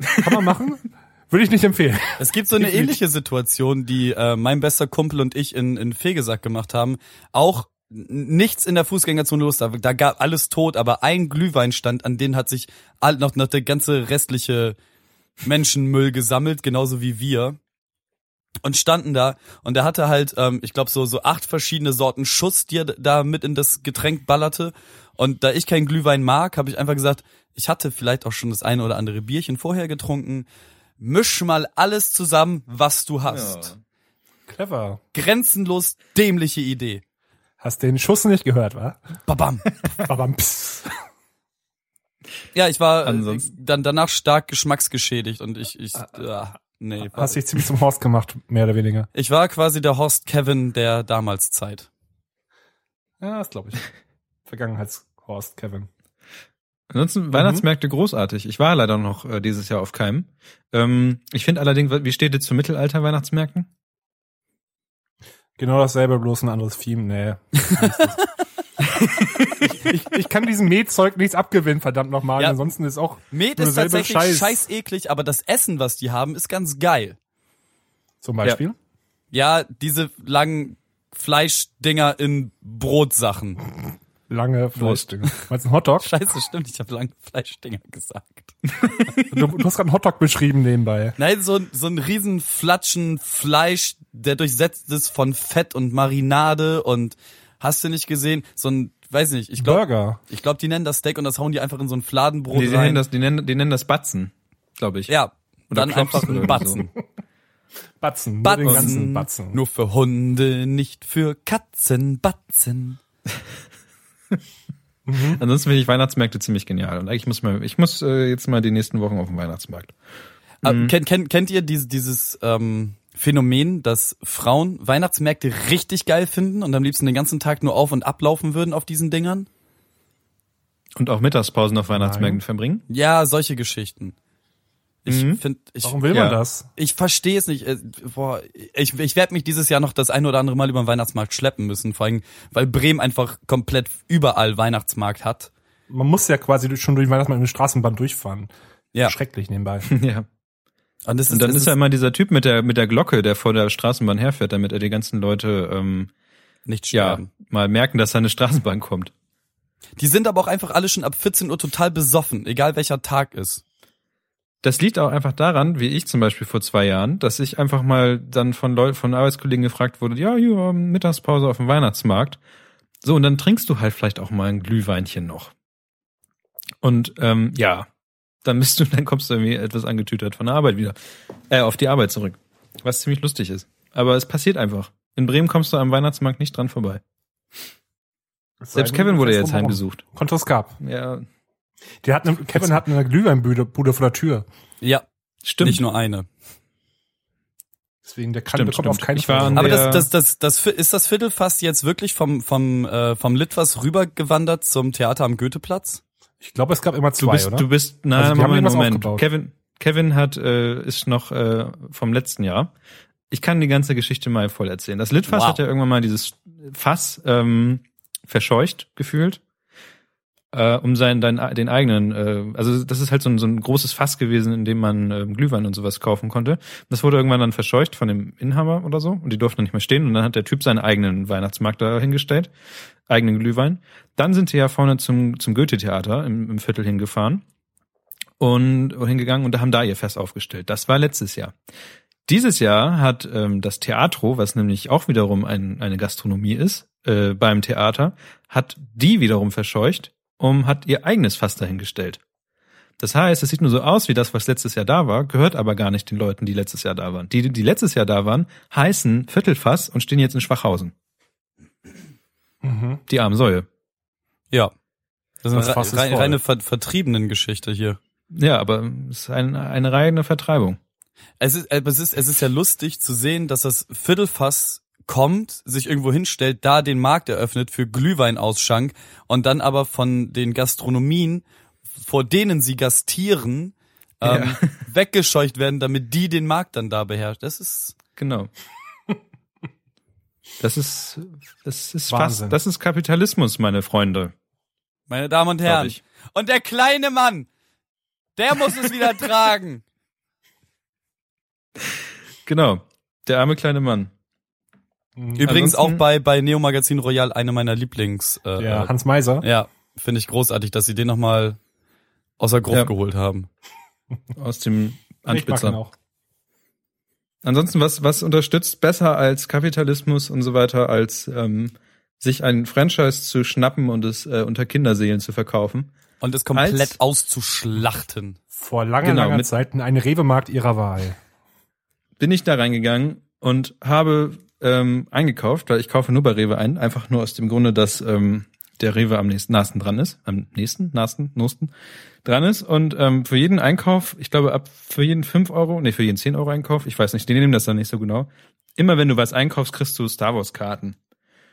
Kann man machen? Würde ich nicht empfehlen. Es gibt so eine ähnliche Situation, die äh, mein bester Kumpel und ich in, in Fegesack gemacht haben. Auch nichts in der Fußgängerzone los, da, da gab alles tot, aber ein Glühwein stand, an den hat sich all, noch, noch der ganze restliche Menschenmüll gesammelt, genauso wie wir. Und standen da und er hatte halt, ähm, ich glaube, so, so acht verschiedene Sorten Schuss, die er da mit in das Getränk ballerte. Und da ich keinen Glühwein mag, habe ich einfach gesagt, ich hatte vielleicht auch schon das eine oder andere Bierchen vorher getrunken. Misch mal alles zusammen, was du hast. Ja. Clever. Grenzenlos dämliche Idee. Hast den Schuss nicht gehört, wa? Babam. Babam. Pss. Ja, ich war Ansonsten. dann danach stark geschmacksgeschädigt und ich, ich, ja, nee. Hast dich ziemlich zum Horst gemacht, mehr oder weniger. Ich war quasi der Horst Kevin der damals Zeit. Ja, das glaube ich. Vergangenheitshorst Kevin. Ansonsten mhm. Weihnachtsmärkte großartig. Ich war leider noch äh, dieses Jahr auf keinem. Ähm, ich finde allerdings, wie steht ihr zu Mittelalter-Weihnachtsmärkten? Genau dasselbe, bloß ein anderes Theme. Nee. ich, ich, ich, kann diesem Metzeug nichts abgewinnen, verdammt nochmal. Ja. Ansonsten ist auch. Met ist tatsächlich Scheiß. scheiß eklig, aber das Essen, was die haben, ist ganz geil. Zum Beispiel? Ja, ja diese langen Fleischdinger in Brotsachen. Lange Fleischdinger. Meinst du ein Hotdog? Scheiße, stimmt, ich habe lange Fleischdinger gesagt. du, du hast gerade einen Hotdog beschrieben nebenbei. Nein, so, so ein riesen Flatschen Fleisch, der durchsetzt ist von Fett und Marinade und Hast du nicht gesehen? So ein, weiß nicht, ich glaube, Burger. ich glaube, die nennen das Steak und das hauen die einfach in so ein Fladenbrot die, die rein. Nennen das, die, nennen, die nennen das Batzen, glaube ich. Ja, oder dann einfach ein Batzen. So. Batzen, Batzen, nur den ganzen Batzen. Nur für Hunde, nicht für Katzen, Batzen. mhm. Ansonsten finde ich Weihnachtsmärkte ziemlich genial und eigentlich muss man, ich muss äh, jetzt mal die nächsten Wochen auf den Weihnachtsmarkt. Ah, mhm. kennt, kennt, kennt ihr diese, dieses ähm, Phänomen, dass Frauen Weihnachtsmärkte richtig geil finden und am liebsten den ganzen Tag nur auf und ablaufen würden auf diesen Dingern? Und auch Mittagspausen auf Weihnachtsmärkten Nein. verbringen? Ja, solche Geschichten. Ich mhm. finde, ich, warum will man ja. das? Ich verstehe es nicht. Äh, boah, ich ich werde mich dieses Jahr noch das eine oder andere Mal über den Weihnachtsmarkt schleppen müssen, vor allem, weil Bremen einfach komplett überall Weihnachtsmarkt hat. Man muss ja quasi schon durch den Weihnachtsmarkt in der Straßenbahn durchfahren. Ja. Schrecklich nebenbei. ja. Und, ist, und dann ist, ist ja immer dieser Typ mit der mit der Glocke, der vor der Straßenbahn herfährt, damit er die ganzen Leute ähm, nicht sterben. Ja, mal merken, dass da eine Straßenbahn kommt. Die sind aber auch einfach alle schon ab 14 Uhr total besoffen, egal welcher Tag ist. Das liegt auch einfach daran, wie ich zum Beispiel vor zwei Jahren, dass ich einfach mal dann von Leuten, von Arbeitskollegen gefragt wurde, ja, hier, Mittagspause auf dem Weihnachtsmarkt. So, und dann trinkst du halt vielleicht auch mal ein Glühweinchen noch. Und ähm, ja, dann bist du, dann kommst du irgendwie etwas angetütert von der Arbeit wieder. Äh, auf die Arbeit zurück. Was ziemlich lustig ist. Aber es passiert einfach. In Bremen kommst du am Weihnachtsmarkt nicht dran vorbei. Selbst Kevin wurde jetzt heimgesucht. Kontoskap. Ja. Die hat eine, Kevin hat eine Glühweinbude Bude vor der Tür. Ja. Stimmt. Nicht nur eine. Deswegen der kann stimmt, stimmt. auf keinen Fall. Aber das, das, das, das, ist das Viertelfass jetzt wirklich vom, vom, äh, vom Litwas rübergewandert zum Theater am Goetheplatz? Ich glaube, es gab immer zwei, du bist, oder? Du bist, nein, also Moment, Moment. Kevin, Kevin hat, äh, ist noch äh, vom letzten Jahr. Ich kann die ganze Geschichte mal voll erzählen. Das Litfass wow. hat ja irgendwann mal dieses Fass ähm, verscheucht gefühlt, äh, um seinen, dein, den eigenen, äh, also das ist halt so ein, so ein großes Fass gewesen, in dem man äh, Glühwein und sowas kaufen konnte. Das wurde irgendwann dann verscheucht von dem Inhaber oder so und die durften nicht mehr stehen und dann hat der Typ seinen eigenen Weihnachtsmarkt da hingestellt, eigenen Glühwein. Dann sind sie ja vorne zum, zum Goethe-Theater im, im Viertel hingefahren und hingegangen und haben da ihr Fest aufgestellt. Das war letztes Jahr. Dieses Jahr hat ähm, das Teatro, was nämlich auch wiederum ein, eine Gastronomie ist, äh, beim Theater, hat die wiederum verscheucht und hat ihr eigenes Fass dahingestellt. Das heißt, es sieht nur so aus wie das, was letztes Jahr da war, gehört aber gar nicht den Leuten, die letztes Jahr da waren. Die, die letztes Jahr da waren, heißen Viertelfass und stehen jetzt in Schwachhausen. Mhm. Die armen Säue. Ja. Das ist eine rein, reine Ver vertriebenen Geschichte hier. Ja, aber es ist ein, eine reine Vertreibung. Es ist, es ist, es ist ja lustig zu sehen, dass das Viertelfass kommt, sich irgendwo hinstellt, da den Markt eröffnet für Glühweinausschank und dann aber von den Gastronomien vor denen sie gastieren, ähm, ja. weggescheucht werden, damit die den Markt dann da beherrscht. Das ist genau. Das ist das ist Wahnsinn. fast das ist Kapitalismus, meine Freunde. Meine Damen und Herren. Und der kleine Mann, der muss es wieder tragen. Genau, der arme kleine Mann. Mhm. Übrigens Ansonsten, auch bei bei Neo Magazin Royal eine meiner Lieblings. Äh, ja, Hans Meiser. Ja, finde ich großartig, dass sie den nochmal aus der Gruft ja. geholt haben. Aus dem Anspitzer. Ansonsten, was, was unterstützt besser als Kapitalismus und so weiter, als ähm, sich ein Franchise zu schnappen und es äh, unter Kinderseelen zu verkaufen? Und es komplett als, auszuschlachten. Vor langer, genau, langer Zeit in eine Rewe-Markt ihrer Wahl. Bin ich da reingegangen und habe ähm, eingekauft, weil ich kaufe nur bei Rewe ein, einfach nur aus dem Grunde, dass ähm, der Rewe am nächsten, nahesten dran ist, am nächsten, nahesten, nosten dran ist. Und ähm, für jeden Einkauf, ich glaube ab für jeden fünf Euro, nee, für jeden zehn Euro Einkauf, ich weiß nicht, die nehmen das dann nicht so genau. Immer wenn du was einkaufst, kriegst du Star Wars Karten.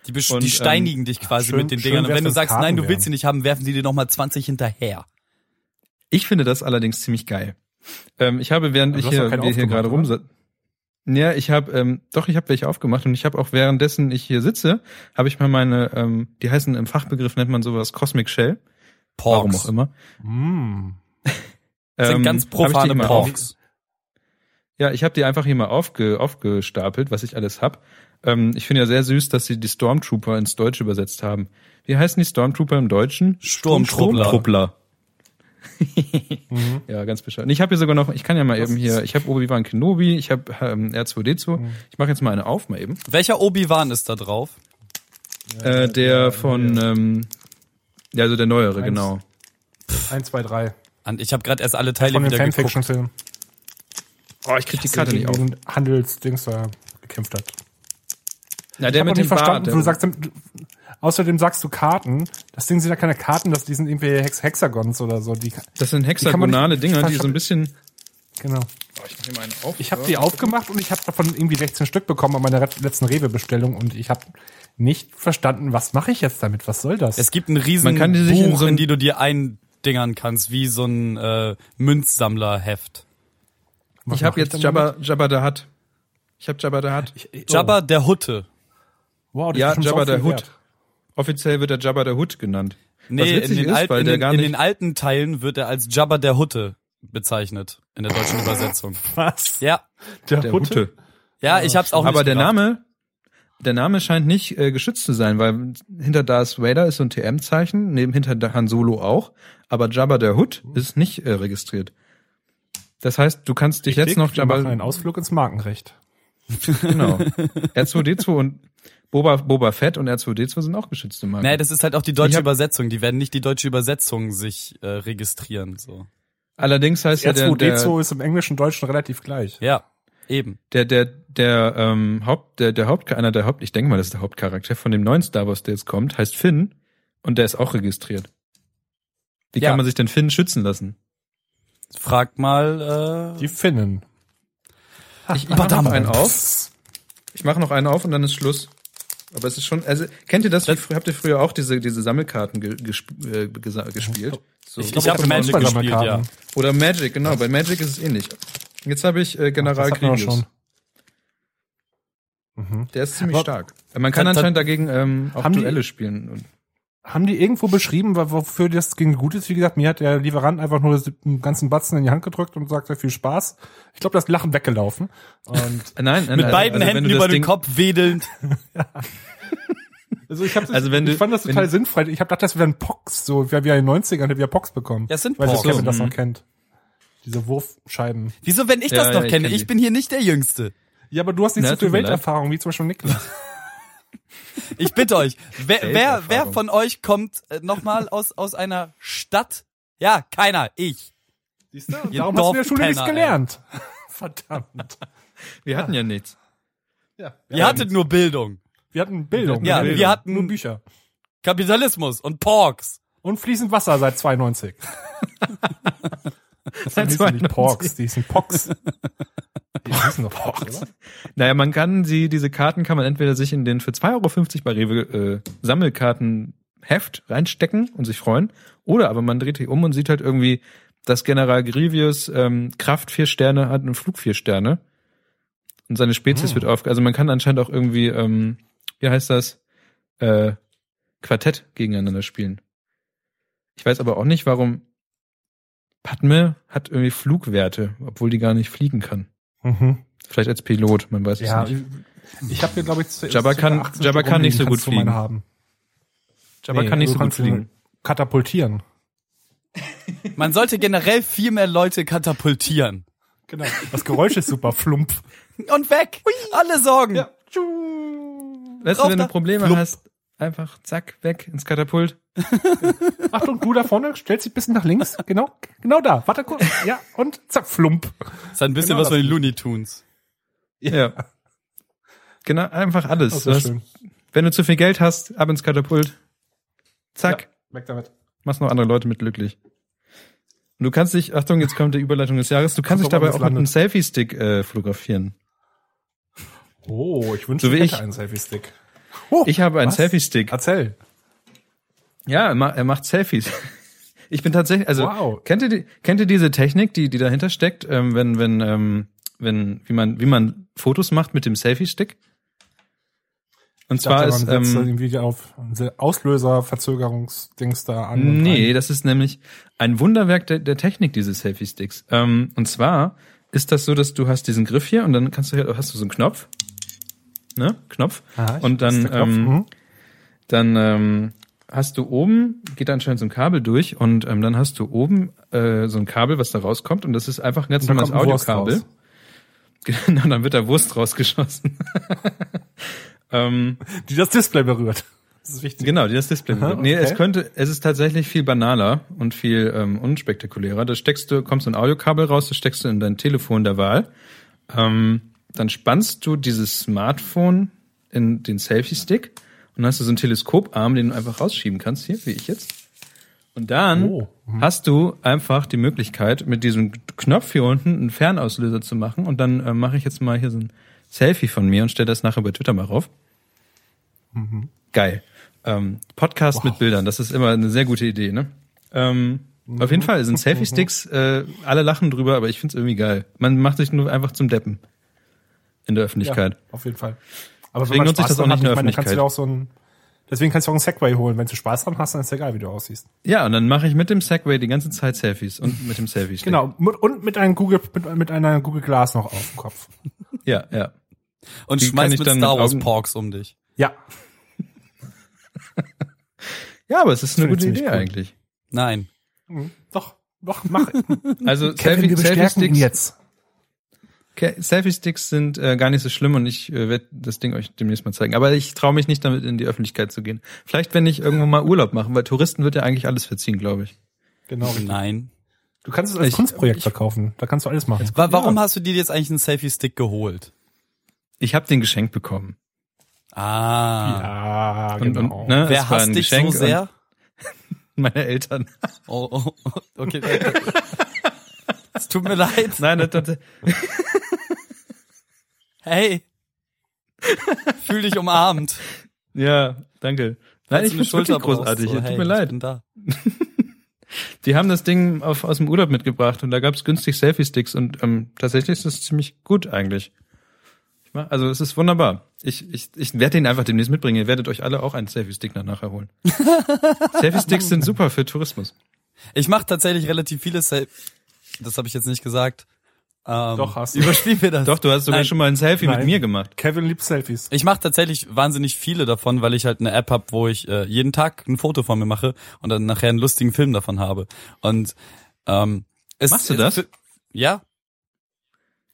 Die, und, die steinigen ähm, dich quasi schön, mit den Dingern. Und wenn du sagst, Karten nein, du willst sie nicht haben, werfen sie dir nochmal 20 hinterher. Ich finde das allerdings ziemlich geil. Ähm, ich habe, während ich hier, hier gerade rumsitze, ja, ich habe ähm, doch, ich habe welche aufgemacht und ich habe auch währenddessen ich hier sitze, habe ich mal meine, ähm, die heißen im Fachbegriff nennt man sowas Cosmic Shell. Porks. Warum auch immer. Mm. Das sind ähm, ganz profane Porks. Ja, ich habe die einfach hier mal aufge, aufgestapelt, was ich alles hab. Ähm, ich finde ja sehr süß, dass sie die Stormtrooper ins Deutsche übersetzt haben. Wie heißen die Stormtrooper im Deutschen? Sturmtruppler. Sturmtruppler mhm. Ja, ganz bescheiden. Ich habe hier sogar noch, ich kann ja mal Was eben hier, ich habe Obi-Wan Kenobi, ich habe ähm, R2D2. Mhm. Ich mache jetzt mal eine auf, mal eben. Welcher Obi-Wan ist da drauf? Äh, der von, ähm, ja, also der neuere, Eins. genau. Eins, zwei, drei. Ich habe gerade erst alle Teile von wieder geguckt. Film. Oh, ich krieg die Karte nicht auf. Handelsdings da gekämpft hat. Ja, der ich mit dem verstanden, Bart, du sagst, Außerdem sagst du Karten. Das Ding sind ja keine Karten, das, die sind irgendwie Hex Hexagons oder so. Die, das sind hexagonale Dinger, die so ein bisschen. Genau. Oh, ich mach hier mal eine auf. Ich habe die aufgemacht und ich habe davon irgendwie 16 Stück bekommen an meiner letzten Rewe-Bestellung und ich habe nicht verstanden, was mache ich jetzt damit? Was soll das? Es gibt ein riesen Man kann die sich Buch, in, so in die du dir eindingern kannst, wie so ein äh, Münzsammlerheft. Was ich habe jetzt Jabba, Jabba der Hutt. Ich habe Jabba der Hutt. Jabba der Hutte. Wow, ja, Jabba der Hutt. Offiziell wird er Jabba der Hutt genannt. Nee, in den, ist, alten, in, den, in den alten Teilen wird er als Jabba der Hutte bezeichnet in der deutschen Übersetzung. Was? Ja. Der, der Hutte. Hutte. Ja, ich hab's auch nicht Aber der Name, der Name scheint nicht äh, geschützt zu sein, weil hinter Darth Vader ist so ein TM-Zeichen, neben hinter Han Solo auch, aber Jabba der Hutt ist nicht äh, registriert. Das heißt, du kannst dich ich jetzt noch Jabba einen Ausflug ins Markenrecht. genau. R2D2 und Boba, Boba Fett und R2D2 sind auch geschützte Marken. Nee, das ist halt auch die deutsche Übersetzung. Die werden nicht die deutsche Übersetzung sich äh, registrieren. So. Allerdings heißt ja der, der R2D2 ist im Englischen und Deutschen relativ gleich. Ja, eben. Der der der ähm, Haupt der der Haupt einer der Haupt ich denke mal, das ist der Hauptcharakter von dem neuen Star Wars, der jetzt kommt, heißt Finn und der ist auch registriert. Wie ja. kann man sich denn Finn schützen lassen? Frag mal äh die Finnen. Ich, ich mache noch einen auf. Ich mache noch einen auf und dann ist Schluss. Aber es ist schon, also kennt ihr das? das habt ihr früher auch diese diese Sammelkarten ge, gesp, äh, gespielt? So. Ich, ich habe Magic gespielt, ja. Oder Magic, genau. Bei Magic ist es ähnlich. Jetzt habe ich äh, General Ach, Grievous. Mhm. Der ist ziemlich Aber stark. Man kann anscheinend dagegen ähm, auch Duelle spielen. Haben die irgendwo beschrieben, wofür das Ding gut ist? Wie gesagt, mir hat der Lieferant einfach nur den ganzen Batzen in die Hand gedrückt und sagte viel Spaß. Ich glaube, das Lachen weggelaufen. Und nein, nein, mit beiden also Händen über den Kopf wedelnd. ja. Also ich habe also wenn du, ich fand das total sinnfrei. Ich habe gedacht, das wäre ein Pox, so wie wir in den 90ern wir Pox bekommen. Das sind Pox. Weil Kevin das noch kennt. Diese Wurfscheiben. Wieso, wenn ich Ja, das noch ja, ich kenne? kenn Ich bin hier nicht der Jüngste. Ja, aber du hast nicht Na, so viel. Welterfahrung wie zum Beispiel Niklas. Ich bitte euch, wer, wer, wer von euch kommt äh, nochmal aus, aus einer Stadt? Ja, keiner, ich. Siehst du? Ihr Darum hast du in der Schule nichts gelernt. Verdammt. Wir hatten ja nichts. Ja. Ihr hattet nur Bildung. Wir hatten Bildung. Ja, Bildung. wir hatten- nur Bücher. Kapitalismus und Porks. Und fließend Wasser seit 92. Das hießen nicht 92. Porks, die hießen Pox. Die hießen doch Pox, oder? Naja, man kann sie, diese Karten kann man entweder sich in den für 2,50 Euro bei Rewe äh, Sammelkartenheft reinstecken und sich freuen, oder aber man dreht die um und sieht halt irgendwie, dass General Grievous ähm, Kraft vier Sterne hat und Flug vier Sterne. Und seine Spezies Hm. wird auf. Also man kann anscheinend auch irgendwie, ähm, wie heißt das, äh, Quartett gegeneinander spielen. Ich weiß aber auch nicht, warum Padme hat irgendwie Flugwerte, obwohl die gar nicht fliegen kann. Mhm. Vielleicht als Pilot, man weiß Ja, es nicht. ich habe hier, glaube ich, zu- Jabba kann- 18 Jabba kann nicht so gut fliegen. Haben. Jabba Nee, kann nicht so gut fliegen. Katapultieren. Man sollte generell viel mehr Leute katapultieren. Genau. Das Geräusch ist super flump. Und weg. Alle Sorgen. Ja. Weißt du, wenn du Probleme Flupp. hast, einfach zack, weg ins Katapult. Achtung, du da vorne, stellst dich ein bisschen nach links. Genau, genau da. Warte kurz. Ja, und zack, flump. Ist ein bisschen Genau was von das. den Looney Tunes. Ja. Genau, einfach alles. Das Du hast, schön. wenn du zu viel Geld hast, ab ins Katapult. Zack, Ja, weg damit. machst noch andere Leute mit glücklich. Und du kannst dich, Achtung, jetzt kommt die Überleitung des Jahres, du kannst dich dabei auch mit einem landet. Selfie-Stick äh, fotografieren. Oh, ich wünsche, So hätte ich. einen Selfie-Stick. Oh, Ich habe einen? Selfie-Stick. Erzähl. Ja, er, ma er macht Selfies. Ich bin tatsächlich, also Wow. kennt ihr die, kennt ihr diese Technik, die die dahinter steckt, ähm, wenn wenn ähm, wenn wie man wie man Fotos macht mit dem Selfie-Stick? Und Ich dachte, zwar man ist setzt ähm, irgendwie auf Auslöser-Verzögerungsdings da an. nee, das ist nämlich ein Wunderwerk der, der Technik diese Selfie-Sticks. Ähm, und zwar ist das so, dass du hast diesen Griff hier und dann kannst du hier, hast du so einen Knopf, ne Knopf Ah, ich- und dann ähm, Mhm. dann ähm, hast du oben, geht anscheinend so ein Kabel durch und ähm, dann hast du oben äh, so ein Kabel, was da rauskommt und das ist einfach ein ganz normales Audiokabel. Genau, dann wird da Wurst rausgeschossen. ähm, Die das Display berührt. Das ist wichtig. genau, die das Display. Aha, Nee, es okay. könnte, es ist tatsächlich viel banaler und viel ähm, unspektakulärer. Da steckst du, kommt so ein Audiokabel raus, das steckst du in dein Telefon der Wahl. Ähm, dann spannst du dieses Smartphone in den Selfie-Stick und dann hast du so einen Teleskoparm, den du einfach rausschieben kannst, hier, wie ich jetzt. Und dann Oh, hast du einfach die Möglichkeit, mit diesem Knopf hier unten einen Fernauslöser zu machen. Und dann äh, mache ich jetzt mal hier so ein Selfie von mir und stelle das nachher bei Twitter mal rauf. Geil. Ähm, Podcast mit Bildern, das ist immer eine sehr gute Idee, ne? Ähm, Auf jeden Fall sind Selfie-Sticks, äh, alle lachen drüber, aber ich find's irgendwie geil. Man macht sich nur einfach zum Deppen in der Öffentlichkeit. Ja, auf jeden Fall. Aber Deswegen nutze ich das auch nicht in der ich meine, kannst du Öffentlichkeit. dir auch so ein, deswegen kannst du auch einen Segway holen. Wenn du Spaß dran hast, dann ist ja geil, wie du aussiehst. Ja, und dann mache ich mit dem Segway die ganze Zeit Selfies und mit dem Selfie-Stick. Genau. Und mit einem Google, mit, mit einer Google Glass noch auf dem Kopf. Ja, ja. Und Die schmeißt ich mit dann Star Wars Porks um dich. Ja. Ja, aber es ist eine gute Idee cool. eigentlich. Nein. Mhm. Doch, doch, mach. Also Kevin, wir Selfie- bestärken ihn Selfie-Sticks jetzt. Ke- Selfie-Sticks sind äh, gar nicht so schlimm und ich äh, werde das Ding euch demnächst mal zeigen. Aber ich traue mich nicht damit in die Öffentlichkeit zu gehen. Vielleicht, wenn ich irgendwo mal Urlaub mache, weil Touristen wird ja eigentlich alles verziehen, glaube ich. Genau. Nein. Du kannst es als Ich- Kunstprojekt ich- verkaufen. Da kannst du alles machen. Wa warum hast du dir jetzt eigentlich einen Selfie-Stick geholt? Ich habe den geschenkt bekommen. Ah. Ja, Und, genau. und, ne, Wer hasst dich Geschenk so sehr? Meine Eltern. Oh, oh, oh, okay. Es tut mir leid. Nein, das, das, Hey. Fühl dich umarmt. ja, danke. Nein, ich find's wirklich großartig. so, hey, Tut mir leid. Die haben das Ding auf, aus dem Urlaub mitgebracht und da gab's günstig Selfie-Sticks und ähm, tatsächlich ist das ziemlich gut eigentlich. Also es ist wunderbar. Ich, ich, ich werde den einfach demnächst mitbringen. Ihr werdet euch alle auch einen Selfie-Stick nach nachher holen. Selfie-Sticks sind super für Tourismus. Ich mache tatsächlich relativ viele Selfie. Das habe ich jetzt nicht gesagt. Ähm, Doch, hast du. Überspiel mir das. Doch, du hast sogar Nein. schon mal ein Selfie mit Nein. mir gemacht. Kevin liebt Selfies. Ich mache tatsächlich wahnsinnig viele davon, weil ich halt eine App habe, wo ich äh, jeden Tag ein Foto von mir mache und dann nachher einen lustigen Film davon habe. Und ähm, es, Machst du das? Ja.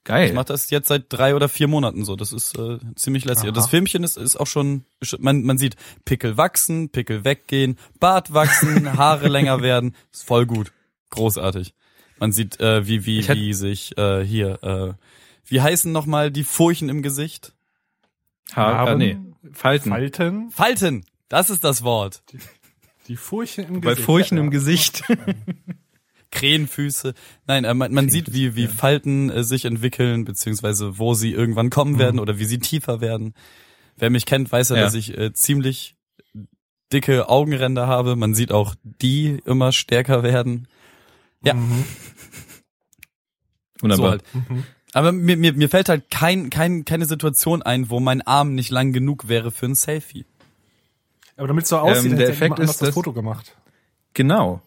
Geil. Ich mache das jetzt seit drei oder vier Monaten so. Das ist äh, ziemlich lässig. Und Das Filmchen ist, ist auch schon, man, man sieht Pickel wachsen, Pickel weggehen, Bart wachsen, Haare länger werden. Ist voll gut. Großartig. Man sieht, äh, wie, wie, Ich hätt- wie sich äh, hier, äh, wie heißen nochmal die Furchen im Gesicht? Haar, ah, Narben, nee, Falten. Falten, Falten! Das ist das Wort. die Furchen im Bei Gesicht. Furchen Ja. im Gesicht. Krähenfüße. Nein, äh, man, man sieht, wie, wie Falten äh, sich entwickeln, beziehungsweise wo sie irgendwann kommen werden oder wie sie tiefer werden. Wer mich kennt, weiß ja, Ja. dass ich äh, ziemlich dicke Augenränder habe. Man sieht auch die immer stärker werden. Ja, Mhm. Wunderbar. so halt. Mhm. Aber mir, mir, mir fällt halt kein, kein, keine Situation ein, wo mein Arm nicht lang genug wäre für ein Selfie. Aber damit es so aussieht, Ähm, der hätte Effekt jemand anders ist, das dass- Foto gemacht. Genau.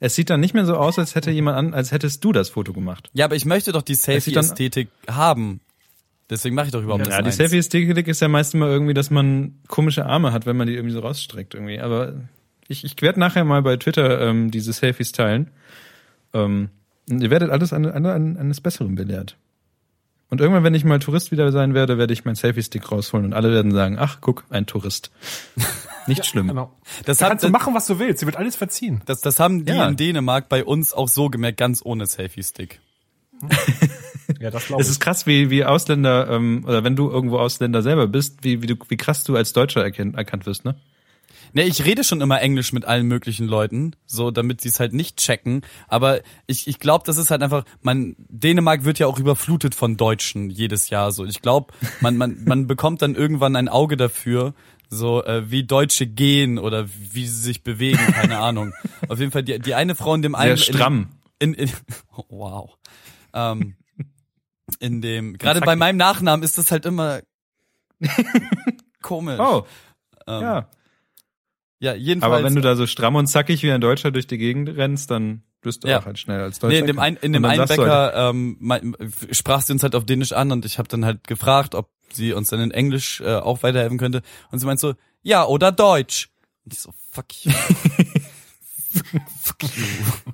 Es sieht dann nicht mehr so aus, als hätte jemand an, als hättest du das Foto gemacht. Ja, aber ich möchte doch die Selfie-Ästhetik haben. Deswegen mache ich doch überhaupt Ja, das die eins. Selfie-Ästhetik ist ja meist immer irgendwie, dass man komische Arme hat, wenn man die irgendwie so rausstreckt irgendwie. Aber ich, ich werde nachher mal bei Twitter ähm, diese Selfies teilen. Ähm, und ihr werdet alles an, an, an, eines Besseren belehrt. Und irgendwann, wenn ich mal Tourist wieder sein werde, werde ich meinen Selfie-Stick rausholen und alle werden sagen, ach, guck, ein Tourist. Nicht schlimm. Genau. Das Da hat, kannst du machen, was du willst. Sie wird alles verziehen. Das, das haben die Ja. in Dänemark bei uns auch so gemerkt, ganz ohne Selfie-Stick. Ja, das glaube Es ich. ist krass, wie, wie Ausländer, ähm, oder wenn du irgendwo Ausländer selber bist, wie, wie, du, wie krass du als Deutscher erkennt, erkannt wirst, ne? Ne, ich rede schon immer Englisch mit allen möglichen Leuten, so damit sie es halt nicht checken. Aber ich, ich glaube, das ist halt einfach, man, Dänemark wird ja auch überflutet von Deutschen jedes Jahr. So, ich glaube, man, man, man bekommt dann irgendwann ein Auge dafür, so äh, wie Deutsche gehen oder wie sie sich bewegen, keine Ahnung. Auf jeden Fall die, die eine Frau in dem Sehr einen stramm. in, in oh, wow. Ähm, in dem gerade bei meinem Nachnamen ist das halt immer komisch. Oh, ähm, ja. Ja, jedenfalls. Aber wenn du da so stramm und zackig wie ein Deutscher durch die Gegend rennst, dann wirst du Ja. auch halt schnell als Deutscher. Nee, in dem, ein, in dem einen du halt, Bäcker ähm, mein, sprach sie uns halt auf Dänisch an und ich habe dann halt gefragt, ob sie uns dann in Englisch äh, auch weiterhelfen könnte. Und sie meint so, ja, oder Deutsch. Und ich so, fuck you. fuck you.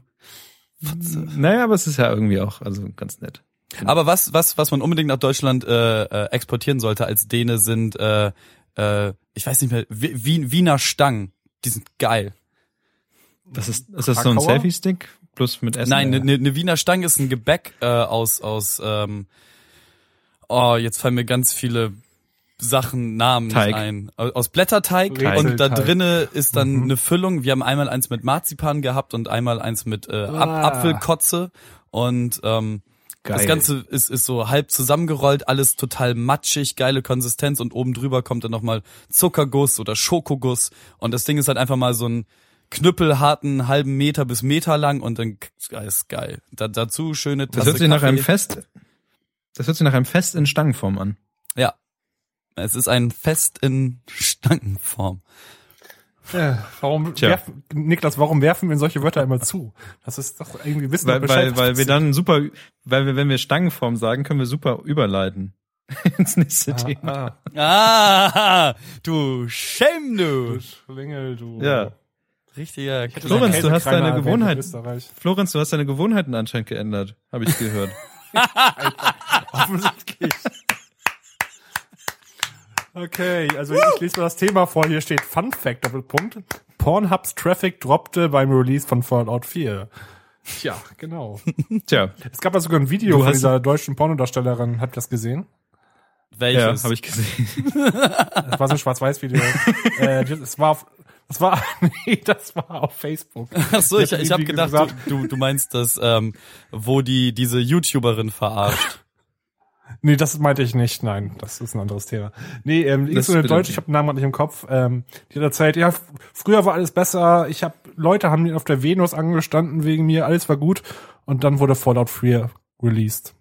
Naja, aber es ist ja irgendwie auch also ganz nett. Aber was, was, was man unbedingt nach Deutschland äh, äh, exportieren sollte als Däne sind, äh, äh, ich weiß nicht mehr, Wi- Wiener Stangen. Die sind geil. Das ist, ist das so ein? Selfie-Stick plus mit Essen? Nein, eine ne, ne Wiener Stange ist ein Gebäck äh, aus aus ähm, oh, jetzt fallen mir ganz viele Sachen Namen Teig. ein. Aus Blätterteig Teig. und da Teig. drinne ist dann Mhm. eine Füllung. Wir haben einmal eins mit Marzipan gehabt und einmal eins mit äh, Ap Ah. Apfelkotze und ähm, Geil. das Ganze ist, ist so halb zusammengerollt, alles total matschig, geile Konsistenz und oben drüber kommt dann nochmal Zuckerguss oder Schokoguss und das Ding ist halt einfach mal so ein knüppelharten halben Meter bis Meter lang und dann ist geil. Da, dazu schöne Das Tasse hört sich nach einem. Fest, das hört sich nach einem Fest in Stangenform an. Ja. Es ist ein Fest in Stangenform. Ja, warum Tja. werfen, Niklas, warum werfen wir solche Wörter immer zu? Das ist doch irgendwie wissen wir Weil, weil, weil wir dann super, weil wir, wenn wir Stangenform sagen, können wir super überleiten ins nächste Thema. Ah, Ah, du Schelm, du. du Schlingel, du. Ja. Richtiger Florenz, du hast deine erwähnt Gewohnheit. in Österreich. Florenz, du hast deine Gewohnheiten anscheinend geändert, habe ich gehört. Offensichtlich. Okay, also ich lese mal das Thema vor. Hier steht Fun Fact, Doppelpunkt. Pornhubs Traffic droppte beim Release von Fallout 4. Tja, genau. Tja, Es gab da sogar ein Video Du von dieser deutschen Pornodarstellerin. Habt ihr das gesehen? ja, Welches? habe ich gesehen. Das war so ein Schwarz-Weiß-Video. äh, das war auf, das war, nee, das war auf Facebook. Ach so, ich, hat ich habe gedacht, gesagt- du, du, du meinst das, ähm, wo die diese YouTuberin verarscht. Nee, das meinte ich nicht. Nein, das ist ein anderes Thema. Nee, ähm, die ist so eine Deutsche, ich habe den Namen grad nicht im Kopf. Ähm, die hat erzählt, ja, früher war alles besser. Ich habe Leute haben auf der Venus angestanden wegen mir, alles war gut. Und dann wurde Fallout 4 released.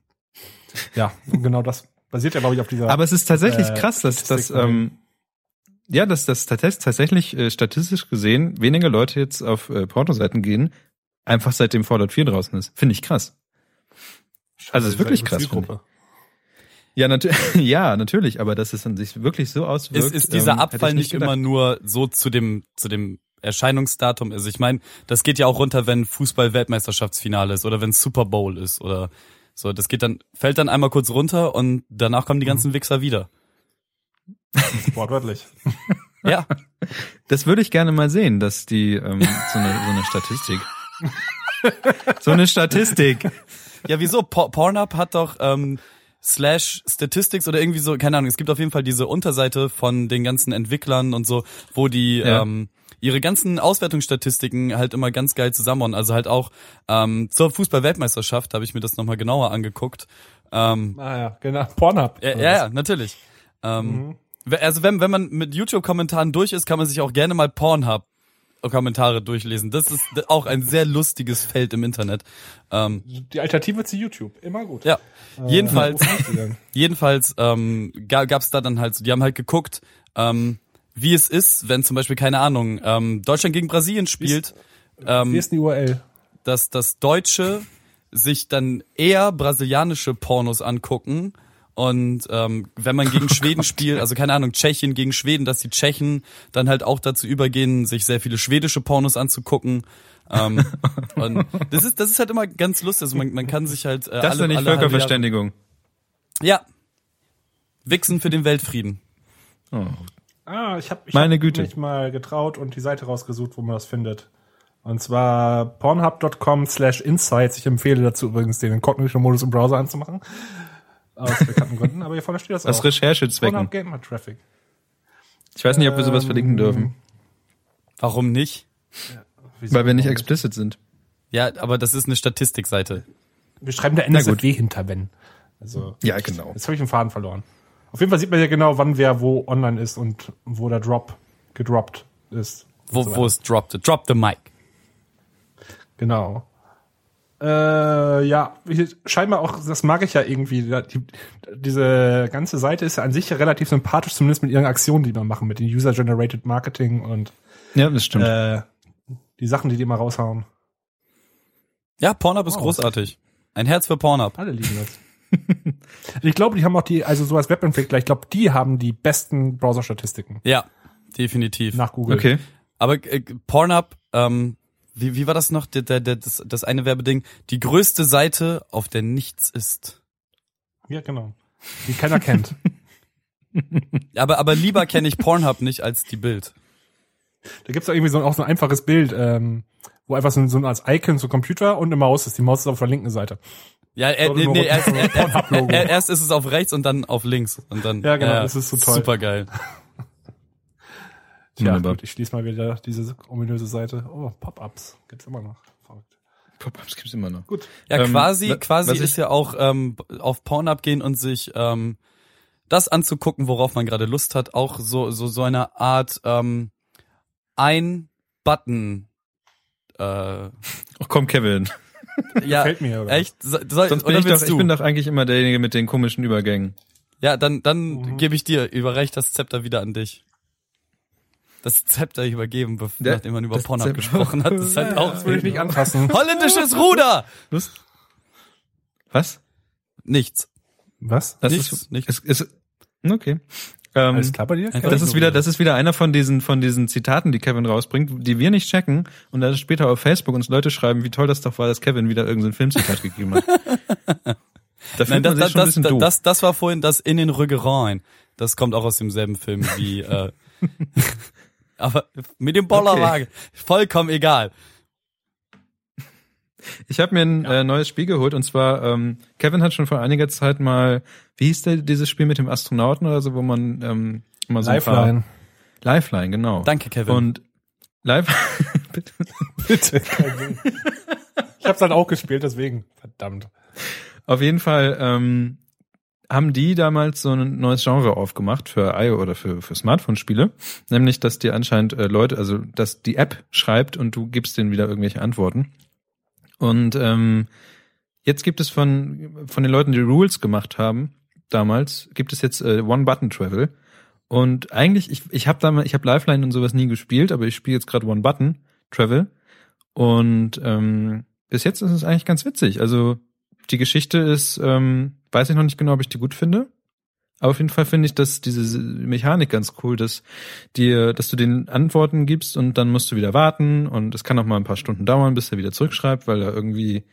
Ja, genau das basiert ja, glaube ich, auf dieser. Aber es ist tatsächlich Äh, krass, dass das, ähm, ja, dass das tats- tatsächlich äh, statistisch gesehen weniger Leute jetzt auf äh, Portoseiten gehen, einfach seitdem Fallout 4 draußen ist. Finde ich krass. also es ist wirklich krass, Zielgruppe. Ja, natürlich, ja, natürlich, aber dass es an sich wirklich so auswirkt. Ist, ist dieser ähm, Abfall ich nicht gedacht. immer nur so zu dem zu dem Erscheinungsdatum ist? Ich meine, das geht ja auch runter, wenn Fußball-Weltmeisterschaftsfinale ist oder wenn Super Bowl ist oder So, das geht dann, fällt dann einmal kurz runter und danach kommen die ganzen mhm. Wichser wieder. Wortwörtlich. ja. Das würde ich gerne mal sehen, dass die ähm, so, eine, so eine Statistik. so eine Statistik. Ja, wieso? Pornhub hat doch ähm, slash Statistics oder irgendwie so, keine Ahnung, es gibt auf jeden Fall diese Unterseite von den ganzen Entwicklern und so, wo die ja. ähm, ihre ganzen Auswertungsstatistiken halt immer ganz geil zusammenbauen. Also halt auch ähm, zur Fußball-Weltmeisterschaft habe ich mir das nochmal genauer angeguckt. Ähm, ah ja, genau. Pornhub. Ja, ja, ja, natürlich. Ähm, mhm. Also wenn, wenn man mit YouTube-Kommentaren durch ist, kann man sich auch gerne mal Pornhub Kommentare durchlesen. Das ist auch ein sehr lustiges Feld im Internet. Ähm, die Alternative zu YouTube, immer gut. Ja, äh, jedenfalls, jedenfalls ähm, gab es da dann halt, so, die haben halt geguckt, ähm, wie es ist, wenn zum Beispiel keine Ahnung ähm, Deutschland gegen Brasilien spielt. Wie ist, ähm, wie ist die URL? Dass das Deutsche sich dann eher brasilianische Pornos angucken und ähm, wenn man gegen Schweden spielt, also keine Ahnung, Tschechien gegen Schweden, dass die Tschechen dann halt auch dazu übergehen, sich sehr viele schwedische Pornos anzugucken. ähm, und das ist, das ist halt immer ganz lustig. Also man, man kann sich halt. Äh, das ist ja nicht Völkerverständigung. Ja. Wichsen für den Weltfrieden. Oh. Ah, ich habe ich Meine hab Güte. mich mal getraut und die Seite rausgesucht, wo man das findet. Und zwar pornhub.com slash insights. Ich empfehle dazu übrigens den Incognito-Modus im Browser anzumachen. Aus bekannten Gründen, aber hier vorne steht das Aus auch. Recherchezwecken. Gamer Traffic. Ich weiß nicht, ob wir sowas verlinken dürfen. Ähm, Warum nicht? Ja, Weil wir nicht explicit sind. Ja, aber das ist eine Statistikseite. Wir schreiben da NSFW hinter, Ben. Also, ja, genau. Jetzt habe ich den Faden verloren. Auf jeden Fall sieht man ja genau, wann wer wo online ist und wo der Drop gedroppt ist. Wo, so wo es dropped. Drop the mic. Genau. Äh, ja, scheinbar auch, das mag ich ja irgendwie. Die, diese ganze Seite ist ja an sich ja relativ sympathisch, zumindest mit ihren Aktionen, die man machen, mit den User-Generated Marketing und ja, das stimmt. Äh, die Sachen, die die immer raushauen. Ja, Pornhub ist oh, großartig. Ein Herz für Pornhub. Alle lieben das. ich glaube, die haben auch die, also so als Webentwickler, ich glaube, die haben die besten Browser-Statistiken. Ja, definitiv. Nach Google. Okay. Aber äh, Pornhub ähm, wie, wie war das noch, der, der, der, das, das eine Werbeding? Die größte Seite, auf der nichts ist. Ja, genau. Die keiner kennt. aber, aber lieber kenne ich Pornhub nicht als die Bild. Da gibt's auch irgendwie so, auch so ein einfaches Bild, ähm, wo einfach so, so als Icon so Computer und eine Maus ist. Die Maus ist auf der linken Seite. Ja, er, nee, nee, erst, er, er, erst ist es auf rechts und dann auf links. Und dann, ja, genau, ja, das ist so toll. Super geil. Tja, gut, ich schließe mal wieder diese ominöse Seite. Oh, Pop-ups gibt's immer noch. Verrückt. Pop-ups gibt's immer noch. Gut. Ja, ähm, quasi, quasi ist ja auch ähm, auf Pornhub gehen und sich ähm, das anzugucken, worauf man gerade Lust hat, auch so so so eine Art ähm, ein Button. Äh, Ach komm, Kevin. Ja, Gefällt mir, oder? echt? Soll, Sonst bin ich doch, du? ich bin doch eigentlich immer derjenige mit den komischen Übergängen. Ja, dann dann mhm. gebe ich dir, überreich das Zepter wieder an dich das Zepter übergeben, nachdem man über Pornhub gesprochen hat. Das ist halt auch. Das will ich nicht anfassen. Holländisches Ruder! Was? Was? Nichts. Was? Das nichts, ist, nichts. Ist, ist, okay. Ähm, Alles klar bei dir? Das ist wieder, das ist wieder einer von diesen, von diesen Zitaten, die Kevin rausbringt, die wir nicht checken und dann später auf Facebook uns Leute schreiben, wie toll das doch war, dass Kevin wieder irgendein Filmzitat gegeben hat. Da Nein, das, das, das, das, das war vorhin das in den Rüggereien. Das kommt auch aus demselben Film wie äh, Aber mit dem Bollerwagen, okay. vollkommen egal. Ich habe mir ein ja. äh, neues Spiel geholt und zwar ähm, Kevin hat schon vor einiger Zeit mal, wie hieß der dieses Spiel mit dem Astronauten oder so, wo man ähm, immer so Lifeline. Paar, Lifeline, genau. Danke, Kevin. Und Life bitte. bitte. ich habe dann auch gespielt, deswegen verdammt. Auf jeden Fall ähm, haben die damals so ein neues Genre aufgemacht für iO oder für, für Smartphone-Spiele, nämlich, dass dir anscheinend äh, Leute, also dass die App schreibt und du gibst denen wieder irgendwelche Antworten. Und ähm, jetzt gibt es von, von den Leuten, die Rules gemacht haben, damals, gibt es jetzt äh, One-Button-Travel. Und eigentlich, ich, ich habe damals, ich habe Lifeline und sowas nie gespielt, aber ich spiele jetzt gerade One-Button-Travel. Und ähm, bis jetzt ist es eigentlich ganz witzig. Also die Geschichte ist, ähm, weiß ich noch nicht genau, ob ich die gut finde. Aber auf jeden Fall finde ich, dass diese Mechanik ganz cool, dass dir, dass du den Antworten gibst und dann musst du wieder warten und es kann auch mal ein paar Stunden dauern, bis er wieder zurückschreibt, weil er irgendwie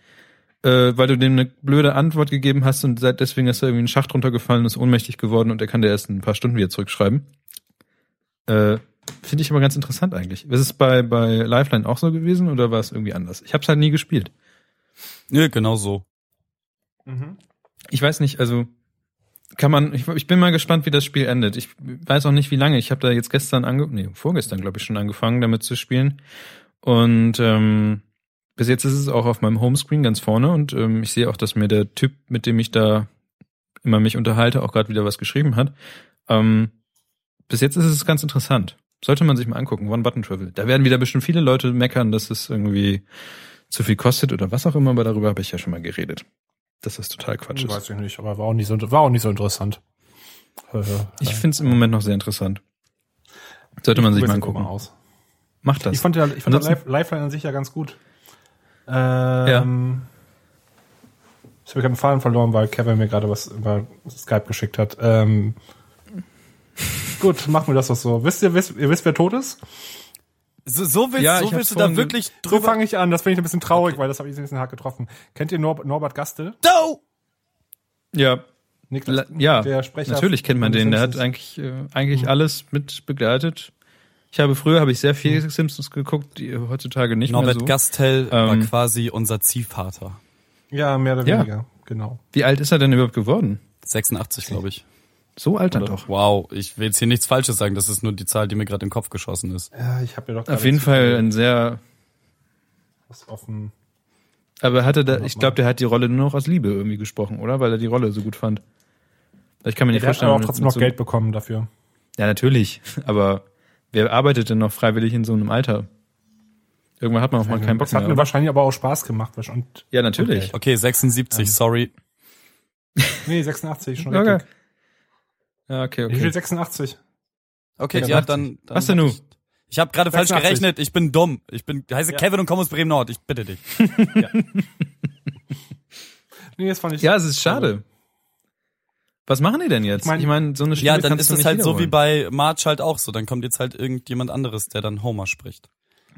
äh, weil du dem eine blöde Antwort gegeben hast und deswegen ist er irgendwie in den Schacht runtergefallen und ist ohnmächtig geworden und er kann dir erst in ein paar Stunden wieder zurückschreiben. Äh, Finde ich aber ganz interessant eigentlich. Ist es bei, bei Lifeline auch so gewesen oder war es irgendwie anders? Ich habe es halt nie gespielt. Nö, genau so. Mhm. Ich weiß nicht, also kann man, ich, ich bin mal gespannt, wie das Spiel endet. Ich weiß auch nicht, wie lange. Ich habe da jetzt gestern ange, nee, vorgestern glaube ich schon angefangen, damit zu spielen. Und ähm, bis jetzt ist es auch auf meinem Homescreen ganz vorne und ähm, ich sehe auch, dass mir der Typ, mit dem ich da immer mich unterhalte, auch gerade wieder was geschrieben hat. Ähm, bis jetzt ist es ganz interessant. Sollte man sich mal angucken, One-Button-Travel. Da werden wieder bestimmt viele Leute meckern, dass es irgendwie zu viel kostet oder was auch immer, aber darüber habe ich ja schon mal geredet. Dass das total Quatsch ist. Weiß ich nicht, aber war auch nicht so, war auch nicht so interessant. Ich finde es im Moment noch sehr interessant. Sollte man sich mal angucken. Aus. Macht das. Ich fand ja, ich fand Life, Lifeline an sich ja ganz gut. Ähm, ja. Ich habe gerade einen Faden verloren, weil Kevin mir gerade was über Skype geschickt hat. Ähm, Gut, machen wir das doch so. Wisst ihr, wisst, ihr wisst, wer tot ist? So, so willst, ja, so willst du da wirklich drüber... So fange ich an, das finde ich ein bisschen traurig, okay. weil das habe ich ein bisschen hart getroffen. Kennt ihr Nor Norbert Gastel? Do! Ja. Niklas, ja, der Sprecher natürlich kennt man den. Der hat eigentlich, äh, eigentlich mhm. alles mit begleitet. Ich habe früher habe ich sehr viel mhm. Simpsons geguckt, die heutzutage nicht Norbert mehr so. Gastel ähm, war quasi unser Ziehvater. Ja, mehr oder weniger, ja. genau. Wie alt ist er denn überhaupt geworden? 86, glaube ich. So alt dann doch. Wow, ich will jetzt hier nichts Falsches sagen, das ist nur die Zahl, die mir gerade im Kopf geschossen ist. Ja, ich habe ja doch Auf jeden Fall ein sehr was offen. Aber hatte da, ich glaube, der hat die Rolle nur noch aus Liebe irgendwie gesprochen, oder? Weil er die Rolle so gut fand. Ich kann mir nicht ja, vorstellen. Der hat aber auch trotzdem noch so Geld bekommen dafür. Ja, natürlich. Aber wer arbeitet denn noch freiwillig in so einem Alter? Irgendwann hat man auch mal keinen Bock mehr. Das hat mir wahrscheinlich aber auch Spaß gemacht. Und ja, natürlich. Okay, okay 76, ähm. sorry. Nee, 86, schon okay. Ja, okay, okay. Ich will 86. Okay, ja, dann, dann. Was denn du? Ich habe gerade falsch gerechnet. Ich bin dumm. Ich bin heiße ja. Kevin und komme aus Bremen Nord. Ich bitte dich. ja. nee, das fand ich. Ja, es ist schade. Was machen die denn jetzt? Ich meine, ich mein, so eine Spiele Ja, dann ist es halt so wie bei March halt auch so. Dann kommt jetzt halt irgendjemand anderes, der dann Homer spricht.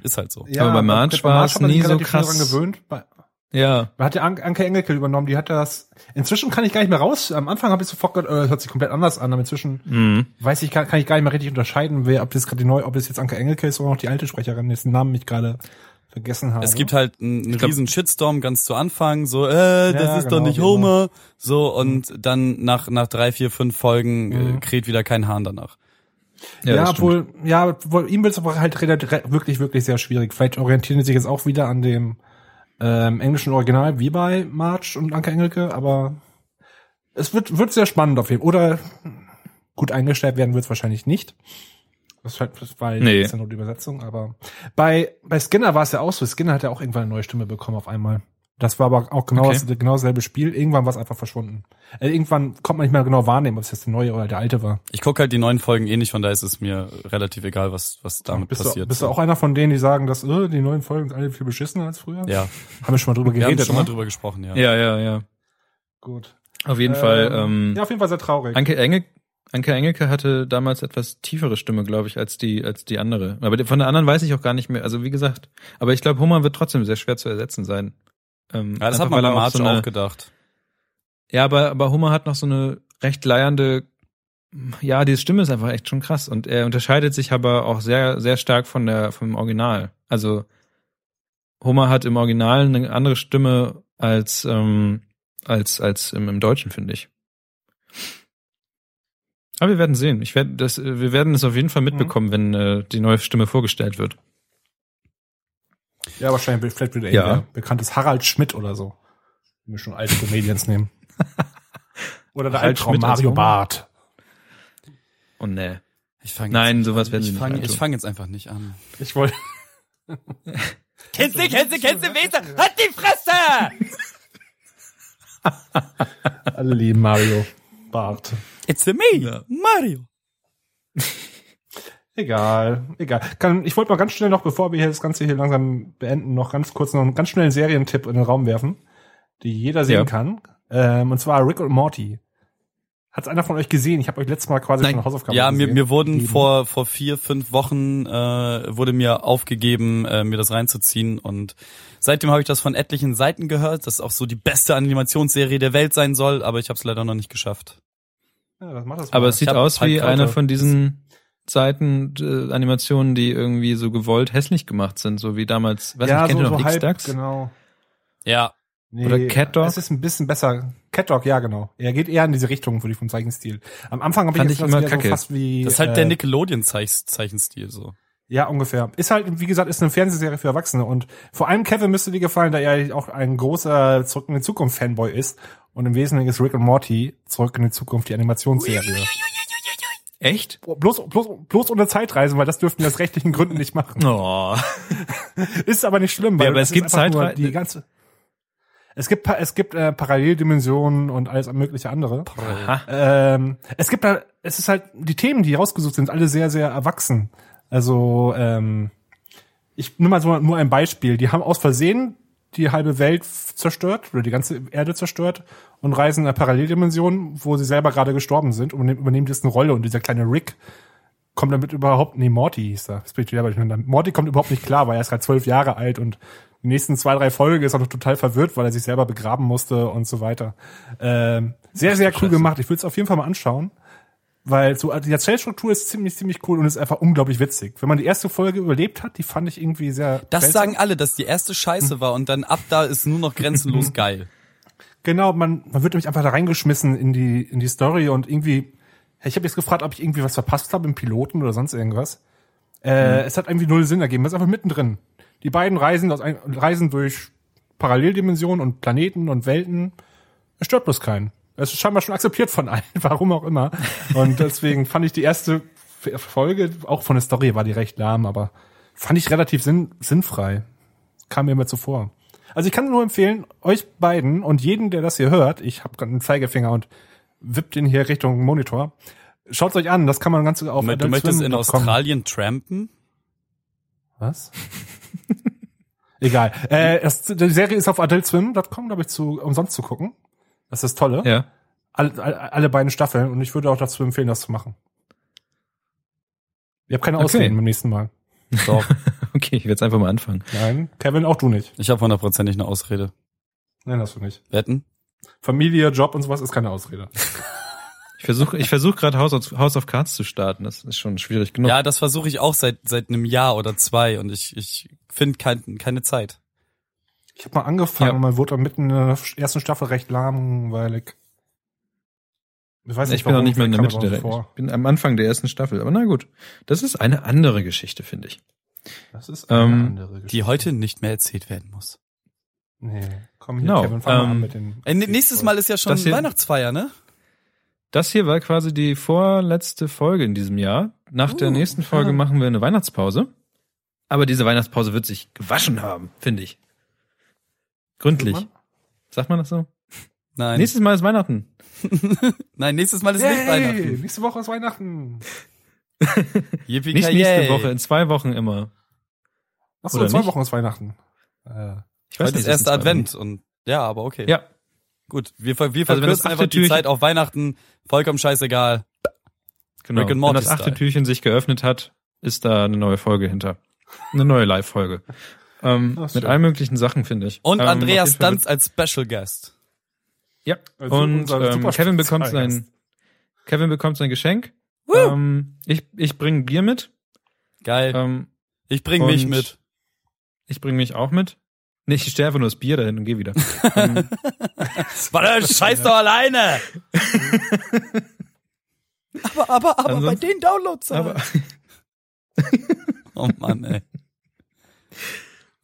Ist halt so. Ja, aber bei March war es nie so krass. Gewöhnt. Bei, ja. Man hat ja Anke Engelke übernommen, die hat das. Inzwischen kann ich gar nicht mehr raus. Am Anfang habe ich sofort gehört, äh, hört sich komplett anders an, aber inzwischen mhm. weiß ich, kann, kann ich gar nicht mehr richtig unterscheiden, wer, ob das gerade die neue, ob es jetzt Anke Engelke ist oder noch die alte Sprecherin, dessen Namen ich gerade vergessen habe. Es gibt halt einen, riesen Shitstorm ganz zu Anfang, so, äh, das ja, ist genau, doch nicht Homer, so, und mhm. dann nach, nach drei, vier, fünf Folgen äh, mhm. äh, kräht wieder kein Hahn danach. Ja, ja wohl, ja, wohl, ihm wird es aber halt wirklich, wirklich sehr schwierig. Vielleicht orientieren sie sich jetzt auch wieder an dem, ähm, englischen Original wie bei March und Anke Engelke, aber es wird, wird sehr spannend auf jeden Fall. Oder gut eingestellt werden wird es wahrscheinlich nicht. Das ist weil nee. das ist ja nur die Übersetzung, aber bei, bei Skinner war es ja auch so. Skinner hat ja auch irgendwann eine neue Stimme bekommen auf einmal. Das war aber auch genau, okay. das, genau dasselbe Spiel. Irgendwann war es einfach verschwunden. Also irgendwann kommt man nicht mehr genau wahrnehmen, ob es jetzt der neue oder der alte war. Ich gucke halt die neuen Folgen eh nicht, von daher ist es mir relativ egal, was, was damit bist passiert. Du, bist du auch einer von denen, die sagen, dass äh, die neuen Folgen sind alle viel beschissener als früher? Ja. Haben wir schon mal drüber geredet? Wir haben schon mal drüber gesprochen, ja. Ja, ja, ja. Gut. Auf jeden ähm, Fall. Ähm, ja, auf jeden Fall sehr traurig. Anke Engel Anke Engelke hatte damals etwas tiefere Stimme, glaube ich, als die als die andere. Aber von der anderen weiß ich auch gar nicht mehr. Also wie gesagt, aber ich glaube, Hummer wird trotzdem sehr schwer zu ersetzen sein. Ähm, ja, das hat man bei March so eine, auch gedacht. Ja, aber, aber Hummer hat noch so eine recht leiernde, ja, die Stimme ist einfach echt schon krass und er unterscheidet sich aber auch sehr, sehr stark von der, vom Original. Also Hummer hat im Original eine andere Stimme als, ähm, als, als im, im Deutschen, finde ich. Aber wir werden sehen. Ich werde das, wir werden es auf jeden Fall mitbekommen, mhm. wenn äh, die neue Stimme vorgestellt wird. Ja, wahrscheinlich, vielleicht wieder ja. ein bekanntes Harald Schmidt oder so. Wenn wir schon alte Comedians nehmen. Oder der Albtraum Mario Barth. Oh ne. Ich fang Nein, jetzt, sowas werden ich fang, Ich fange jetzt einfach nicht an. Ich wollte. kennst du, kennst du, kennst du, Weser? Hat die Fresse! Alle lieben Mario Barth. It's a me, ja. Mario. Egal, egal. Kann, ich wollte mal ganz schnell noch, bevor wir hier das Ganze hier langsam beenden, noch ganz kurz noch einen ganz schnellen Serientipp in den Raum werfen, die jeder sehen ja. kann. Ähm, und zwar Rick und Morty. Hat's einer von euch gesehen? Ich habe euch letztes Mal quasi Nein. schon eine Hausaufgabe Ja, mir, gesehen. mir wurden Gegeben. vor vor vier fünf Wochen äh, wurde mir aufgegeben, äh, mir das reinzuziehen und seitdem habe ich das von etlichen Seiten gehört, dass auch so die beste Animationsserie der Welt sein soll, aber ich habe es leider noch nicht geschafft. Ja, das macht das Aber mal. es sieht aus wie eine von diesen Seiten äh, Animationen, die irgendwie so gewollt hässlich gemacht sind, so wie damals, weiß ja, nicht, kennt so, ihr noch so halb, X-Dax? genau. Ja, Nee, Oder Cat Dog? Es ist ein bisschen besser. Cat Dog, ja, genau. Er geht eher in diese Richtung, würde ich vom Zeichenstil. Am Anfang habe ich ich das immer kacke. so fast wie das ist halt der äh, Nickelodeon-Zeichenstil so. Ja, ungefähr. Ist halt, wie gesagt, ist eine Fernsehserie für Erwachsene und vor allem Kevin müsste dir gefallen, da er auch ein großer Zurück in die Zukunft Fanboy ist und im Wesentlichen ist Rick und Morty Zurück in die Zukunft die Animationsserie. Echt? Bloß, bloß, bloß ohne Zeitreisen, weil das dürften wir aus rechtlichen Gründen nicht machen. Oh. Ist aber nicht schlimm, weil Ja, aber es gibt ist einfach nur Zeitre- die ganze es gibt, es gibt äh, Paralleldimensionen und alles mögliche andere. Ähm, es gibt da, es ist halt, die Themen, die rausgesucht sind, alle sehr, sehr erwachsen. Also, ähm, ich nur mal so nur ein Beispiel. Die haben aus Versehen die halbe Welt zerstört oder die ganze Erde zerstört und reisen in eine Paralleldimension, wo sie selber gerade gestorben sind und übernehmen, jetzt eine Rolle und dieser kleine Rick kommt damit überhaupt, nee, Morty hieß er. Das bin ich wieder durcheinander. Morty kommt überhaupt nicht klar, weil er ist gerade zwölf Jahre alt und die nächsten zwei, drei Folgen ist er noch total verwirrt, weil er sich selber begraben musste und so weiter. Ähm, sehr, sehr cool gemacht. Ich will es auf jeden Fall mal anschauen. Weil so die Erzählstruktur ist ziemlich, ziemlich cool und ist einfach unglaublich witzig. Wenn man die erste Folge überlebt hat, die fand ich irgendwie sehr. Das seltsam. sagen alle, dass die erste Scheiße war und dann ab da ist nur noch grenzenlos geil. Genau, man, man wird nämlich einfach da reingeschmissen in die, in die Story und irgendwie, ich habe jetzt gefragt, ob ich irgendwie was verpasst habe im Piloten oder sonst irgendwas. Äh, Es hat irgendwie null Sinn ergeben. Das ist einfach mittendrin. Die beiden reisen, aus ein, reisen durch Paralleldimensionen und Planeten und Welten. Es stört bloß keinen. Es ist scheinbar schon akzeptiert von allen, warum auch immer. Und deswegen fand ich die erste Folge, auch von der Story war die recht lahm, aber fand ich relativ sinn, sinnfrei. Kam mir immer zuvor. Also ich kann nur empfehlen, euch beiden und jeden, der das hier hört, ich habe gerade einen Zeigefinger und wippt den hier Richtung Monitor. Schaut euch an, das kann man ganz auf Du Adult möchtest Swim in Australien trampen? Was? Egal. Äh, das, die Serie ist auf adultswim.com, glaube ich, zu umsonst zu gucken. Das ist das Tolle. Ja. Alle, alle, alle beiden Staffeln und ich würde auch dazu empfehlen, das zu machen. Ihr habt keine Okay. Ausreden beim nächsten Mal. Doch. Okay, ich werde jetzt einfach mal anfangen. Nein, Kevin, auch du nicht. Ich habe hundertprozentig eine Ausrede. Nein, hast du nicht. Wetten? Familie, Job und sowas ist keine Ausrede. Ich versuche ich versuch gerade House, of- House of Cards zu starten. Das ist schon schwierig genug. Ja, das versuche ich auch seit seit einem Jahr oder zwei und ich ich finde kein, keine Zeit. Ich habe mal angefangen, Ja. man wurde dann mitten in der ersten Staffel recht langweilig. Ich weiß ich bin noch nicht mehr in der Mitte der, das ich vor. bin am Anfang der ersten Staffel. Aber na gut, das ist eine andere Geschichte, finde ich. Das ist Ähm, andere Die heute nicht mehr erzählt werden muss. Nee, komm hier, No, Kevin, fang mal ähm, an mit den. Äh, nächstes Mal ist ja schon Das hier- Weihnachtsfeier, ne? Das hier war quasi die vorletzte Folge in diesem Jahr. Nach der Uh, nächsten Folge ja. machen wir eine Weihnachtspause. Aber diese Weihnachtspause wird sich gewaschen haben, finde ich. Gründlich. Tut Sagt man das so? Nein. Nächstes Mal ist Weihnachten. Nein, nächstes Mal ist nicht Yay, Weihnachten. nächste Woche ist Weihnachten. Yippie Nicht nächste Woche, in zwei Wochen immer. Achso, Oder in zwei nicht? Wochen ist Weihnachten. Äh, Ich Heute nicht, ist erster Advent und ja, aber okay. Ja, Gut, wir, ver- wir Also wenn das verkürzen achte einfach die Zeit auf Weihnachten. Vollkommen scheißegal. genau. Rick and Wenn das achte Style. Türchen sich geöffnet hat, ist da eine neue Folge hinter. Eine neue Live-Folge. Ähm, Ach, mit schön. allen möglichen Sachen, finde ich. Und ähm, Andreas Danz als Special Guest. Ja, Also und ähm, super Kevin bekommt sein Kevin bekommt sein Geschenk. Ähm, ich ich bringe Bier mit. Geil. Ähm, Ich bring mich mit. ich bringe mich auch mit. Nee, ich stelle einfach nur das Bier dahin und gehe wieder. ähm, Warte, scheiß doch alleine! aber, aber, aber bei Ansonsten- den Downloads. aber Oh Mann, ey.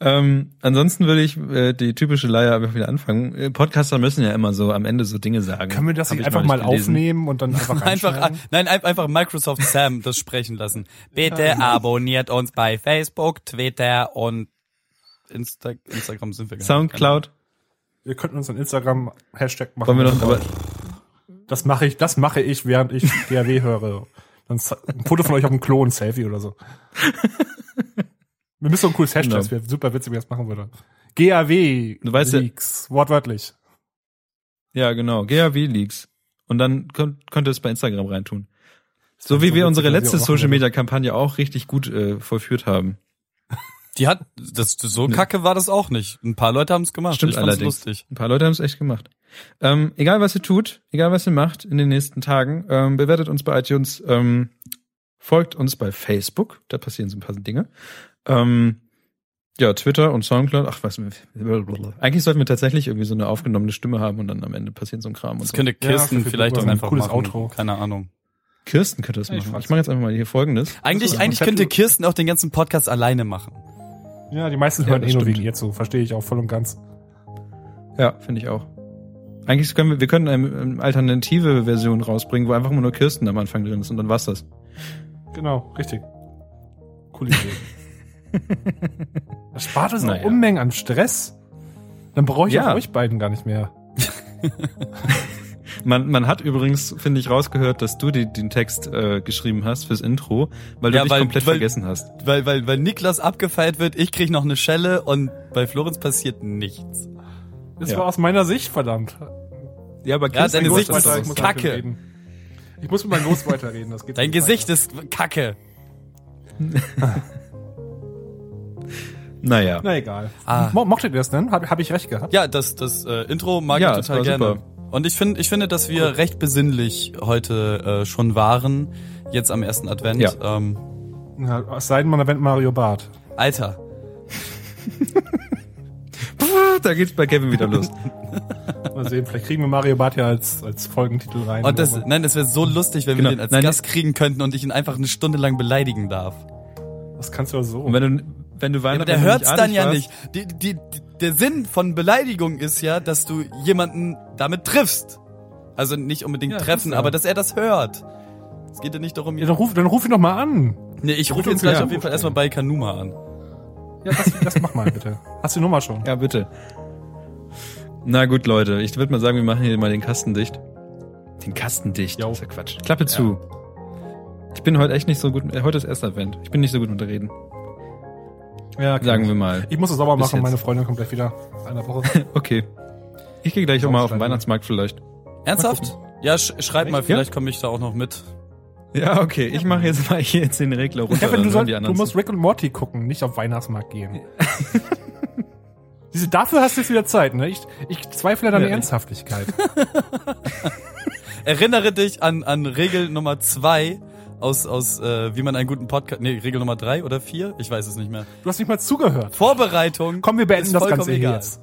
Ähm, ansonsten würde ich äh, die typische Leier einfach wieder anfangen. Äh, Podcaster müssen ja immer so am Ende so Dinge sagen. Können wir das nicht ich einfach mal gelesen. aufnehmen und dann einfach Einfach, nein, ein- einfach Microsoft Sam das sprechen lassen. Bitte abonniert uns bei Facebook, Twitter und Insta Instagram sind wir gar. Soundcloud. Wir könnten uns einen Instagram-Hashtag machen. Wollen wir noch, aber das mache ich, das mache ich, während ich DAW höre. Dann ein Foto von euch auf dem Klo, ein Selfie oder so. Wir müssen so ein cooles Hashtag, Genau. das wäre super witzig, wenn ich das machen würde. GAW Du weißt ja- Leaks, wortwörtlich. ja genau, GAW Leaks. Und dann könnt, könnt ihr es bei Instagram reintun. So wie wir unsere letzte Social Media Kampagne auch richtig gut äh, vollführt haben. Die hat, das, so kacke war das auch nicht. Ein paar Leute haben es gemacht. Stimmt ich allerdings. lustig. Ein paar Leute haben es echt gemacht. Ähm, egal was ihr tut, egal was ihr macht in den nächsten Tagen, ähm, bewertet uns bei iTunes, ähm, folgt uns bei Facebook, da passieren so ein paar Dinge. Ähm, ja, Twitter und Soundcloud, ach was, eigentlich sollten wir tatsächlich irgendwie so eine aufgenommene Stimme haben und dann am Ende passiert so ein Kram. Und Das so. könnte Kirsten für- vielleicht auch ein einfach cooles machen. Outro. Keine Ahnung. Kirsten könnte das Ja, ich machen. weiß. Ich mache jetzt einfach mal hier folgendes. Eigentlich, ein eigentlich könnte Kirsten auch den ganzen Podcast alleine machen. Ja, die meisten Ja, hören das eh nur wegen ihr zu. Verstehe ich auch voll und ganz. Ja, finde ich auch. Eigentlich können wir, wir können eine, eine alternative Version rausbringen, wo einfach nur Kirsten am Anfang drin ist und dann war's das. Genau, richtig. Coole Idee. Das spart uns Naja. Unmengen an Stress. Dann brauche ich Ja. auch euch beiden gar nicht mehr. Man, man hat übrigens, finde ich, rausgehört, dass du die, den Text äh, geschrieben hast fürs Intro, weil du Ja, dich weil- komplett weil- vergessen hast. Weil, weil, weil Niklas abgefeiert wird, ich krieg noch eine Schelle und bei Florenz passiert nichts. Das Ja. war aus meiner Sicht, verdammt. Ja, aber Ja, deine Sicht ist ich. Kacke. reden. Ich muss mit meinem Ghostwriter reden. Das geht Dein Gesicht weiter. ist kacke. Naja. Na egal. Ah. Mo mochtet ihr das denn? Habe hab ich recht gehabt? Ja, das, das äh, Intro mag Ja, ich es total gerne. super. Und ich finde, ich finde, dass wir recht besinnlich heute äh, schon waren, jetzt am ersten Advent. Ja. Ähm, Ja, es sei denn, man erwähnt Mario Bart. Alter, Da geht's bei Kevin wieder los. Mal sehen, vielleicht kriegen wir Mario Bart ja als, als Folgentitel rein. und das, nein, das wäre so lustig, wenn Genau. wir den als Nein, Gast kriegen könnten und ich ihn einfach eine Stunde lang beleidigen darf. das kannst du ja so. Und wenn du, wenn du Ja, aber Weihnachten der wenn du hört's dann ja warst- nicht. Die, die, die, der Sinn von Beleidigung ist ja, dass du jemanden damit triffst. Also nicht unbedingt Ja, treffen, ja. aber dass er das hört. Es geht ja nicht darum, ja, dann ruf, dann ruf ihn doch mal an. Nee, ich rufe Bitte jetzt gleich auf jeden Fall erstmal bei Kanuma an. Ja, das, das mach mal bitte. Hast du die Nummer schon? Ja, bitte. Na gut, Leute, ich würde mal sagen, wir machen hier mal den Kasten dicht. Den Kasten dicht? Jo. Das ist ja Quatsch. Klappe zu. Ich bin heute echt nicht so gut, äh, heute ist erster Advent. Ich bin nicht so gut mit Reden. Ja. Sagen wir mal. Ich muss es sauber machen, jetzt. meine Freundin kommt gleich wieder. In einer Woche. Okay. Ich gehe gleich auch mal auf den. Weihnachtsmarkt vielleicht. Ernsthaft? Ja, sch schreib mal, vielleicht komme ich da auch noch mit. Ja, okay. Ich mache jetzt mal hier jetzt den Regler runter. Kevin, du, soll, du musst. Rick und Morty gucken, nicht auf Weihnachtsmarkt gehen. Diese, dafür hast du jetzt wieder Zeit, ne? Ich, ich zweifle an deiner Ja. Ernsthaftigkeit. Erinnere dich an, an Regel Nummer zwei aus, aus äh, wie man einen guten Podcast. Nee, Regel Nummer drei oder vier? Ich weiß es nicht mehr. Du hast nicht mal zugehört. Vorbereitung. Komm, wir beenden ist das Ganze egal. jetzt.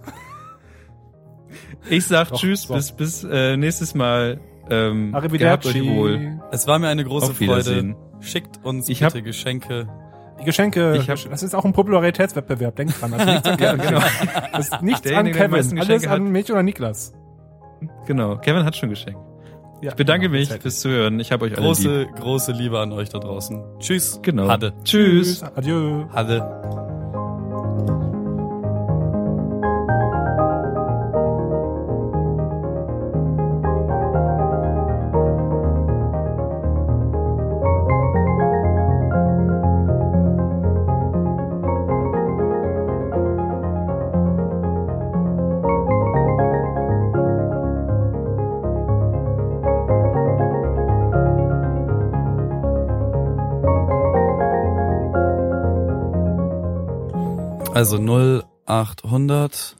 Ich sag Doch, Tschüss, so. bis, bis äh, nächstes Mal. Ähm, Arrivederci. euch wohl. Es war mir eine große. Freude. Schickt uns Ich bitte hab- Geschenke. Die Geschenke, Ich hab- das ist auch ein Popularitätswettbewerb, denk dran. Das ist nichts an Kevin. genau. Das ist nichts an der Kevin, alles an hat. mich oder Niklas. Genau. Kevin hat schon geschenkt. Ja, Ich bedanke genau, mich fürs Zuhören. Ich habe euch alle lieb. Große, große Liebe an euch da draußen. Tschüss. Genau. Hade. Tschüss. Tschüss. Adieu. Hade. Also 0800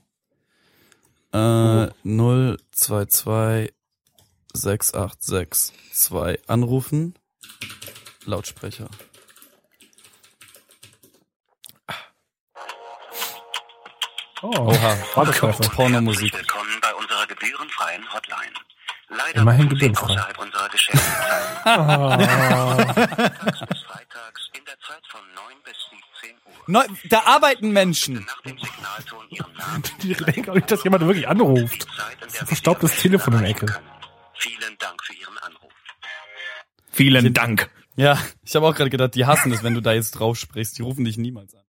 äh, 022 6862 anrufen. Lautsprecher. Oh, Oha. Warteschleife. Pornomusik. Willkommen bei unserer gebührenfreien Hotline. Leider Immerhin gebührenfrei. außerhalb unserer Geschäftszeiten. Ah. freitags in der Zeit von 9 bis 17 Uhr. Neu, da arbeiten Menschen. Ich denke auch nicht, dass jemand wirklich anruft. Verstaubtes Telefon in der Ecke. Vielen Dank für Ihren Anruf. Vielen Dank. Ja, ich habe auch gerade gedacht, die hassen es, wenn du da jetzt drauf sprichst. Die rufen dich niemals an.